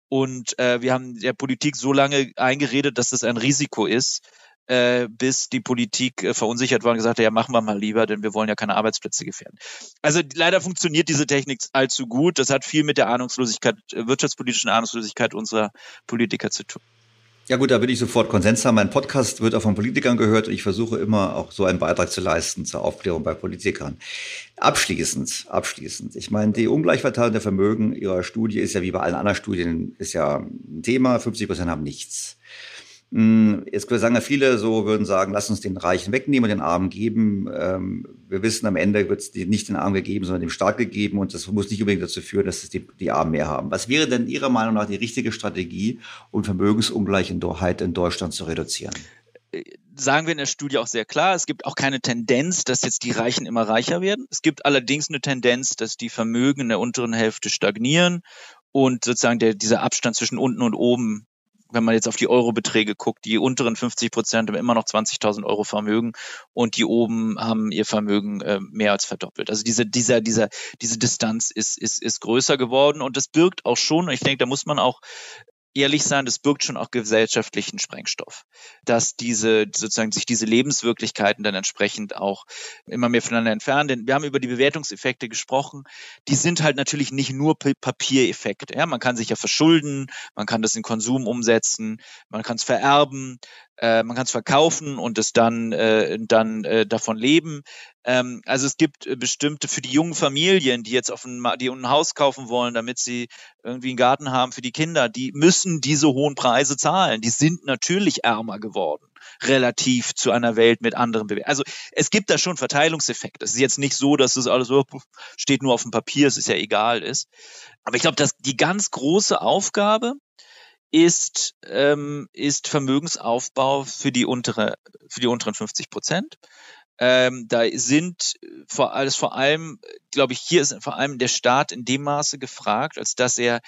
Und äh, wir haben der Politik so lange eingeredet, dass das ein Risiko ist, äh, bis die Politik äh, verunsichert war und gesagt hat, ja, machen wir mal lieber, denn wir wollen ja keine Arbeitsplätze gefährden. Also leider funktioniert diese Technik allzu gut. Das hat viel mit der Ahnungslosigkeit, äh, wirtschaftspolitischen Ahnungslosigkeit unserer Politiker zu tun. Ja gut, da will ich sofort Konsens haben. Mein Podcast wird auch von Politikern gehört und ich versuche immer auch so einen Beitrag zu leisten zur Aufklärung bei Politikern. Abschließend, abschließend. Ich meine, die Ungleichverteilung der Vermögen Ihrer Studie ist ja wie bei allen anderen Studien ist ja ein Thema. 50 Prozent haben nichts. Hm, jetzt sagen ja viele so, würden sagen, lass uns den Reichen wegnehmen und den Armen geben. Ähm, wir wissen, am Ende wird es nicht den Armen gegeben, sondern dem Staat gegeben und das muss nicht unbedingt dazu führen, dass die, die Armen mehr haben. Was wäre denn Ihrer Meinung nach die richtige Strategie, um Vermögensungleichheit in Deutschland zu reduzieren? Äh, sagen wir in der Studie auch sehr klar, es gibt auch keine Tendenz, dass jetzt die Reichen immer reicher werden. Es gibt allerdings eine Tendenz, dass die Vermögen in der unteren Hälfte stagnieren und sozusagen der, dieser Abstand zwischen unten und oben wenn man jetzt auf die Eurobeträge guckt, die unteren 50 Prozent haben immer noch 20.000 Euro Vermögen und die oben haben ihr Vermögen äh, mehr als verdoppelt. Also diese, dieser, dieser, diese Distanz ist, ist, ist größer geworden und das birgt auch schon, und ich denke, da muss man auch ehrlich sein, das birgt schon auch gesellschaftlichen Sprengstoff, dass diese sozusagen sich diese Lebenswirklichkeiten dann entsprechend auch immer mehr voneinander entfernen. Denn wir haben über die Bewertungseffekte gesprochen. Die sind halt natürlich nicht nur Papiereffekte. Ja, man kann sich ja verschulden, man kann das in Konsum umsetzen, man kann es vererben, äh, man kann es verkaufen und es dann, äh, dann äh, davon leben. Ähm, also es gibt äh, bestimmte für die jungen Familien, die jetzt auf ein, die ein Haus kaufen wollen, damit sie irgendwie einen Garten haben für die Kinder, die müssen diese hohen Preise zahlen. Die sind natürlich ärmer geworden relativ zu einer Welt mit anderen Bewertungen. Also es gibt da schon Verteilungseffekte. Es ist jetzt nicht so, dass es alles so steht nur auf dem Papier, es ist ja egal ist. Aber ich glaube, dass die ganz große Aufgabe ist, ähm, ist Vermögensaufbau für die untere, für die unteren 50 Prozent. Ähm, da sind vor, alles vor allem, glaube ich, hier ist vor allem der Staat in dem Maße gefragt, als dass er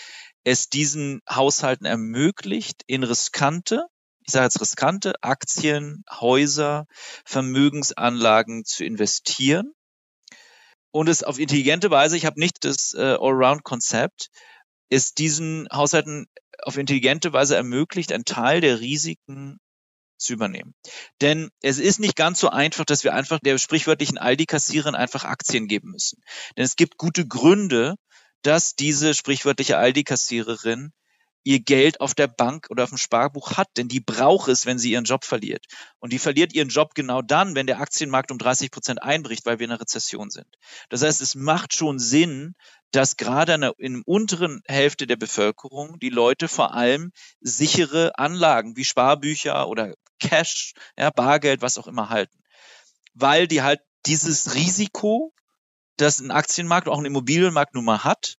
es diesen Haushalten ermöglicht, in riskante, ich sage jetzt riskante Aktien, Häuser, Vermögensanlagen zu investieren und es auf intelligente Weise, ich habe nicht das äh, Allround-Konzept, ist diesen Haushalten auf intelligente Weise ermöglicht, einen Teil der Risiken zu übernehmen. Denn es ist nicht ganz so einfach, dass wir einfach der sprichwörtlichen Aldi-Kassiererin einfach Aktien geben müssen. Denn es gibt gute Gründe, dass diese sprichwörtliche Aldi-Kassiererin ihr Geld auf der Bank oder auf dem Sparbuch hat, denn die braucht es, wenn sie ihren Job verliert. Und die verliert ihren Job genau dann, wenn der Aktienmarkt um 30 Prozent einbricht, weil wir in einer Rezession sind. Das heißt, es macht schon Sinn, dass gerade in der, in der unteren Hälfte der Bevölkerung die Leute vor allem sichere Anlagen wie Sparbücher oder Cash, ja, Bargeld, was auch immer halten. Weil die halt dieses Risiko, das ein Aktienmarkt, auch ein Immobilienmarkt nun mal hat,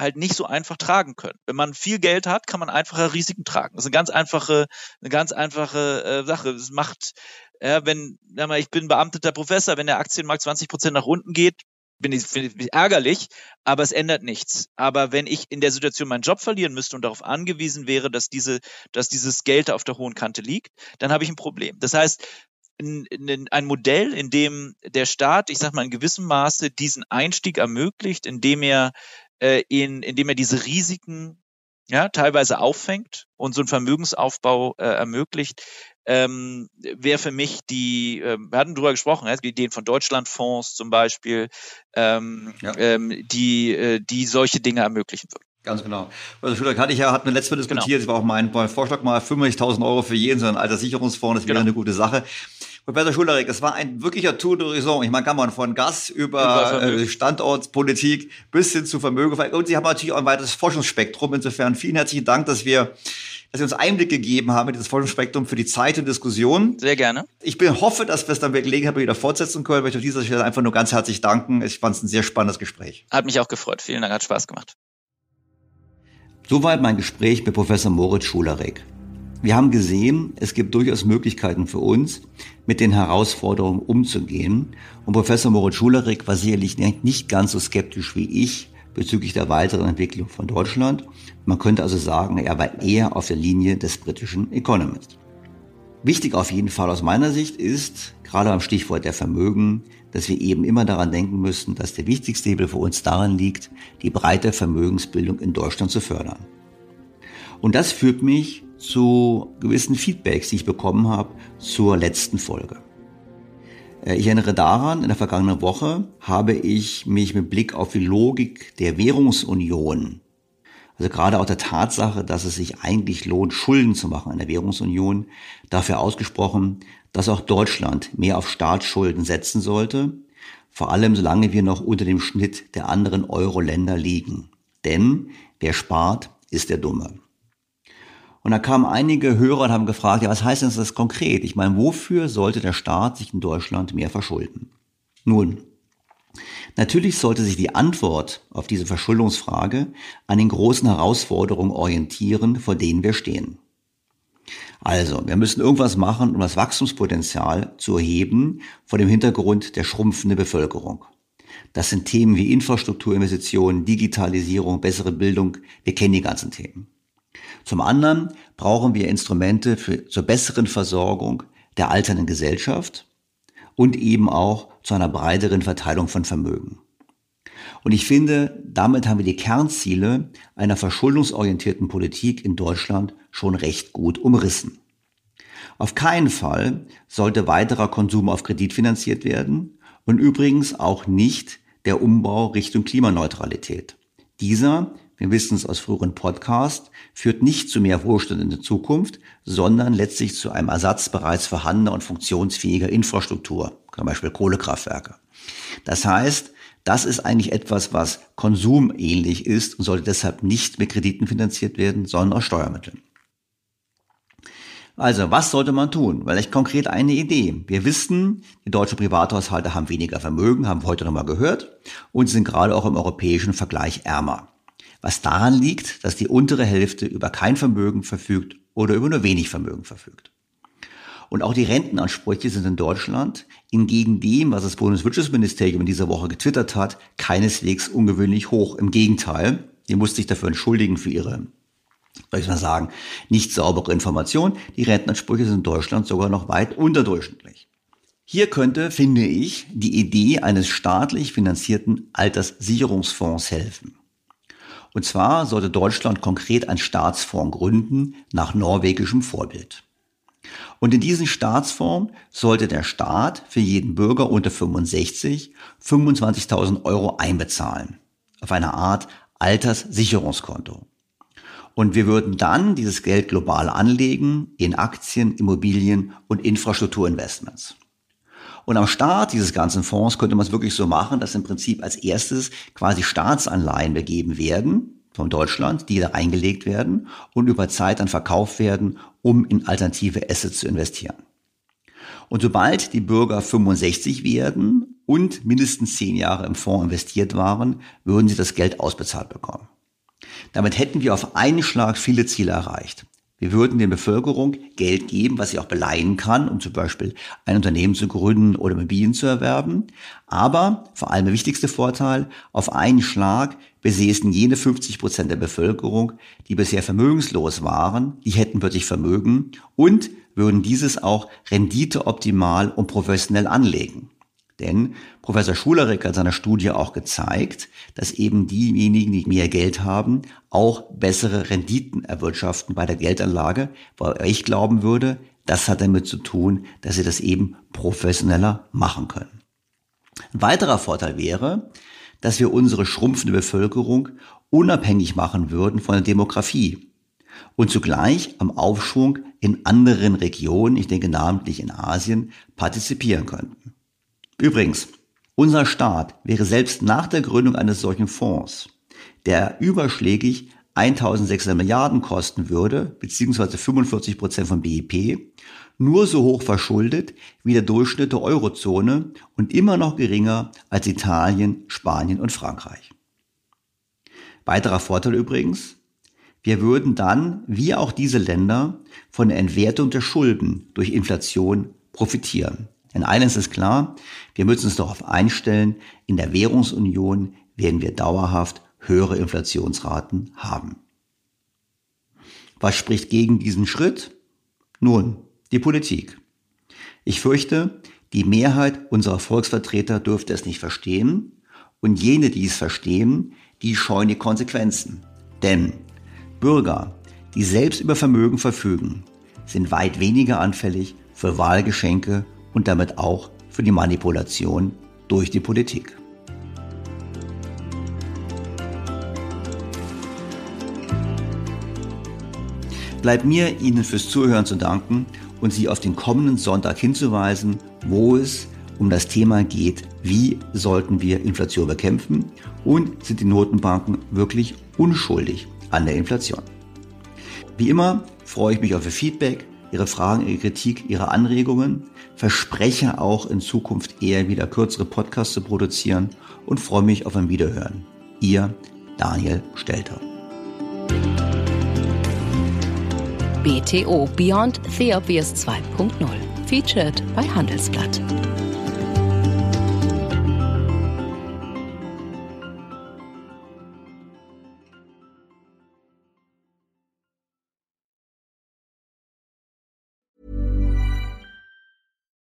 halt nicht so einfach tragen können. Wenn man viel Geld hat, kann man einfacher Risiken tragen. Das ist eine ganz einfache, eine ganz einfache äh, Sache. Das macht, ja, wenn, ich bin beamteter Professor, wenn der Aktienmarkt 20 Prozent nach unten geht, bin ich, finde ich ärgerlich, aber es ändert nichts. Aber wenn ich in der Situation meinen Job verlieren müsste und darauf angewiesen wäre, dass diese, dass dieses Geld auf der hohen Kante liegt, dann habe ich ein Problem. Das heißt, ein Modell, in dem der Staat, ich sag mal in gewissem Maße diesen Einstieg ermöglicht, indem er äh, in, indem er diese Risiken ja teilweise auffängt und so einen Vermögensaufbau äh, ermöglicht, ähm, wäre für mich die, äh, wir hatten drüber gesprochen, ja, die Ideen von Deutschlandfonds zum Beispiel, ähm, ja. ähm, die, äh, die solche Dinge ermöglichen würden. Ganz genau. Also Schüler hatte ich ja, hatten wir letztes Mal diskutiert, genau. das war auch mein, mein Vorschlag mal 95.000 Euro für jeden, so ein Alterssicherungsfonds, das wäre genau. eine gute Sache. Professor Schullerik, es war ein wirklicher Tour d'horizon. Ich meine, kann man von Gas über, über äh, Standortspolitik bis hin zu Vermögen. Und Sie haben natürlich auch ein weiteres Forschungsspektrum. Insofern vielen herzlichen Dank, dass wir dass Sie uns Einblick gegeben haben in dieses Forschungsspektrum für die Zeit und Diskussion. Sehr gerne. Ich bin, hoffe, dass wir es dann bei Gelegenheit wieder fortsetzen können. Ich möchte auf dieser Stelle einfach nur ganz herzlich danken. Ich fand es ein sehr spannendes Gespräch. Hat mich auch gefreut. Vielen Dank, hat Spaß gemacht. Soweit mein Gespräch mit Professor Moritz Schulerek. Wir haben gesehen, es gibt durchaus Möglichkeiten für uns, mit den Herausforderungen umzugehen. Und Professor Moritz Schulerek war sicherlich nicht ganz so skeptisch wie ich bezüglich der weiteren Entwicklung von Deutschland. Man könnte also sagen, er war eher auf der Linie des britischen Economist. Wichtig auf jeden Fall aus meiner Sicht ist, gerade am Stichwort der Vermögen, dass wir eben immer daran denken müssen, dass der wichtigste Hebel für uns daran liegt, die breite Vermögensbildung in Deutschland zu fördern. Und das führt mich zu gewissen Feedbacks, die ich bekommen habe zur letzten Folge. Äh, ich erinnere daran, in der vergangenen Woche habe ich mich mit Blick auf die Logik der Währungsunion, also gerade auch der Tatsache, dass es sich eigentlich lohnt, Schulden zu machen in der Währungsunion, dafür ausgesprochen, dass auch Deutschland mehr auf Staatsschulden setzen sollte, vor allem solange wir noch unter dem Schnitt der anderen Euro-Länder liegen. Denn wer spart, ist der Dumme. Und da kamen einige Hörer und haben gefragt, ja, was heißt denn das konkret? Ich meine, wofür sollte der Staat sich in Deutschland mehr verschulden? Nun, natürlich sollte sich die Antwort auf diese Verschuldungsfrage an den großen Herausforderungen orientieren, vor denen wir stehen. Also, wir müssen irgendwas machen, um das Wachstumspotenzial zu erheben vor dem Hintergrund der schrumpfenden Bevölkerung. Das sind Themen wie Infrastrukturinvestitionen, Digitalisierung, bessere Bildung. Wir kennen die ganzen Themen. Zum anderen brauchen wir Instrumente für, zur besseren Versorgung der alternden Gesellschaft und eben auch zu einer breiteren Verteilung von Vermögen. Und ich finde, damit haben wir die Kernziele einer verschuldungsorientierten Politik in Deutschland schon recht gut umrissen. Auf keinen Fall sollte weiterer Konsum auf Kredit finanziert werden und übrigens auch nicht der Umbau Richtung Klimaneutralität. Dieser wir wissen es aus früheren Podcasts, führt nicht zu mehr Wohlstand in der Zukunft, sondern letztlich zu einem Ersatz bereits vorhandener und funktionsfähiger Infrastruktur, zum Beispiel Kohlekraftwerke. Das heißt, das ist eigentlich etwas, was konsumähnlich ist und sollte deshalb nicht mit Krediten finanziert werden, sondern aus Steuermitteln. Also, was sollte man tun? Vielleicht konkret eine Idee. Wir wissen, die deutschen Privathaushalte haben weniger Vermögen, haben wir heute nochmal gehört, und sind gerade auch im europäischen Vergleich ärmer was daran liegt, dass die untere Hälfte über kein Vermögen verfügt oder über nur wenig Vermögen verfügt. Und auch die Rentenansprüche sind in Deutschland hingegen dem, was das Bundeswirtschaftsministerium in dieser Woche getwittert hat, keineswegs ungewöhnlich hoch. Im Gegenteil, die musste sich dafür entschuldigen für ihre, soll ich mal sagen, nicht saubere Information. Die Rentenansprüche sind in Deutschland sogar noch weit unterdurchschnittlich. Hier könnte, finde ich, die Idee eines staatlich finanzierten Alterssicherungsfonds helfen. Und zwar sollte Deutschland konkret ein Staatsfonds gründen nach norwegischem Vorbild. Und in diesen Staatsfonds sollte der Staat für jeden Bürger unter 65 25.000 Euro einbezahlen. Auf eine Art Alterssicherungskonto. Und wir würden dann dieses Geld global anlegen in Aktien, Immobilien und Infrastrukturinvestments. Und am Start dieses ganzen Fonds könnte man es wirklich so machen, dass im Prinzip als erstes quasi Staatsanleihen begeben werden von Deutschland, die da eingelegt werden und über Zeit dann verkauft werden, um in alternative Assets zu investieren. Und sobald die Bürger 65 werden und mindestens zehn Jahre im Fonds investiert waren, würden sie das Geld ausbezahlt bekommen. Damit hätten wir auf einen Schlag viele Ziele erreicht. Wir würden der Bevölkerung Geld geben, was sie auch beleihen kann, um zum Beispiel ein Unternehmen zu gründen oder Immobilien zu erwerben. Aber vor allem der wichtigste Vorteil, auf einen Schlag besäßen jene 50 Prozent der Bevölkerung, die bisher vermögenslos waren, die hätten wirklich Vermögen und würden dieses auch renditeoptimal und professionell anlegen. Denn Professor Schulerek hat in seiner Studie auch gezeigt, dass eben diejenigen, die mehr Geld haben, auch bessere Renditen erwirtschaften bei der Geldanlage, weil ich glauben würde, das hat damit zu tun, dass sie das eben professioneller machen können. Ein weiterer Vorteil wäre, dass wir unsere schrumpfende Bevölkerung unabhängig machen würden von der Demografie und zugleich am Aufschwung in anderen Regionen, ich denke namentlich in Asien, partizipieren könnten. Übrigens, unser Staat wäre selbst nach der Gründung eines solchen Fonds, der überschlägig 1600 Milliarden kosten würde, beziehungsweise 45 Prozent vom BIP, nur so hoch verschuldet wie der Durchschnitt der Eurozone und immer noch geringer als Italien, Spanien und Frankreich. Weiterer Vorteil übrigens, wir würden dann, wie auch diese Länder, von der Entwertung der Schulden durch Inflation profitieren. Denn eines ist klar, wir müssen uns darauf einstellen, in der Währungsunion werden wir dauerhaft höhere Inflationsraten haben. Was spricht gegen diesen Schritt? Nun, die Politik. Ich fürchte, die Mehrheit unserer Volksvertreter dürfte es nicht verstehen und jene, die es verstehen, die scheuen die Konsequenzen. Denn Bürger, die selbst über Vermögen verfügen, sind weit weniger anfällig für Wahlgeschenke und damit auch für die Manipulation durch die Politik. Bleibt mir Ihnen fürs Zuhören zu danken und Sie auf den kommenden Sonntag hinzuweisen, wo es um das Thema geht, wie sollten wir Inflation bekämpfen und sind die Notenbanken wirklich unschuldig an der Inflation. Wie immer freue ich mich auf Ihr Feedback, Ihre Fragen, Ihre Kritik, Ihre Anregungen, verspreche auch in Zukunft eher wieder kürzere Podcasts zu produzieren und freue mich auf ein Wiederhören. Ihr Daniel Stelter. BTO Beyond the Obvious 2.0. Featured bei Handelsblatt.